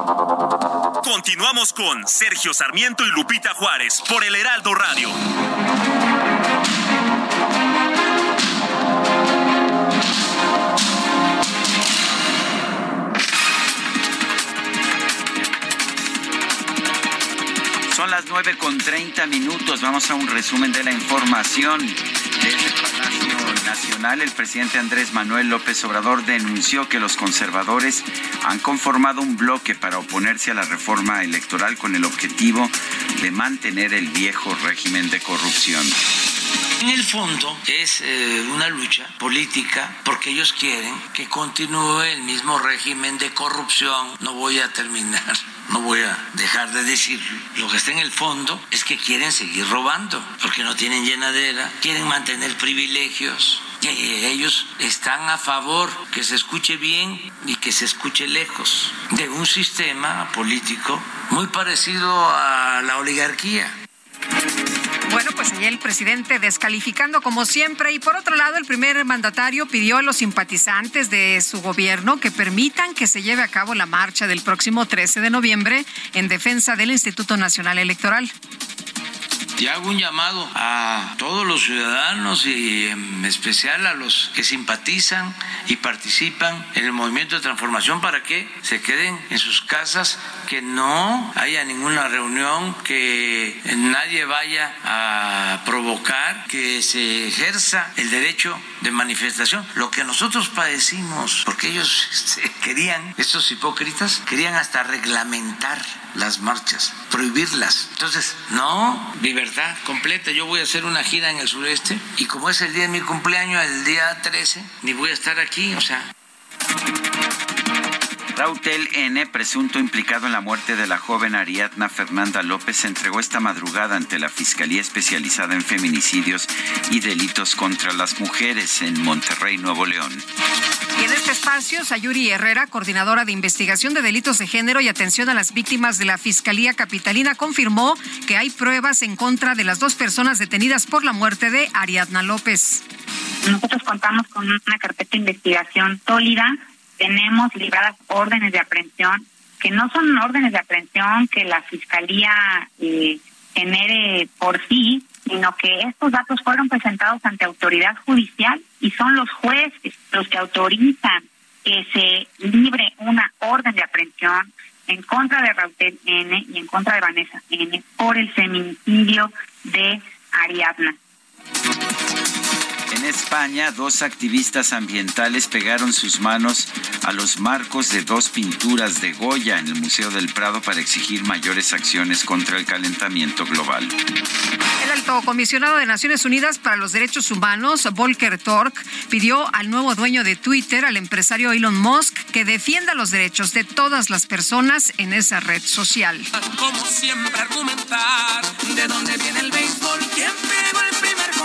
Continuamos con Sergio Sarmiento y Lupita Juárez por el Heraldo Radio. Son las 9 con 30 minutos. Vamos a un resumen de la información. Nacional, el presidente Andrés Manuel López Obrador denunció que los conservadores han conformado un bloque para oponerse a la reforma electoral con el objetivo de mantener el viejo régimen de corrupción. En el fondo es eh, una lucha política porque ellos quieren que continúe el mismo régimen de corrupción. No voy a terminar, no voy a dejar de decirlo. Lo que está en el fondo es que quieren seguir robando porque no tienen llenadera, quieren mantener privilegios. Y ellos están a favor que se escuche bien y que se escuche lejos de un sistema político muy parecido a la oligarquía. Bueno, pues allí el presidente descalificando como siempre y por otro lado el primer mandatario pidió a los simpatizantes de su gobierno que permitan que se lleve a cabo la marcha del próximo 13 de noviembre en defensa del Instituto Nacional Electoral. Y hago un llamado a todos los ciudadanos y en especial a los que simpatizan y participan en el movimiento de transformación para que se queden en sus casas, que no haya ninguna reunión, que nadie vaya a provocar, que se ejerza el derecho de manifestación, lo que nosotros padecimos, porque ellos este, querían, estos hipócritas, querían hasta reglamentar las marchas, prohibirlas. Entonces, no, libertad completa. Yo voy a hacer una gira en el sureste y como es el día de mi cumpleaños, el día 13, ni voy a estar aquí, o sea. Rautel N., presunto implicado en la muerte de la joven Ariadna Fernanda López, se entregó esta madrugada ante la Fiscalía Especializada en Feminicidios y Delitos contra las Mujeres en Monterrey, Nuevo León. Y en este espacio, Sayuri Herrera, coordinadora de investigación de delitos de género y atención a las víctimas de la Fiscalía Capitalina, confirmó que hay pruebas en contra de las dos personas detenidas por la muerte de Ariadna López. Nosotros contamos con una carpeta de investigación sólida tenemos libradas órdenes de aprehensión, que no son órdenes de aprehensión que la Fiscalía eh, genere por sí, sino que estos datos fueron presentados ante autoridad judicial y son los jueces los que autorizan que se libre una orden de aprehensión en contra de Rautel N y en contra de Vanessa N por el feminicidio de Ariadna. En España, dos activistas ambientales pegaron sus manos a los marcos de dos pinturas de Goya en el Museo del Prado para exigir mayores acciones contra el calentamiento global. El alto comisionado de Naciones Unidas para los Derechos Humanos, Volker Tork, pidió al nuevo dueño de Twitter, al empresario Elon Musk, que defienda los derechos de todas las personas en esa red social. Como siempre argumentar de dónde viene el béisbol, quién pegó el primer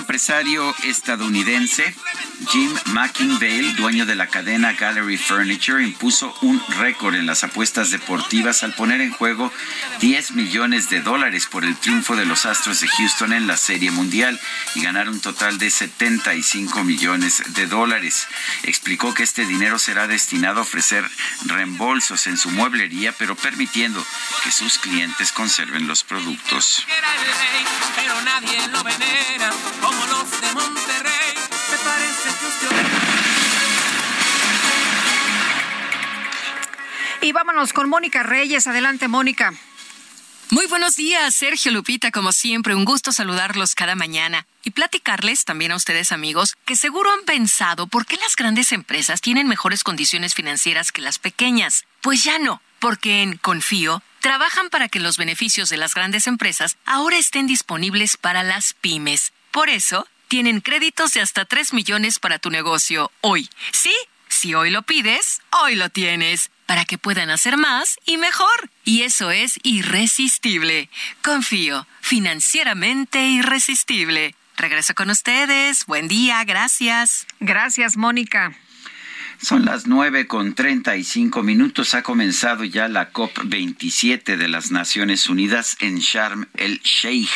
empresario estadounidense Jim McIngvale, dueño de la cadena Gallery Furniture, impuso un récord en las apuestas deportivas al poner en juego 10 millones de dólares por el triunfo de los Astros de Houston en la Serie Mundial y ganar un total de 75 millones de dólares. Explicó que este dinero será destinado a ofrecer reembolsos en su mueblería, pero permitiendo que sus clientes conserven los productos. Como los de Monterrey. Me parece que usted... Y vámonos con Mónica Reyes. Adelante, Mónica. Muy buenos días, Sergio Lupita, como siempre, un gusto saludarlos cada mañana y platicarles también a ustedes amigos que seguro han pensado por qué las grandes empresas tienen mejores condiciones financieras que las pequeñas. Pues ya no, porque en Confío trabajan para que los beneficios de las grandes empresas ahora estén disponibles para las pymes. Por eso, tienen créditos de hasta 3 millones para tu negocio hoy. ¿Sí? Si hoy lo pides, hoy lo tienes. para que puedan hacer más y mejor. Y eso es irresistible. Confío, financieramente irresistible. Regreso con ustedes. Buen día, gracias. Gracias, Mónica. Son las nueve con treinta y cinco minutos. Ha comenzado ya la COP27 de las Naciones Unidas en Sharm el Sheikh,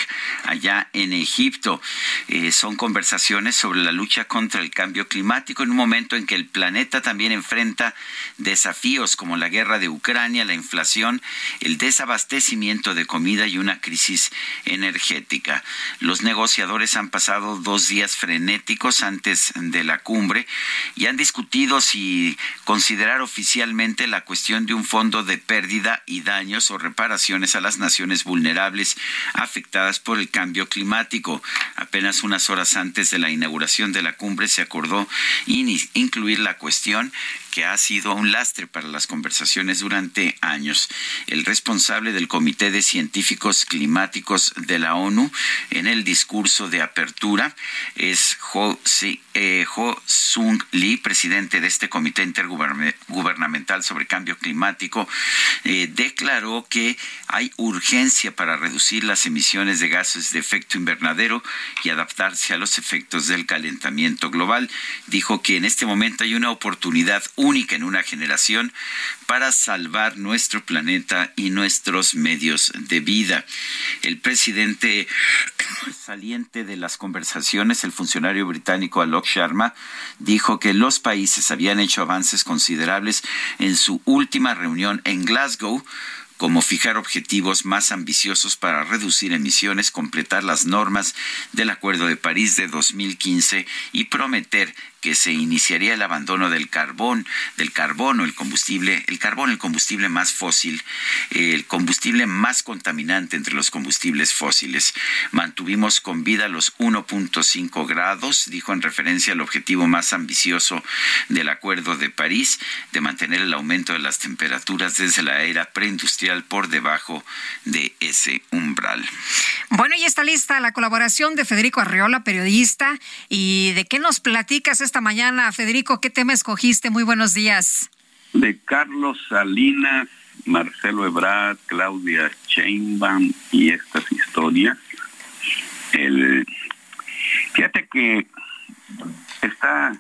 allá en Egipto. Eh, son conversaciones sobre la lucha contra el cambio climático en un momento en que el planeta también enfrenta desafíos como la guerra de Ucrania, la inflación, el desabastecimiento de comida y una crisis energética. Los negociadores han pasado dos días frenéticos antes de la cumbre y han discutido y considerar oficialmente la cuestión de un fondo de pérdida y daños o reparaciones a las naciones vulnerables afectadas por el cambio climático. Apenas unas horas antes de la inauguración de la cumbre se acordó incluir la cuestión que ha sido un lastre para las conversaciones durante años. El responsable del Comité de Científicos Climáticos de la ONU en el discurso de apertura es Ho, eh, Sung Lee, presidente de este Comité Intergubernamental sobre Cambio Climático, eh, declaró que hay urgencia para reducir las emisiones de gases de efecto invernadero y adaptarse a los efectos del calentamiento global. Dijo que en este momento hay una oportunidad en una generación para salvar nuestro planeta y nuestros medios de vida. El presidente saliente de las conversaciones, el funcionario británico Alok Sharma, dijo que los países habían hecho avances considerables en su última reunión en Glasgow como fijar objetivos más ambiciosos para reducir emisiones, completar las normas del Acuerdo de París de 2015 y prometer que se iniciaría el abandono del carbón, del carbono, el combustible, el carbón, el combustible más fósil, el combustible más contaminante entre los combustibles fósiles. Mantuvimos con vida los 1.5 grados, dijo en referencia al objetivo más ambicioso del Acuerdo de París, de mantener el aumento de las temperaturas desde la era preindustrial por debajo de ese umbral. Bueno, y está lista la colaboración de Federico Arriola, periodista, y de qué nos platicas esta mañana. Federico, ¿qué tema escogiste? Muy buenos días. De Carlos Salinas, Marcelo Ebrard, Claudia Sheinbaum y estas historias. El, fíjate que está,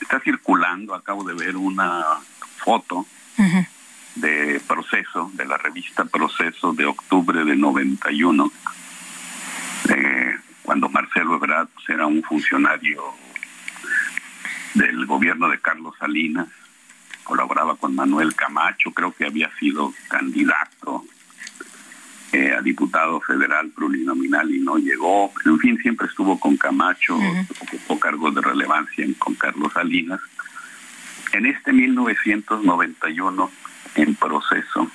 está circulando, acabo de ver una foto de Proceso, de la revista Proceso de octubre de 91, eh, cuando Marcelo Ebrard pues, era un funcionario del gobierno de Carlos Salinas, colaboraba con Manuel Camacho, creo que había sido candidato eh, a diputado federal plurinominal y no llegó, en fin, siempre estuvo con Camacho, ocupó cargos de relevancia con Carlos Salinas. En este 1991, en proceso,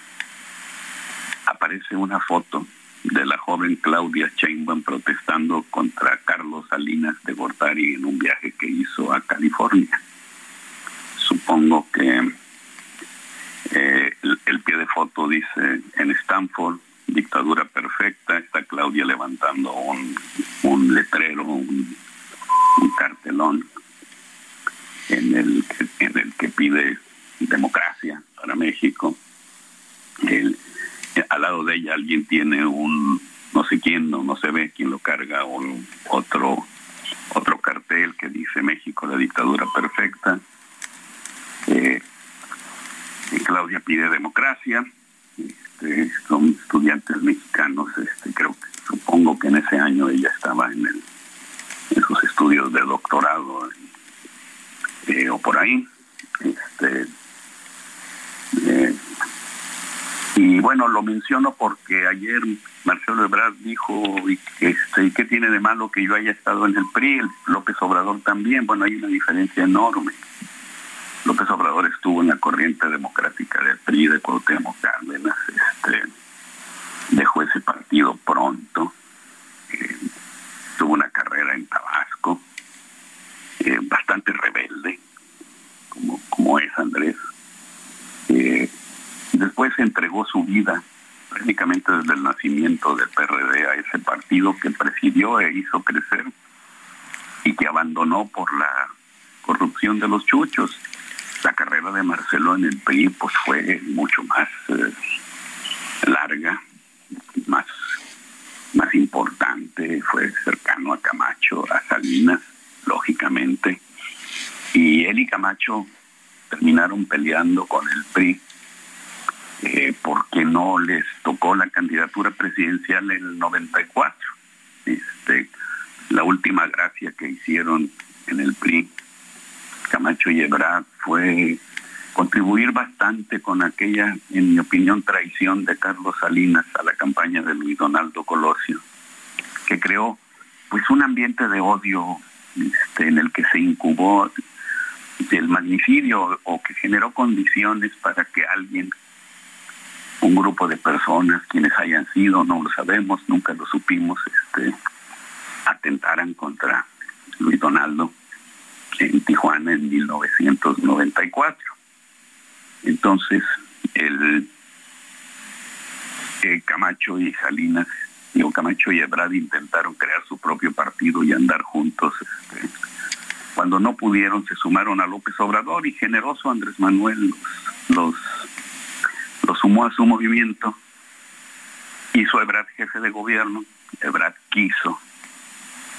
aparece una foto de la joven Claudia Sheinbaum protestando contra Carlos Salinas de Gortari en un viaje que hizo a California. Supongo que eh, el, pie de foto dice en Stanford, dictadura perfecta, está Claudia levantando un, un letrero, un, cartelón en el, que pide democracia para México. Al lado de ella alguien tiene un no sé quién, no, no se ve quién lo carga, otro otro cartel que dice México, la dictadura perfecta. Y Claudia pide democracia. Este, son estudiantes mexicanos, este, creo que supongo que en ese año ella estaba en sus estudios de doctorado eh, o por ahí. Este, eh, y bueno, lo menciono porque ayer Marcelo Ebrard dijo, este, ¿qué tiene de malo que yo haya estado en el PRI? López Obrador también. Bueno, hay una diferencia enorme. López Obrador estuvo en la corriente democrática del PRI de Cuauhtémoc Cárdenas. Este, dejó ese partido pronto. Eh, tuvo una carrera en Tabasco, eh, bastante rebelde, como, como es Andrés. Eh, Después entregó su vida prácticamente desde el nacimiento del PRD a ese partido que presidió e hizo crecer y que abandonó por la corrupción de los chuchos. la carrera de Marcelo en el PRI pues fue mucho más eh, larga, más, más importante, fue cercano a Camacho, a Salinas, lógicamente, y él y Camacho terminaron peleando con el PRI eh, porque no les tocó la candidatura presidencial en el 94. Este, la última gracia que hicieron en el PRI, Camacho y Ebrard, fue contribuir bastante con aquella, en mi opinión, traición de Carlos Salinas a la campaña de Luis Donaldo Colosio, que creó pues un ambiente de odio este, en el que se incubó el magnicidio o que generó condiciones para que alguien, un grupo de personas, quienes hayan sido, no lo sabemos, nunca lo supimos, este, atentaran contra Luis Donaldo en Tijuana en 1994. Entonces, el, Camacho y Salinas, digo, Camacho y Ebrard intentaron crear su propio partido y andar juntos. Este, cuando no pudieron, se sumaron a López Obrador y generoso Andrés Manuel los, sumó a su movimiento. Hizo Ebrard jefe de gobierno. Ebrard quiso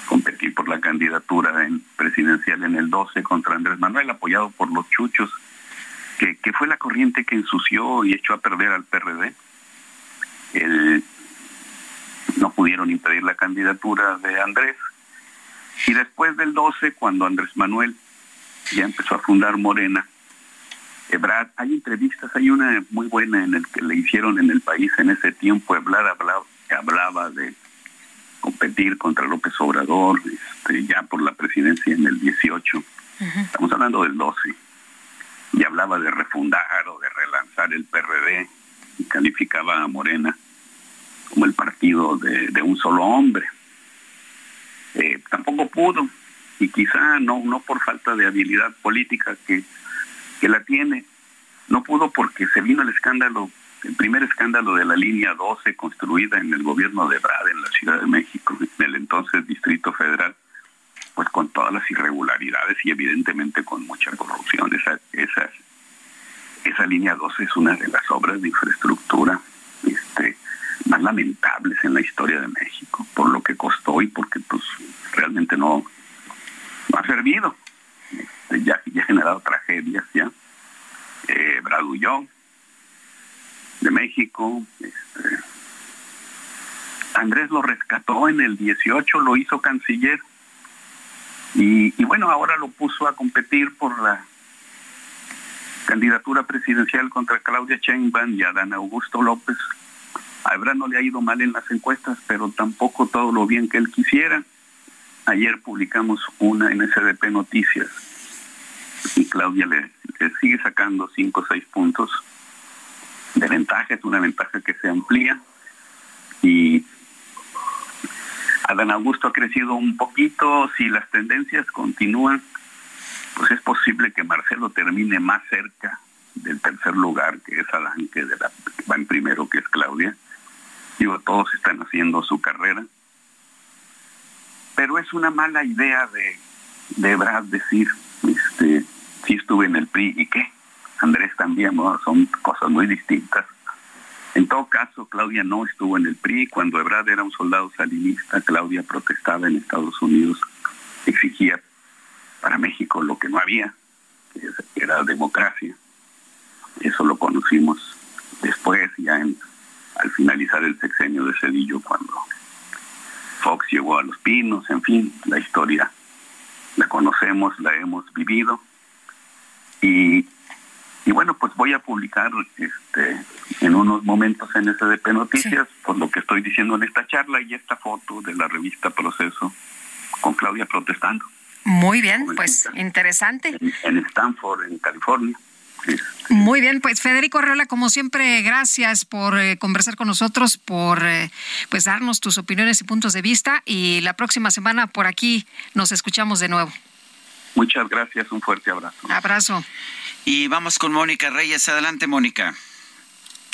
competir por la candidatura en presidencial en el 12 contra Andrés Manuel, apoyado por los chuchos, que, que fue la corriente que ensució y echó a perder al PRD. No pudieron impedir la candidatura de Andrés y después del 12, cuando Andrés Manuel ya empezó a fundar Morena, Ebrard, hay entrevistas, hay una muy buena en el que le hicieron en el país en ese tiempo, Ebrard hablaba, hablaba de competir contra López Obrador, este, ya por la presidencia en el 18, estamos hablando del 12, y hablaba de refundar o de relanzar el PRD, y calificaba a Morena como el partido de, de un solo hombre. Eh, tampoco pudo y quizá no no por falta de habilidad política que, que la tiene no pudo porque se vino el escándalo el primer escándalo de la línea 12 construida en el gobierno de Brad en la Ciudad de México en el entonces Distrito Federal pues con todas las irregularidades y evidentemente con mucha corrupción esa esa esa línea 12 es una de las obras de infraestructura este más lamentables en la historia de México, por lo que costó y porque pues realmente no, no ha servido. Este, ya, ya ha generado tragedias ya. Eh, Bradullón, de México, este, Andrés lo rescató en el 18, lo hizo canciller. Y, bueno, ahora lo puso a competir por la candidatura presidencial contra Claudia Sheinbaum y Adán Augusto López, a no le ha ido mal en las encuestas, pero tampoco todo lo bien que él quisiera. Ayer publicamos una en SDP Noticias y Claudia le, sigue sacando cinco o seis puntos de ventaja, es una ventaja que se amplía. Y Adán Augusto ha crecido un poquito, si las tendencias continúan, pues es posible que Marcelo termine más cerca del tercer lugar, que es Adán, que va en primero, que es Claudia, Digo, todos están haciendo su carrera. Pero es una mala idea de, de Brad decir, este, si estuve en el PRI y qué. Andrés también, son cosas muy distintas. En todo caso, Claudia no estuvo en el PRI. Cuando Ebrard era un soldado salinista, Claudia protestaba en Estados Unidos, exigía para México lo que no había, que era democracia. Eso lo conocimos después, ya al finalizar el sexenio de Cedillo cuando Fox llegó a Los Pinos, en fin, la historia la conocemos, la hemos vivido y, y bueno, pues voy a publicar este en unos momentos en SDP Noticias por lo que estoy diciendo en esta charla y esta foto de la revista Proceso con Claudia protestando. Muy bien, pues interesante. en Stanford, en California. Muy bien, pues Federico Arreola, como siempre, gracias por eh, conversar con nosotros, por eh, pues darnos tus opiniones y puntos de vista y la próxima semana por aquí nos escuchamos de nuevo. Muchas gracias, un fuerte abrazo. Abrazo. Y vamos con Mónica Reyes. Adelante, Mónica.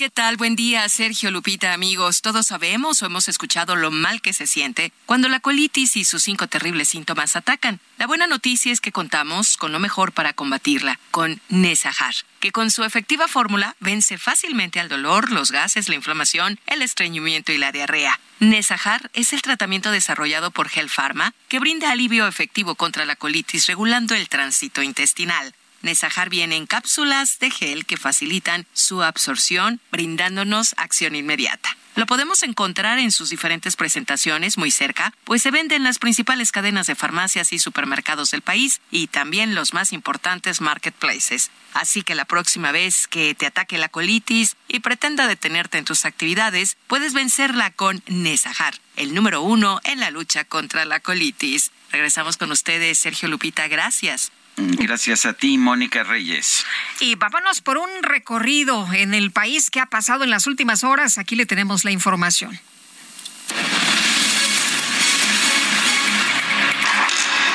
¿Qué tal? Buen día, Sergio Lupita, amigos. Todos sabemos o hemos escuchado lo mal que se siente cuando la colitis y sus cinco terribles síntomas atacan. La buena noticia es que contamos con lo mejor para combatirla, con Nesajar, que con su efectiva fórmula vence fácilmente al dolor, los gases, la inflamación, el estreñimiento y la diarrea. Nesajar es el tratamiento desarrollado por Gel Pharma que brinda alivio efectivo contra la colitis regulando el tránsito intestinal. Nesajar viene en cápsulas de gel que facilitan su absorción, brindándonos acción inmediata. Lo podemos encontrar en sus diferentes presentaciones muy cerca, pues se vende en las principales cadenas de farmacias y supermercados del país y también los más importantes marketplaces. Así que la próxima vez que te ataque la colitis y pretenda detenerte en tus actividades, puedes vencerla con Nesajar, el número uno en la lucha contra la colitis. Regresamos con ustedes, Sergio Lupita, gracias. Gracias a ti, Mónica Reyes. Y vámonos por un recorrido en el país que ha pasado en las últimas horas. Aquí le tenemos la información.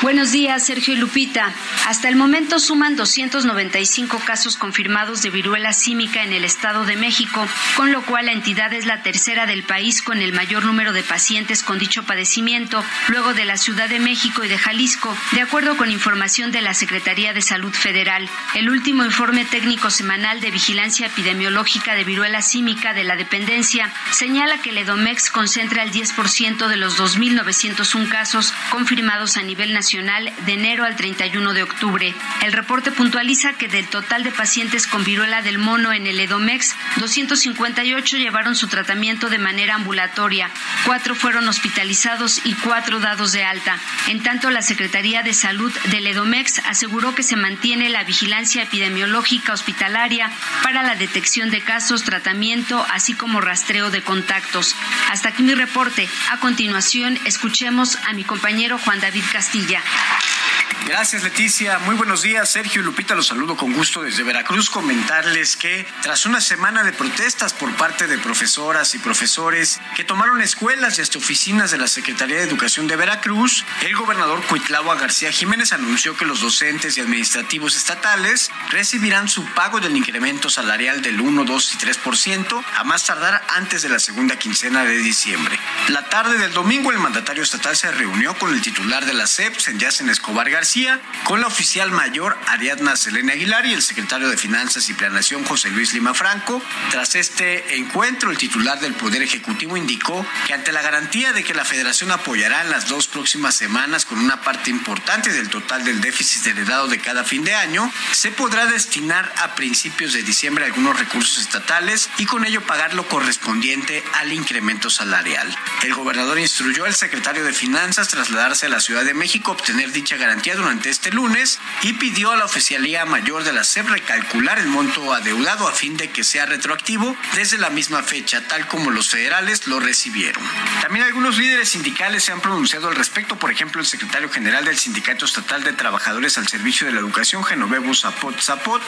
Buenos días, Sergio y Lupita. Hasta el momento suman 295 casos confirmados de viruela símica en el Estado de México, con lo cual la entidad es la tercera del país con el mayor número de pacientes con dicho padecimiento, luego de la Ciudad de México y de Jalisco, de acuerdo con información de la Secretaría de Salud Federal. El último informe técnico semanal de vigilancia epidemiológica de viruela símica de la dependencia señala que el Edomex concentra el 10% de los 2.901 casos confirmados a nivel nacional de enero al 31 de octubre. El reporte puntualiza que del total de pacientes con viruela del mono en el Edomex, 258 llevaron su tratamiento de manera ambulatoria, cuatro fueron hospitalizados y cuatro dados de alta. En tanto, la Secretaría de Salud del Edomex aseguró que se mantiene la vigilancia epidemiológica hospitalaria para la detección de casos, tratamiento, así como rastreo de contactos. Hasta aquí mi reporte. A continuación, escuchemos a mi compañero Juan David Castilla. Julián. Gracias Leticia, muy buenos días. Sergio y Lupita los saludo con gusto desde Veracruz. Comentarles que tras una semana de protestas por parte de profesoras y profesores que tomaron escuelas y hasta oficinas de la Secretaría de Educación de Veracruz, el gobernador Cuitlagua García Jiménez anunció que los docentes y administrativos estatales recibirán su pago del incremento salarial del 1, 2 y 3% a más tardar antes de la segunda quincena de diciembre. La tarde del domingo el mandatario estatal se reunió con el titular de la CEP, Yacen Escobar García, con la oficial mayor Ariadna Selena Aguilar y el secretario de Finanzas y Planación José Luis Lima Franco. Tras este encuentro, el titular del Poder Ejecutivo indicó que ante la garantía de que la federación apoyará en las dos próximas semanas con una parte importante del total del déficit heredado de cada fin de año, se podrá destinar a principios de diciembre algunos recursos estatales y con ello pagar lo correspondiente al incremento salarial. El gobernador instruyó al secretario de Finanzas trasladarse a la Ciudad de México tener dicha garantía durante este lunes y pidió a la Oficialía Mayor de la SEP recalcular el monto adeudado a fin de que sea retroactivo desde la misma fecha, tal como los federales lo recibieron. También algunos líderes sindicales se han pronunciado al respecto, por ejemplo, el secretario general del Sindicato Estatal de Trabajadores al Servicio de la Educación, Genovevo Zapot Zapot,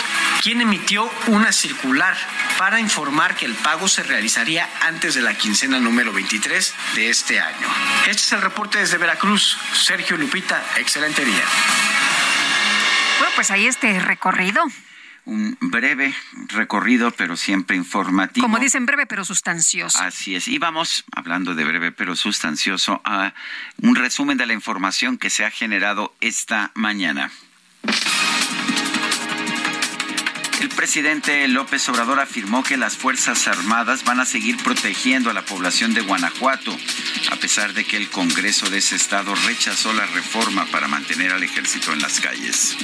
quien emitió una circular para informar que el pago se realizaría antes de la quincena número 23 de este año. Este es el reporte desde Veracruz. Sergio Lupita, excelente día. Bueno, pues ahí este recorrido. Un breve recorrido, pero siempre informativo. Como dicen, breve pero sustancioso. Así es. Y vamos, hablando de breve pero sustancioso, a un resumen de la información que se ha generado esta mañana. El presidente López Obrador afirmó que las Fuerzas Armadas van a seguir protegiendo a la población de Guanajuato, a pesar de que el Congreso de ese estado rechazó la reforma para mantener al ejército en las calles.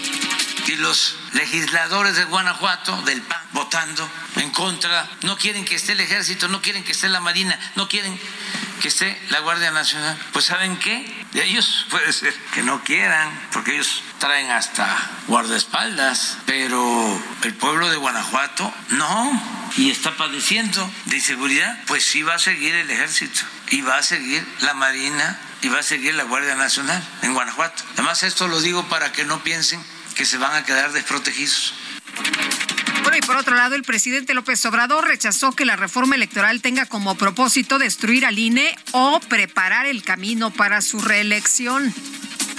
Y los legisladores de Guanajuato, del PAN, votando en contra, no quieren que esté el ejército, no quieren que esté la Marina, no quieren que esté la Guardia Nacional. Pues ¿saben qué? Ellos puede ser que no quieran, porque ellos traen hasta guardaespaldas, pero el pueblo de Guanajuato no, y está padeciendo de inseguridad, pues sí va a seguir el ejército, y va a seguir la Marina, y va a seguir la Guardia Nacional en Guanajuato. Además esto lo digo para que no piensen que se van a quedar desprotegidos. Bueno, y por otro lado, el presidente López Obrador rechazó que la reforma electoral tenga como propósito destruir al INE o preparar el camino para su reelección.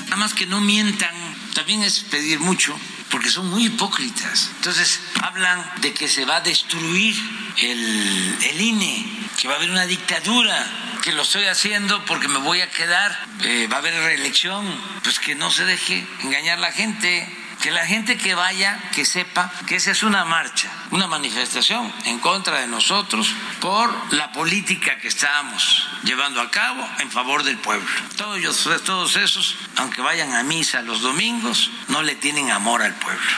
Nada más que no mientan, también es pedir mucho, porque son muy hipócritas. Entonces, hablan de que se va a destruir el, el INE, que va a haber una dictadura, que lo estoy haciendo porque me voy a quedar, eh, va a haber reelección, pues que no se deje engañar la gente que la gente que vaya, que sepa que esa es una marcha, una manifestación en contra de nosotros por la política que estamos llevando a cabo en favor del pueblo. Todos, todos esos, aunque vayan a misa los domingos, no le tienen amor al pueblo.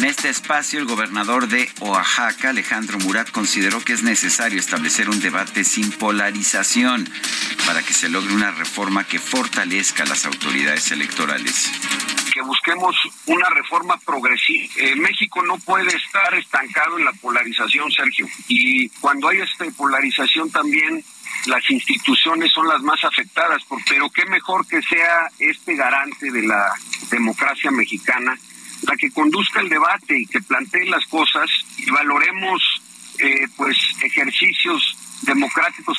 En este espacio, el gobernador de Oaxaca, Alejandro Murat, consideró que es necesario establecer un debate sin polarización para que se logre una reforma que fortalezca las autoridades electorales que busquemos una reforma progresiva. Eh, México no puede estar estancado en la polarización, Sergio. Y cuando hay esta polarización también las instituciones son las más afectadas, pero qué mejor que sea este garante de la democracia mexicana la que conduzca el debate y que plantee las cosas y valoremos eh, pues ejercicios democráticos.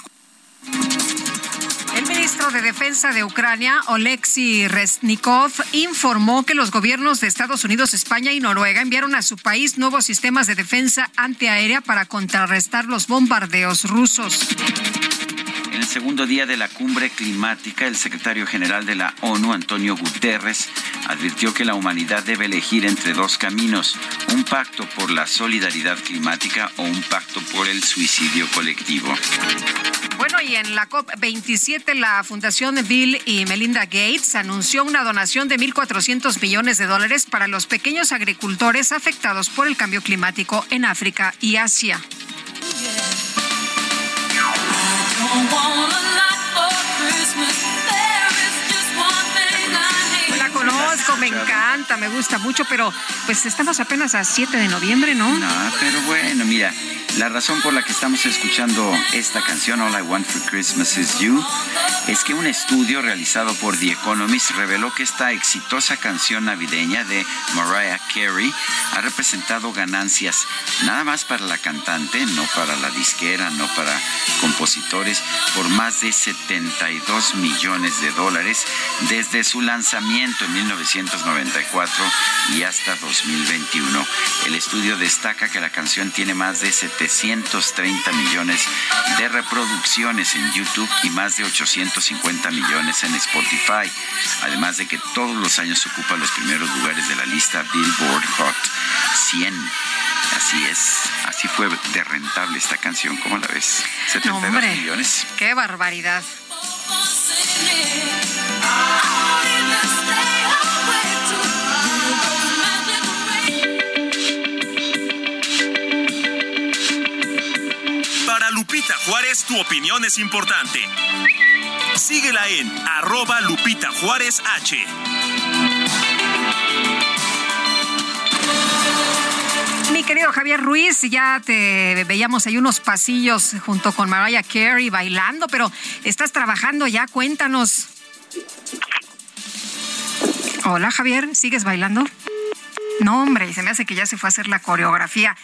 El ministro de Defensa de Ucrania, Oleksiy Reznikov, informó que los gobiernos de Estados Unidos, España y Noruega enviaron a su país nuevos sistemas de defensa antiaérea para contrarrestar los bombardeos rusos. En el segundo día de la cumbre climática, el secretario general de la ONU, Antonio Guterres, advirtió que la humanidad debe elegir entre dos caminos, un pacto por la solidaridad climática o un pacto por el suicidio colectivo. Bueno, y en la COP27, la Fundación Bill y Melinda Gates anunció una donación de 1.400 millones de dólares para los pequeños agricultores afectados por el cambio climático en África y Asia. La conozco, me encanta, me gusta mucho, pero pues estamos apenas a 7 de noviembre, ¿no? No, pero bueno, mira, la razón por la que estamos escuchando esta canción, All I Want for Christmas Is You, es que un estudio realizado por The Economist reveló que esta exitosa canción navideña de Mariah Carey ha representado ganancias nada más para la cantante, no para la disquera, no para compositores, por más de 72 millones de dólares desde su lanzamiento en 1994 y hasta 2021. El estudio destaca que la canción tiene más de 730 millones de reproducciones en YouTube y más de 850 millones en Spotify, además de que todos los años ocupa los primeros lugares de la lista Billboard Hot 100. Así es, así fue de rentable esta canción, ¿cómo la ves? 72 Hombre, millones. Qué barbaridad. Para Lupita Juárez, tu opinión es importante. Síguela en arroba Lupita Juárez H. Mi querido Javier Ruiz, ya te veíamos ahí unos pasillos junto con Mariah Carey bailando, pero estás trabajando ya, cuéntanos. Hola Javier, ¿sigues bailando? No, hombre, se me hace que ya se fue a hacer la coreografía.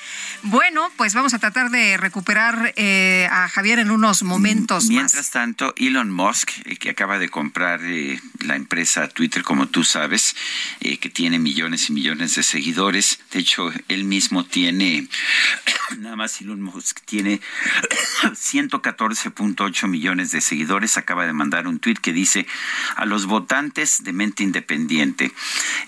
Bueno, pues vamos a tratar de recuperar eh, a Javier en unos momentos Mientras más. tanto, Elon Musk, eh, que acaba de comprar eh, la empresa Twitter, como tú sabes, eh, que tiene millones y millones de seguidores. De hecho, él mismo tiene, nada más Elon Musk tiene 114.8 millones de seguidores. Acaba de mandar un tweet que dice a los votantes de mente independiente,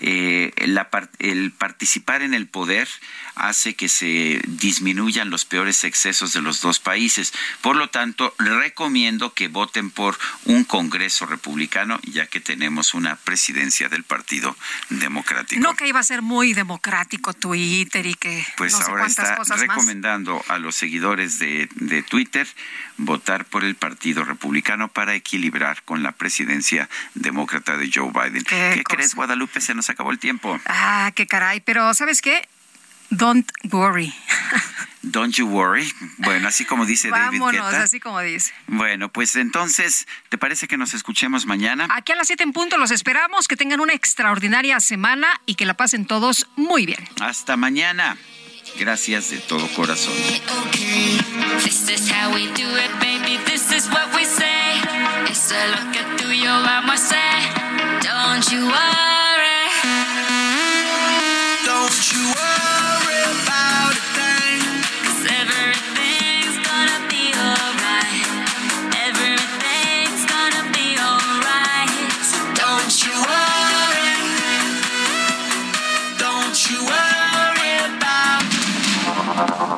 la el participar en el poder hace que se disminuyan los peores excesos de los dos países. Por lo tanto, recomiendo que voten por un Congreso republicano, ya que tenemos una presidencia del Partido Democrático. No que iba a ser muy democrático Twitter y que Pues no sé ahora cuántas está cosas más. recomendando a los seguidores de, de Twitter votar por el Partido Republicano para equilibrar con la presidencia demócrata de Joe Biden. Qué ¿Qué, crees, Guadalupe? Se nos acabó el tiempo. Ah, qué caray, pero ¿sabes qué? Don't worry. Don't you worry. Bueno, así como dice David Vámonos, Guetta. así como dice. Bueno, pues entonces, ¿te parece que nos escuchemos mañana? Aquí a las 7 en punto los esperamos, que tengan una extraordinaria semana y que la pasen todos muy bien. Hasta mañana. Gracias de todo corazón. Is how